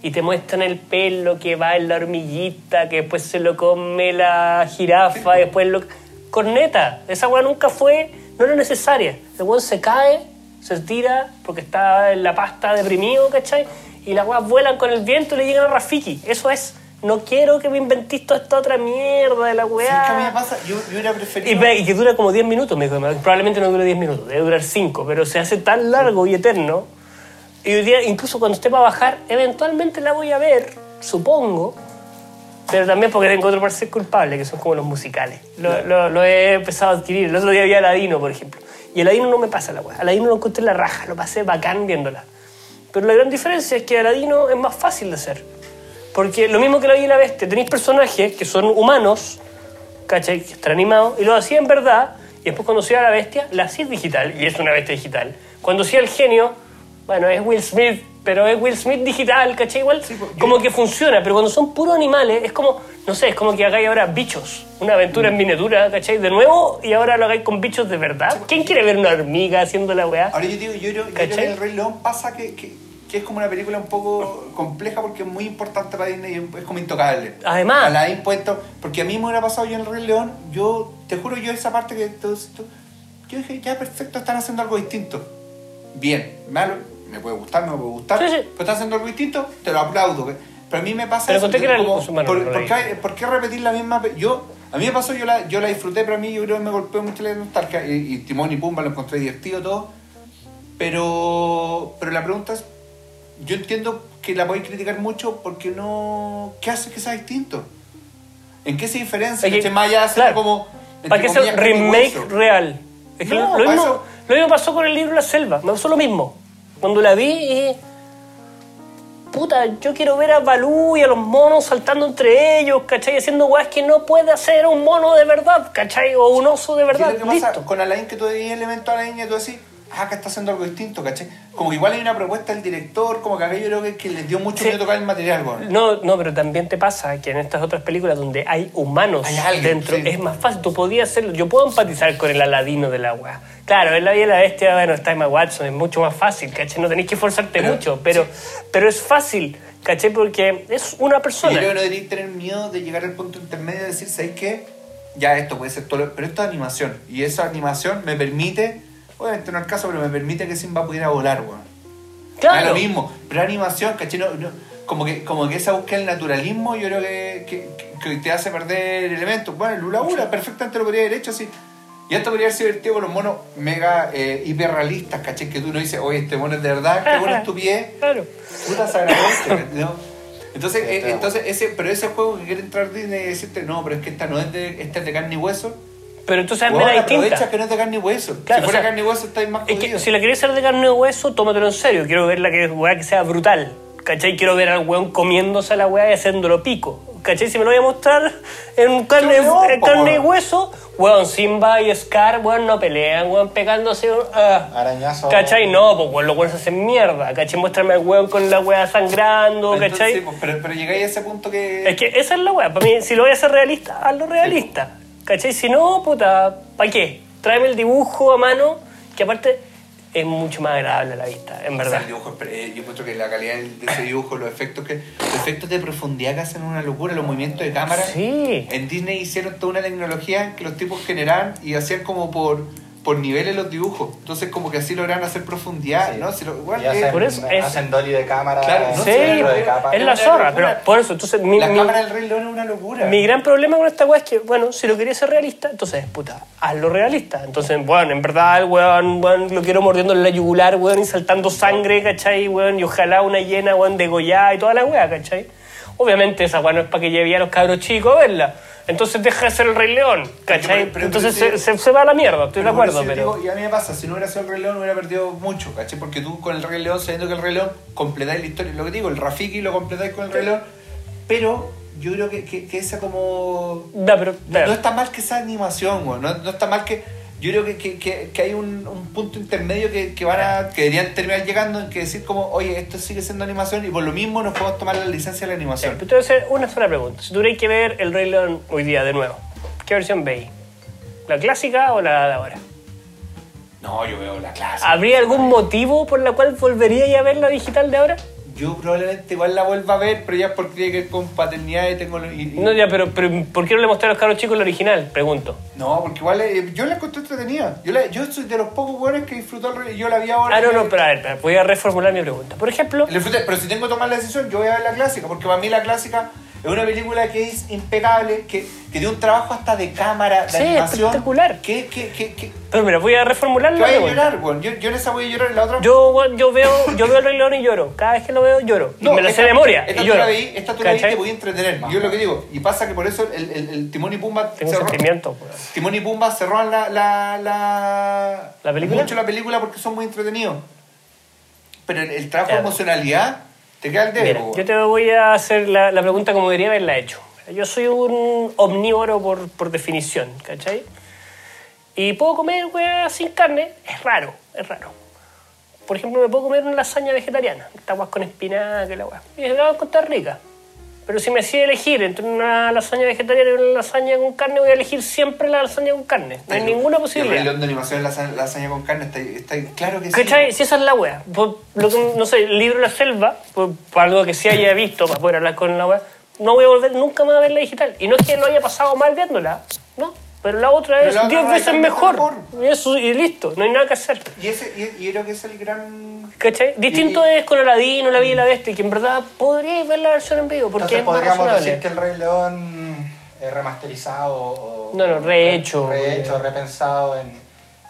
Y te muestran el pelo que va en la hormiguita, que después se lo come la jirafa, después lo... Corneta, esa weá nunca fue, no era necesaria. El weón se cae, se tira porque está en la pasta deprimido, ¿cachai? Y las weas vuelan con el viento y le llegan a Rafiki. Eso es, no quiero que me inventís toda esta otra mierda de la Sí, es que a mí me weá. pasa, yo, yo hubiera Y, preferido... ve- y que dura como 10 minutos, me dijo. Probablemente no dure 10 minutos, debe durar 5, pero se hace tan largo y eterno. Y día, incluso cuando esté para bajar, eventualmente la voy a ver, supongo. Pero también porque tengo otro parecer culpable, que son como los musicales. Lo, lo- lo he empezado a adquirir. El otro día vi a Aladino, por ejemplo. Y Aladino no me pasa la weá. Aladino lo encontré en la raja, lo pasé bacán viéndola. Pero la gran diferencia es que Aladino es más fácil de hacer. Porque lo mismo que la Bella y la Bestia, tenéis personajes que son humanos, ¿cachai? Que están animados, y lo hacía en verdad, y después cuando hacía la bestia, la hacía digital, y es una bestia digital. Cuando hacía el genio, bueno, es Will Smith, pero es Will Smith digital, ¿cachai? Igual, pues, yo- como que funciona, pero cuando son puros animales, es como, no sé, es como que hagáis ahora bichos, una aventura en miniatura, ¿cachai? De nuevo, y ahora lo hagáis con bichos de verdad. ¿Quién quiere ver una hormiga haciendo la weá? Ahora yo digo, yo creo, yo creo que el Rey León pasa que, que que es como una película un poco compleja porque es muy importante para Disney y es como intocable. Además. Aladdin puesto, porque a mí me hubiera pasado yo en El Rey León, yo, te juro, yo esa parte que todo esto, yo dije, ya perfecto, están haciendo algo distinto. Bien, malo, me puede gustar, no me puede gustar, Sí, sí. pero están haciendo algo distinto, te lo aplaudo. Pero a mí me pasa Pero eso, conté que era como, ¿por, por qué, por qué repetir la misma? Yo, a mí me pasó, yo la, yo la disfruté, pero a mí yo creo que me golpeó mucho la nostalgia. Y, y Timón y Pumba lo encontré divertido todo. Pero, pero la pregunta es, yo entiendo que la podéis criticar mucho porque no... ¿Qué hace que sea distinto? ¿En qué se diferencia? Que más allá de claro, como... Para que sea un remake hueso? real. Es que No, lo, mismo, eso- lo mismo pasó con el libro La Selva. Me pasó lo mismo. Cuando la vi, y puta, yo quiero ver a Balú y a los monos saltando entre ellos, ¿cachai? Haciendo weas que no puede hacer un mono de verdad, ¿cachai? O un oso de ¿Qué es verdad. lo que pasa con Alain que tú veías elementos a Alain y tú decís, ah, acá está haciendo algo distinto, ¿cachai? Como que igual hay una propuesta del director, como que yo creo que, que les dio mucho Sí. miedo tocar el material, weón. No, no, pero también te pasa que en estas otras películas donde hay humanos Hay alguien, dentro, sí. es más fácil. Tú podías hacerlo. Yo puedo empatizar con el aladino de la weá. Claro, en la vida de la bestia, bueno, está Emma Watson, es mucho más fácil, ¿cachai? No tenés que esforzarte Pero- mucho, pero, pero es fácil, ¿cachai? Porque es una Y persona. yo creo que no deberíais tener miedo de llegar al punto intermedio y decir, ¿sabéis qué? Ya esto puede ser todo, pero esto es animación. Y esa animación me permite, obviamente no es el caso, pero me permite que Simba pudiera volar, weón. Claro. Da lo mismo, pero animación, ¿cachai? No- no- como, que, como que esa búsqueda del naturalismo yo creo que, que, que te hace perder elementos. Bueno, el Lula Ula perfectamente lo podría haber hecho así. Y esto podría haber sido divertido con los monos mega eh, hiperrealistas, ¿cachai? Que tú no dices, oye, este mono es de verdad, qué buena estupidez. Claro. Puta se agradece, ¿no? Entonces, Sí, eh, entonces ese, pero ese juego que quiere entrar Disney y decirte, no, pero es que esta no es de, esta es de carne y hueso. Pero entonces hazme Bueno, distinta. que no es de carne y hueso. Claro, si fuera o sea, carne y hueso, estáis más Es que si la querés hacer de carne de hueso, tómatelo en serio. Quiero ver la que, weá que sea brutal. ¿Cachai? Quiero ver al weón comiéndose a la weá y haciéndolo pico. ¿Cachai? Si me lo voy a mostrar en carne, Sí, en po, carne y hueso, weón, Simba y Scar, weón, no pelean, weón, pegándose. ah. Arañazo. ¿Cachai? No, pues weón, los weones hacen mierda. ¿Cachai? Muéstrame al weón con la weá sangrando, Entonces, ¿cachai? sí, pues, pero, pero llegáis a ese punto que... Es que esa es la weá. Para mí, si lo voy a hacer realista, hazlo realista. ¿Cachai? Si no, puta, ¿para qué? Tráeme el dibujo a mano, que aparte es mucho más agradable a la vista, en O sea, verdad. el dibujo, eh, yo encuentro que la calidad de ese dibujo, los efectos que los efectos de profundidad que hacen una locura, los movimientos de cámara. Sí. En Disney hicieron toda una tecnología que los tipos generaban y hacían como por, por niveles los dibujos. Entonces como que así lograron hacer profundidad, Sí. ¿no? Si lo- igual Y que- hacen, Por eso es- hacen dolly de cámara. Claro, no Sí, dentro de capa. es la zorra, locura. pero por eso, entonces mi, la mi- cámara del Rey León es una locura. mi gran problema con esta weá es que, bueno, si lo quería ser realista, entonces, puta, hazlo realista. Entonces, bueno, en verdad, el weón, weón, lo quiero mordiendo en la yugular, weón, y saltando sangre, ¿cachai? Weón, y ojalá una llena, weón, degollada y toda la weá, ¿cachai? Obviamente esa weá no es para que lleve a los cabros chicos a verla. Entonces deja de ser el Rey León, ¿cachai? pero- pero- Entonces pero- se, se- se va a la mierda, estoy de acuerdo, pero... digo, y a mí me pasa, si no hubiera sido el Rey León, hubiera perdido mucho, ¿cachai? Porque tú con el Rey León, sabiendo que el Rey León completáis la historia, lo que digo, el Rafiki lo completáis con el Rey León, pero yo creo que, que, que esa como... No, pero, No, no está mal que esa animación, güey, no, no está mal que... Yo creo que, que, que, que hay un, un punto intermedio que, que van a, que deberían terminar llegando en que decir como, oye, esto sigue siendo animación y por lo mismo nos podemos tomar la licencia de la Sí, animación. pero te voy a hacer una sola pregunta. Si tuvierais que ver el Rey León hoy día de nuevo, ¿qué versión veis? ¿La clásica o la de ahora? No, yo veo la clásica. ¿Habría algún motivo por la cual volveríais a ver la digital de ahora? Yo probablemente igual la vuelva a ver, pero ya es porque tiene que ver con paternidad y tengo... y- y- No, ya, pero, pero ¿por qué no le mostré a los cabros chicos el original? Pregunto. No, porque igual eh, yo la encontré entretenida. Yo, la- yo soy de los pocos buenos que disfrutó Yo la vi ahora. Ah, no, no, pero a ver, voy a reformular mi pregunta. Por ejemplo, pero si tengo que tomar la decisión, yo voy a ver la clásica, porque para mí la clásica es una película que es impecable, que, que tiene un trabajo hasta de cámara, de Sí, animación. espectacular. Que, que, pero mira, voy a reformular que la vaya a llorar, weón. Yo, yo en esa voy a llorar, en la otra. Yo, bueno, yo veo, yo veo el Rey León y lloro. Cada vez que lo veo, lloro. Y me la sé esta- de memoria. Esta y tú lloro. la veí, esta tú la ¿Cachai? te voy a entretener. Yo es lo que digo. Y pasa que por eso el, el, el Timón y Pumba Tengo pues. Timón y Pumba cerraron la, la, la, ¿La película? mucho la película porque son muy entretenidos. Pero el, el trabajo de emocionalidad te queda el dedo. Mira, yo te voy a hacer la, la pregunta como debería haberla hecho. Yo soy un omnívoro por, por definición, ¿cachai? Y puedo comer weá sin carne, es raro, es raro. Por ejemplo, me puedo comer una lasaña vegetariana, esta con espinaca la weá. Y la voy a encontrar rica. Pero si me hacía elegir entre una lasaña vegetariana y una lasaña con carne, voy a elegir siempre la lasaña con carne. No hay ninguna El posibilidad. León de animación, la lasaña, lasaña con carne, está, está claro que sí. ¿Cachai? Si esa es la wea. Por lo que, no sé, el libro La Selva, por, por algo que sí haya visto para poder hablar con la wea, no voy a volver nunca más a ver la digital. Y no es que lo haya pasado mal viéndola, no. Pero la otra es la otra 10 veces mejor. mejor. Y, eso, y listo, no hay nada que hacer. Y, ese, y, y yo creo que es el gran... ¿Cachai? Distinto Y- es con Aladino, La Bella y la Bestia, que en verdad podríais ver la versión en vivo, porque Entonces es más podríamos razonable. decir que el Rey León es remasterizado o... No, no, rehecho. Rehecho, repensado en,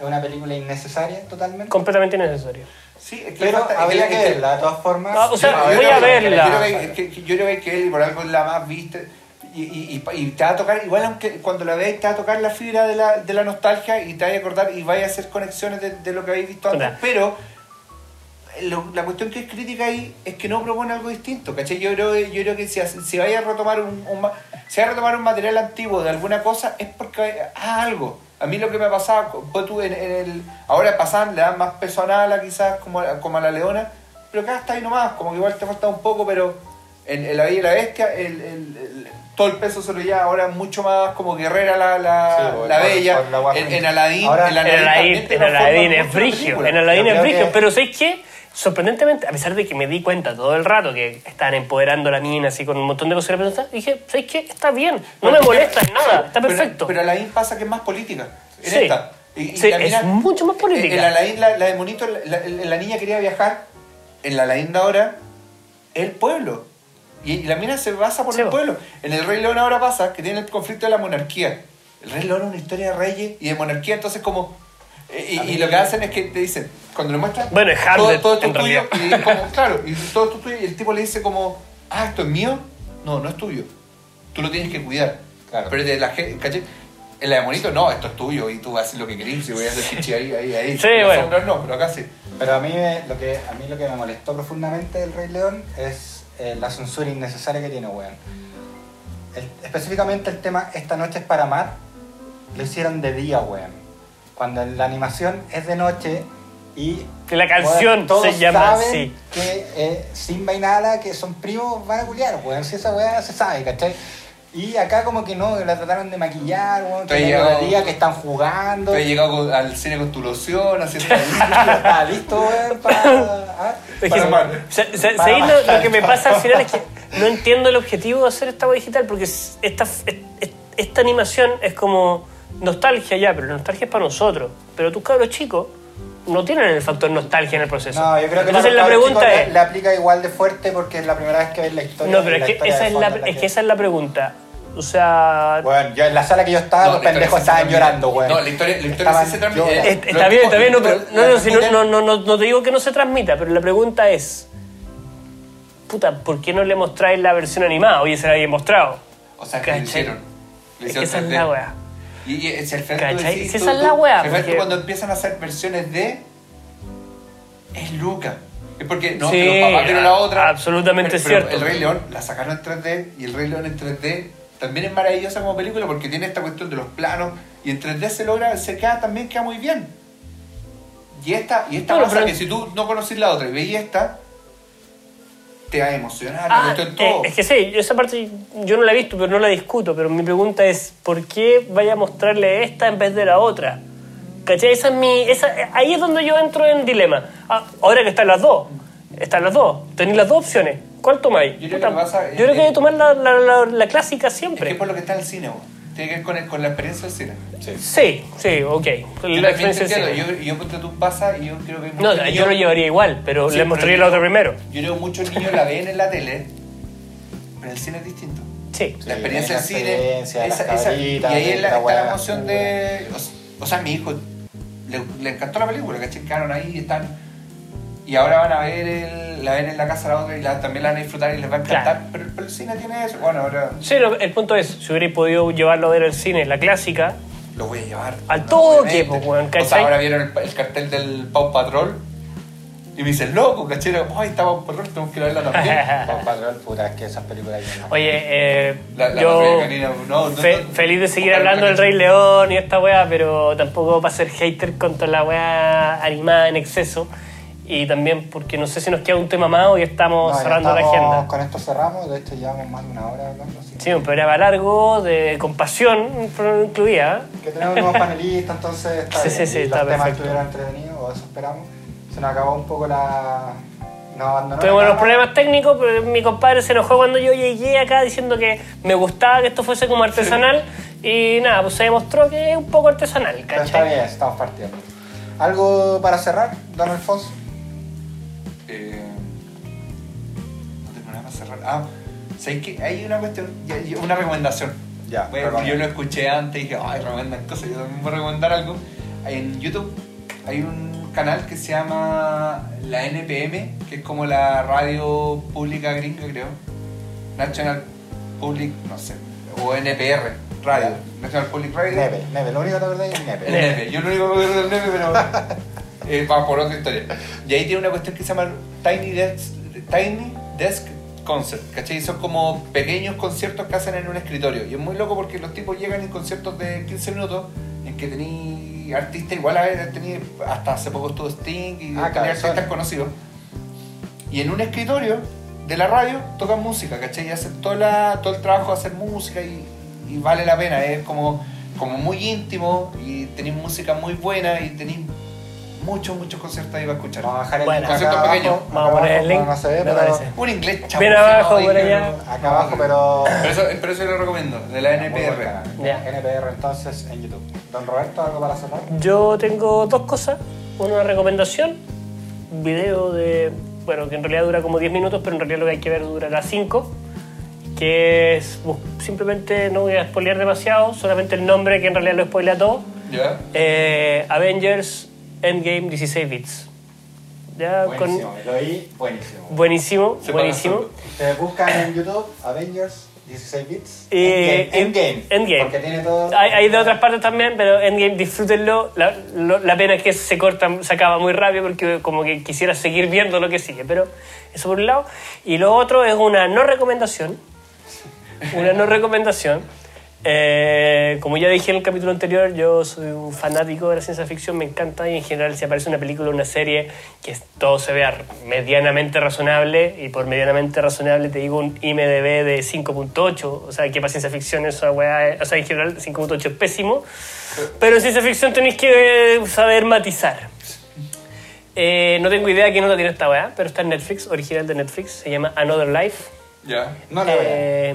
en una película innecesaria totalmente. Completamente innecesario. Sí, es que Pero es habría es que verla, de todas formas. Ah, o sea, voy yo a que- verla. Yo creo que, que- que- yo creo que él por algo es la más vista y, y, te va a tocar, igual aunque cuando la veas te va a tocar la fibra de la, de la nostalgia y te va a acordar y vaya a hacer conexiones de, de lo que habéis visto antes, Claro. pero lo- la cuestión que es crítica ahí es que no propone algo distinto, ¿cachai? Yo creo, yo creo que si, si vaya a retomar un, un si a retomar un material antiguo de alguna cosa es porque ah, algo. A mí lo que me pasaba, pon tú en, en el, ahora pasan, le dan más peso a Nala quizás como, a- como a la Leona, pero acá está ahí nomás, como que igual te falta un poco, pero en, en La Bella y la Bestia el, el- el- todo el peso se lo lleva ahora mucho más como guerrera la, la, Sí, por- la por- Bella, por la en, en Aladdin, Ahora, en En Aladdin, es película. en Aladdin es que- pero ¿sabéis qué? Sorprendentemente, a pesar de que me di cuenta todo el rato que estaban empoderando a la mina así con un montón de cosas dije, ¿sabéis qué? Está bien, no me molesta en nada, está Pero- perfecto. Pero, Aladdin pasa que es más política. En Sí. esta. Y- y Sí, la es mucho más política. En Aladdin, la, la de Monito, la, la- la niña quería viajar. En la Aladdin de ahora, el pueblo. Y, y la mina se basa por Sí, el pueblo. En el Rey León ahora pasa que tiene el conflicto de la monarquía. El Rey León es una historia de reyes y de monarquía, entonces como... eh, Y, A y lo que hacen es que te dicen, cuando lo muestran... Bueno, es todo, Hamlet, todo esto en es tuyo, realidad. y como, claro, y todo esto es tuyo, y el tipo le dice como, ah, esto es mío. No, no es tuyo. Tú lo tienes que cuidar. Claro. Pero de la gente. En la de Monito, no, esto es tuyo y tú vas a hacer lo que querés y voy a hacer chichi ahí, ahí, ahí. Sí, bueno. no, pero acá sí. Pero a mí, me- lo que, a mí lo que me molestó profundamente del Rey León es eh, la censura innecesaria que tiene, weón. El- específicamente el tema Esta noche es para amar, lo hicieron de día, weón. Cuando la animación es de noche y... Que la canción weón, todos se llama saben así. que eh, Simba y Nala, que son primos, van a culiar, weón. Si esa weá se sabe, ¿cachai? Y acá como que no, la trataron de maquillar, weón. Te Que llegado- día, que están jugando. Has llegado con- al cine con tu loción, haciendo Está listo, weón, para... ah, Es Para que- amar. sa- sa- Para ¿sabéis lo, que me pasa al final es que no entiendo el objetivo de hacer esta web digital porque es- esta, es- es- esta animación es como nostalgia ya, pero nostalgia es para nosotros. Pero tus cabros chicos no tienen el factor nostalgia en el proceso. No, yo creo que Entonces la los pregunta le- es... le, aplica igual de fuerte porque es la primera vez que ves la historia. No, pero es que, historia esa es, fondo la, es que esa es la pregunta. O sea... Bueno, yo en la sala que yo estaba, No, los la pendejos estaban llorando, weón. No, la historia- la historia Estaban sí se transmite. Eh, está bien, está bien, no, pero no, la no, si no, no, no, no, no te digo que no se transmita, pero la pregunta es, puta, ¿por qué no le mostráis la versión animada? Oye, se la había mostrado. O sea, que lo ¿Cachai? hicieron. Es que hicieron esa es 3D. la weá. Y, y ¿Cachai? decís, Si tú- esa es la weá, tú porque- cuando empiezan a hacer versiones de... Es Luca. Es porque no, Sí, los papás vieron la otra. absolutamente pero- pero cierto. El Rey León la sacaron en 3D y el Rey León en 3D también es maravillosa como película porque tiene esta cuestión de los planos y en 3D se logra, se queda también queda muy bien. Y esta, y esta Bueno, pasa pero- que si tú no conocís la otra y veis esta, te va a emocionar, Ah, en todo. eh, es que sí, esa parte yo no la he visto, pero no la discuto. Pero mi pregunta es, ¿por qué vaya a mostrarle esta en vez de la otra? ¿Cachai? Esa es mi, esa, ahí es donde yo entro en dilema. Ah, ahora que están las dos, están las dos, tenéis las dos opciones. ¿Cuál tomáis? Yo creo Puta, que yo creo que eh, hay que tomar la, la, la, la clásica Es siempre. que por lo que está en el cine, vos. Tiene que ver con, el- con la experiencia del cine. Sí, sí, ok. Yo La experiencia sí. yo, yo ponte tú pasa y yo creo que No, yo lo llevaría igual, pero Sí, le pero mostraría yo la otra primero. Yo creo que muchos niños la ven en la tele, pero el cine es distinto. Sí. la experiencia del cine, esa, esa- y ahí es la, está la emoción de... O sea, a mi hijo le, le encantó la película, ¿cachai? Quedaron ahí y están... Y ahora van a ver el, la ven en la casa la otra y la- también la van a disfrutar y les va a encantar. Claro. Pero, pero el cine tiene eso. Bueno, ahora Sí, lo- el punto es, si hubierais podido llevarlo a ver al cine, la clásica, lo voy a llevar. Al toque, obviamente. pues, weón, O ahora vieron el, el cartel del Pau Patrol y me dicen, loco, ¿cachai? Ay, está Pau Patrol, tenemos que ir a verla también. Paw Patrol, puta, es que esas películas ya no. Oye, eh, La- la yo canina, no, no, fe- no, feliz de seguir hablando del Rey León y esta weá, pero tampoco para ser hater contra la weá animada en exceso. Y también porque no sé si nos queda un tema más ya estamos No, cerrando la estamos- agenda. Con esto cerramos, de hecho llevamos más de una hora hablando. Así Sí, un programa largo, de compasión incluida. que tenemos nuevos panelistas, entonces está Sí, bien. sí, sí, Y está los temas perfecto. estuvieron entretenidos, eso esperamos. Se nos acabó un poco la... Nos abandonó Tuvimos la unos problemas técnicos, pero mi compadre se enojó cuando yo llegué acá diciendo que me gustaba que esto fuese como artesanal y nada, pues se demostró que es un poco artesanal, Pero está ¿cachai? bien, estamos partiendo. ¿Algo para cerrar, don Alfonso? Eh, no tengo nada más cerrar. Ah, ¿sabéis que hay una cuestión, una recomendación? Ya, Bueno, yo lo escuché antes y dije, ay, recomiendan cosas, yo también voy a recomendar algo. En YouTube hay un canal que se llama la NPM, que es como la radio pública gringa, creo. National Public, no sé, o NPR, radio. National Public Radio. Neve, Neve, lo único que te acordás es Neve. Neve. Yo lo único que me acuerdo del Neve, pero. eh, va por otra historia. Y ahí tiene una cuestión que se llama Tiny Desk, Tiny Desk Concert. ¿Cachai? Son como pequeños conciertos que hacen en un escritorio. Y es muy loco porque los tipos llegan en conciertos de 15 minutos en que tení artistas igual a tení, hasta hace poco estuvo Sting y Ah, artistas conocidos. Y en un escritorio de la radio tocan música, ¿cachai? Y hacen todo, la, todo el trabajo de hacer música y, y vale la pena. Es como, como muy íntimo y tenéis música muy buena y tenéis muchos, muchos conciertos ahí para escuchar. Vamos a dejar el Bueno. abajo. pequeño. Vamos a poner el link, No me pero... parece. Un inglés Ven chamuqueado abajo, por allá. Acá abajo, pero... Pero eso, pero eso lo recomiendo, de la NPR. Ya. NPR entonces en YouTube. Don Roberto, ¿algo para cerrar? Yo tengo dos cosas. Una recomendación, un video de, bueno, que en realidad dura como 10 minutos, pero en realidad lo que hay que ver durará 5, que es, bus- simplemente no voy a spoilear demasiado, solamente el nombre que en realidad lo spoilea todo. ¿Ya? Eh, Avengers Endgame 16 bits. Ya Buenísimo, lo oí, buenísimo. con buenísimo, Se buenísimo. Ustedes buscan en YouTube Avengers 16 bits. Eh, Endgame, Endgame. Endgame. Porque tiene todo... Hay, hay de otras partes también, pero Endgame disfrútenlo. La, lo- la pena es que se corta, se acaba muy rápido porque como que quisiera seguir viendo lo que sigue. Pero eso por un lado. Y lo otro es una no recomendación. Una no recomendación. Eh, como ya dije en el capítulo anterior, yo soy un fanático de la ciencia ficción, me encanta y en general si aparece una película o una serie que todo se vea medianamente razonable y por medianamente razonable te digo un IMDB de 5.8, o sea que para ciencia ficción esa weá, o sea en general 5.8 es pésimo, pero en ciencia ficción tenéis que saber matizar. Eh, no tengo idea de qué nota tiene esta weá, pero está en Netflix, original de Netflix, se llama Another Life. ¿Ya? No la. Eh,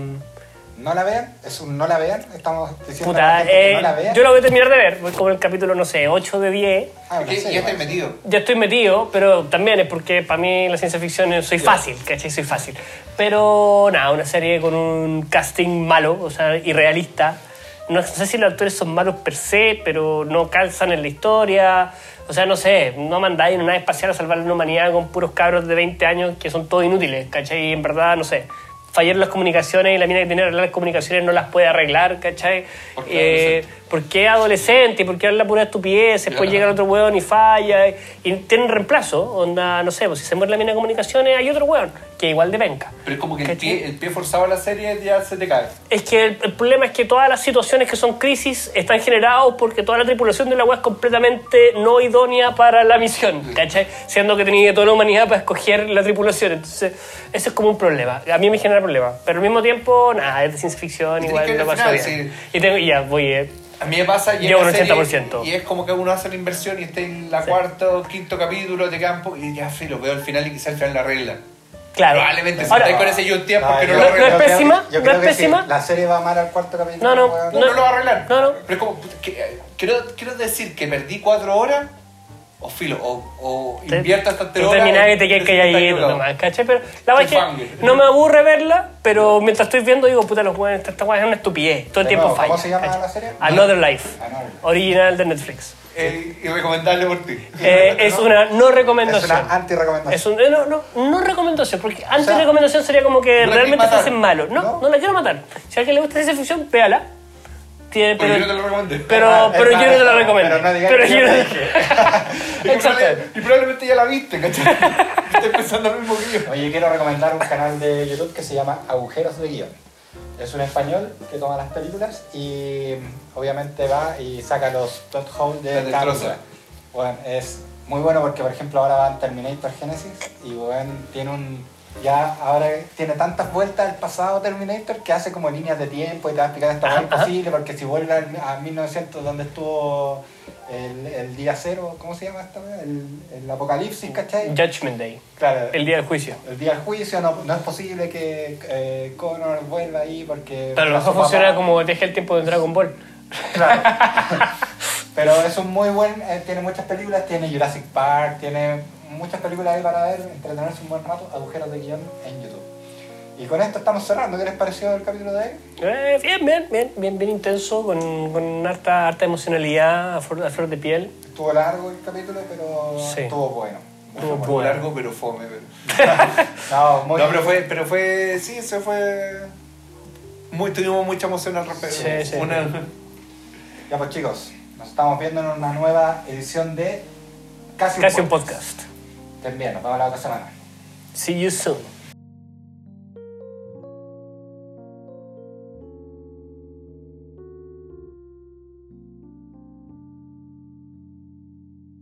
No la vean, es un no la vean. Estamos diciendo a la que eh, no la vean. yo lo voy a terminar de ver, voy como en el capítulo, no sé, 8 de 10. Ah, no sé, ya estoy metido. Ya estoy metido, pero también es porque para mí la ciencia ficción es- soy fácil, ¿cachai? Soy fácil. Pero nada, una serie con un casting malo, o sea, irrealista. No sé si los actores son malos per se, pero no calzan en la historia. O sea, no sé, no mandáis una nave espacial a salvar a la humanidad con puros cabros de 20 años que son todos inútiles, ¿cachai? Y en verdad, no sé, fallaron las comunicaciones y la mina que arreglar las comunicaciones no las puede arreglar, ¿cachai? ¿Por qué Eh? ¿Por qué adolescente? ¿Y por qué habla pura estupidez? Después llega el otro weón y falla. Y, y tienen reemplazo. Onda, no sé, pues si se muere la mina de comunicaciones, hay otro weón que igual de penca. Pero es como que el pie, el pie forzado a la serie ya se te cae. Es que el, el problema es que todas las situaciones que son crisis están generadas porque toda la tripulación de la weá es completamente no idónea para la misión, ¿cachai? Siendo que tenía toda la humanidad para escoger la tripulación. Entonces, eso es como un problema. A mí me genera problema. Pero al mismo tiempo, nada, es de ciencia ficción, igual ver paso al bien. final, Y, tengo, y ya, voy. eh, A mí me pasa y Llevo en un la serie, 80%. Y es como que uno hace la inversión y está en la Sí. cuarta o quinto capítulo de campo y ya filo, veo el final y quizás al final la regla. claro. Probablemente si Ahora, estáis con ese YouTube No, porque no, yo- lo No- no es arregla. yo creo- pésima, yo no es que pésima. Si la serie va mal al cuarto capítulo. No, no. No, No. no lo va a arreglar. No, no. Pero es como, que, eh, quiero, quiero decir que perdí cuatro horas o filo, o, o Te- invierta hasta tres Tú horas. terminás que te quedes calladito nomás, ¿cachai? Pero la verdad es que no me aburre verla, pero mientras estoy viendo digo, puta, los weones, esta weá es una estupidez. Todo el De tiempo nuevo, falla. ¿cómo se llama ¿cachai? la serie? Another Life. Another. Original de Netflix. Eh, y recomendable por ti. Eh, es una no Es recomendación. una anti-recomendación. Es un, eh, no, no, no recomendación, porque antes sea, recomendación sería como que no realmente te hacen malo. No, ¿no? no, la quiero matar. Si a alguien le gusta ciencia ficción, véala. Tiene, Porque pero, yo no te lo recomendé. pero, Ah, pero yo no te la recomiendo. pero no digas Pero que yo no- te dije. Exacto. Y probablemente ya la viste, ¿cachai? Estoy pensando lo mismo que yo. Oye, quiero recomendar un canal de YouTube que se llama Agujeros de Guión. Es un español que toma las películas y obviamente va y saca los plot holes de destroza. película. Bueno, es muy bueno porque, por ejemplo, ahora va en Terminator Genesis y bueno, tiene un. Ya ahora tiene tantas vueltas el pasado Terminator que hace como líneas de tiempo y te va a explicar esta ajá. imposible porque si vuelve al- a 1900 donde estuvo el, el día cero, ¿cómo se llama esta? El, el apocalipsis, ¿cachai? Judgment Day, Claro, el día del juicio. el día del juicio no, no es posible que eh, Connor vuelva ahí porque... Mejor papá- funciona como deje el tiempo de Dragon Ball. Claro. Pero es un muy buen, eh, tiene muchas películas, tiene Jurassic Park, tiene muchas películas ahí para ver, entretenerse un buen rato, agujeros de guion en YouTube. Y con esto estamos cerrando. ¿Qué les pareció el capítulo de hoy? Eh, bien, bien, bien, bien, bien intenso, con, con harta, harta emocionalidad a flor, a flor de piel. Estuvo largo el capítulo, pero Sí. estuvo bueno. Estuvo largo, pero fome. pero- No, muy No, pero fue, pero fue, sí, se fue... Muy, tuvimos mucha emoción al respecto. Sí, sí. Una- Ya pues chicos, nos estamos viendo en una nueva edición de Casi, Casi un podcast. See you soon.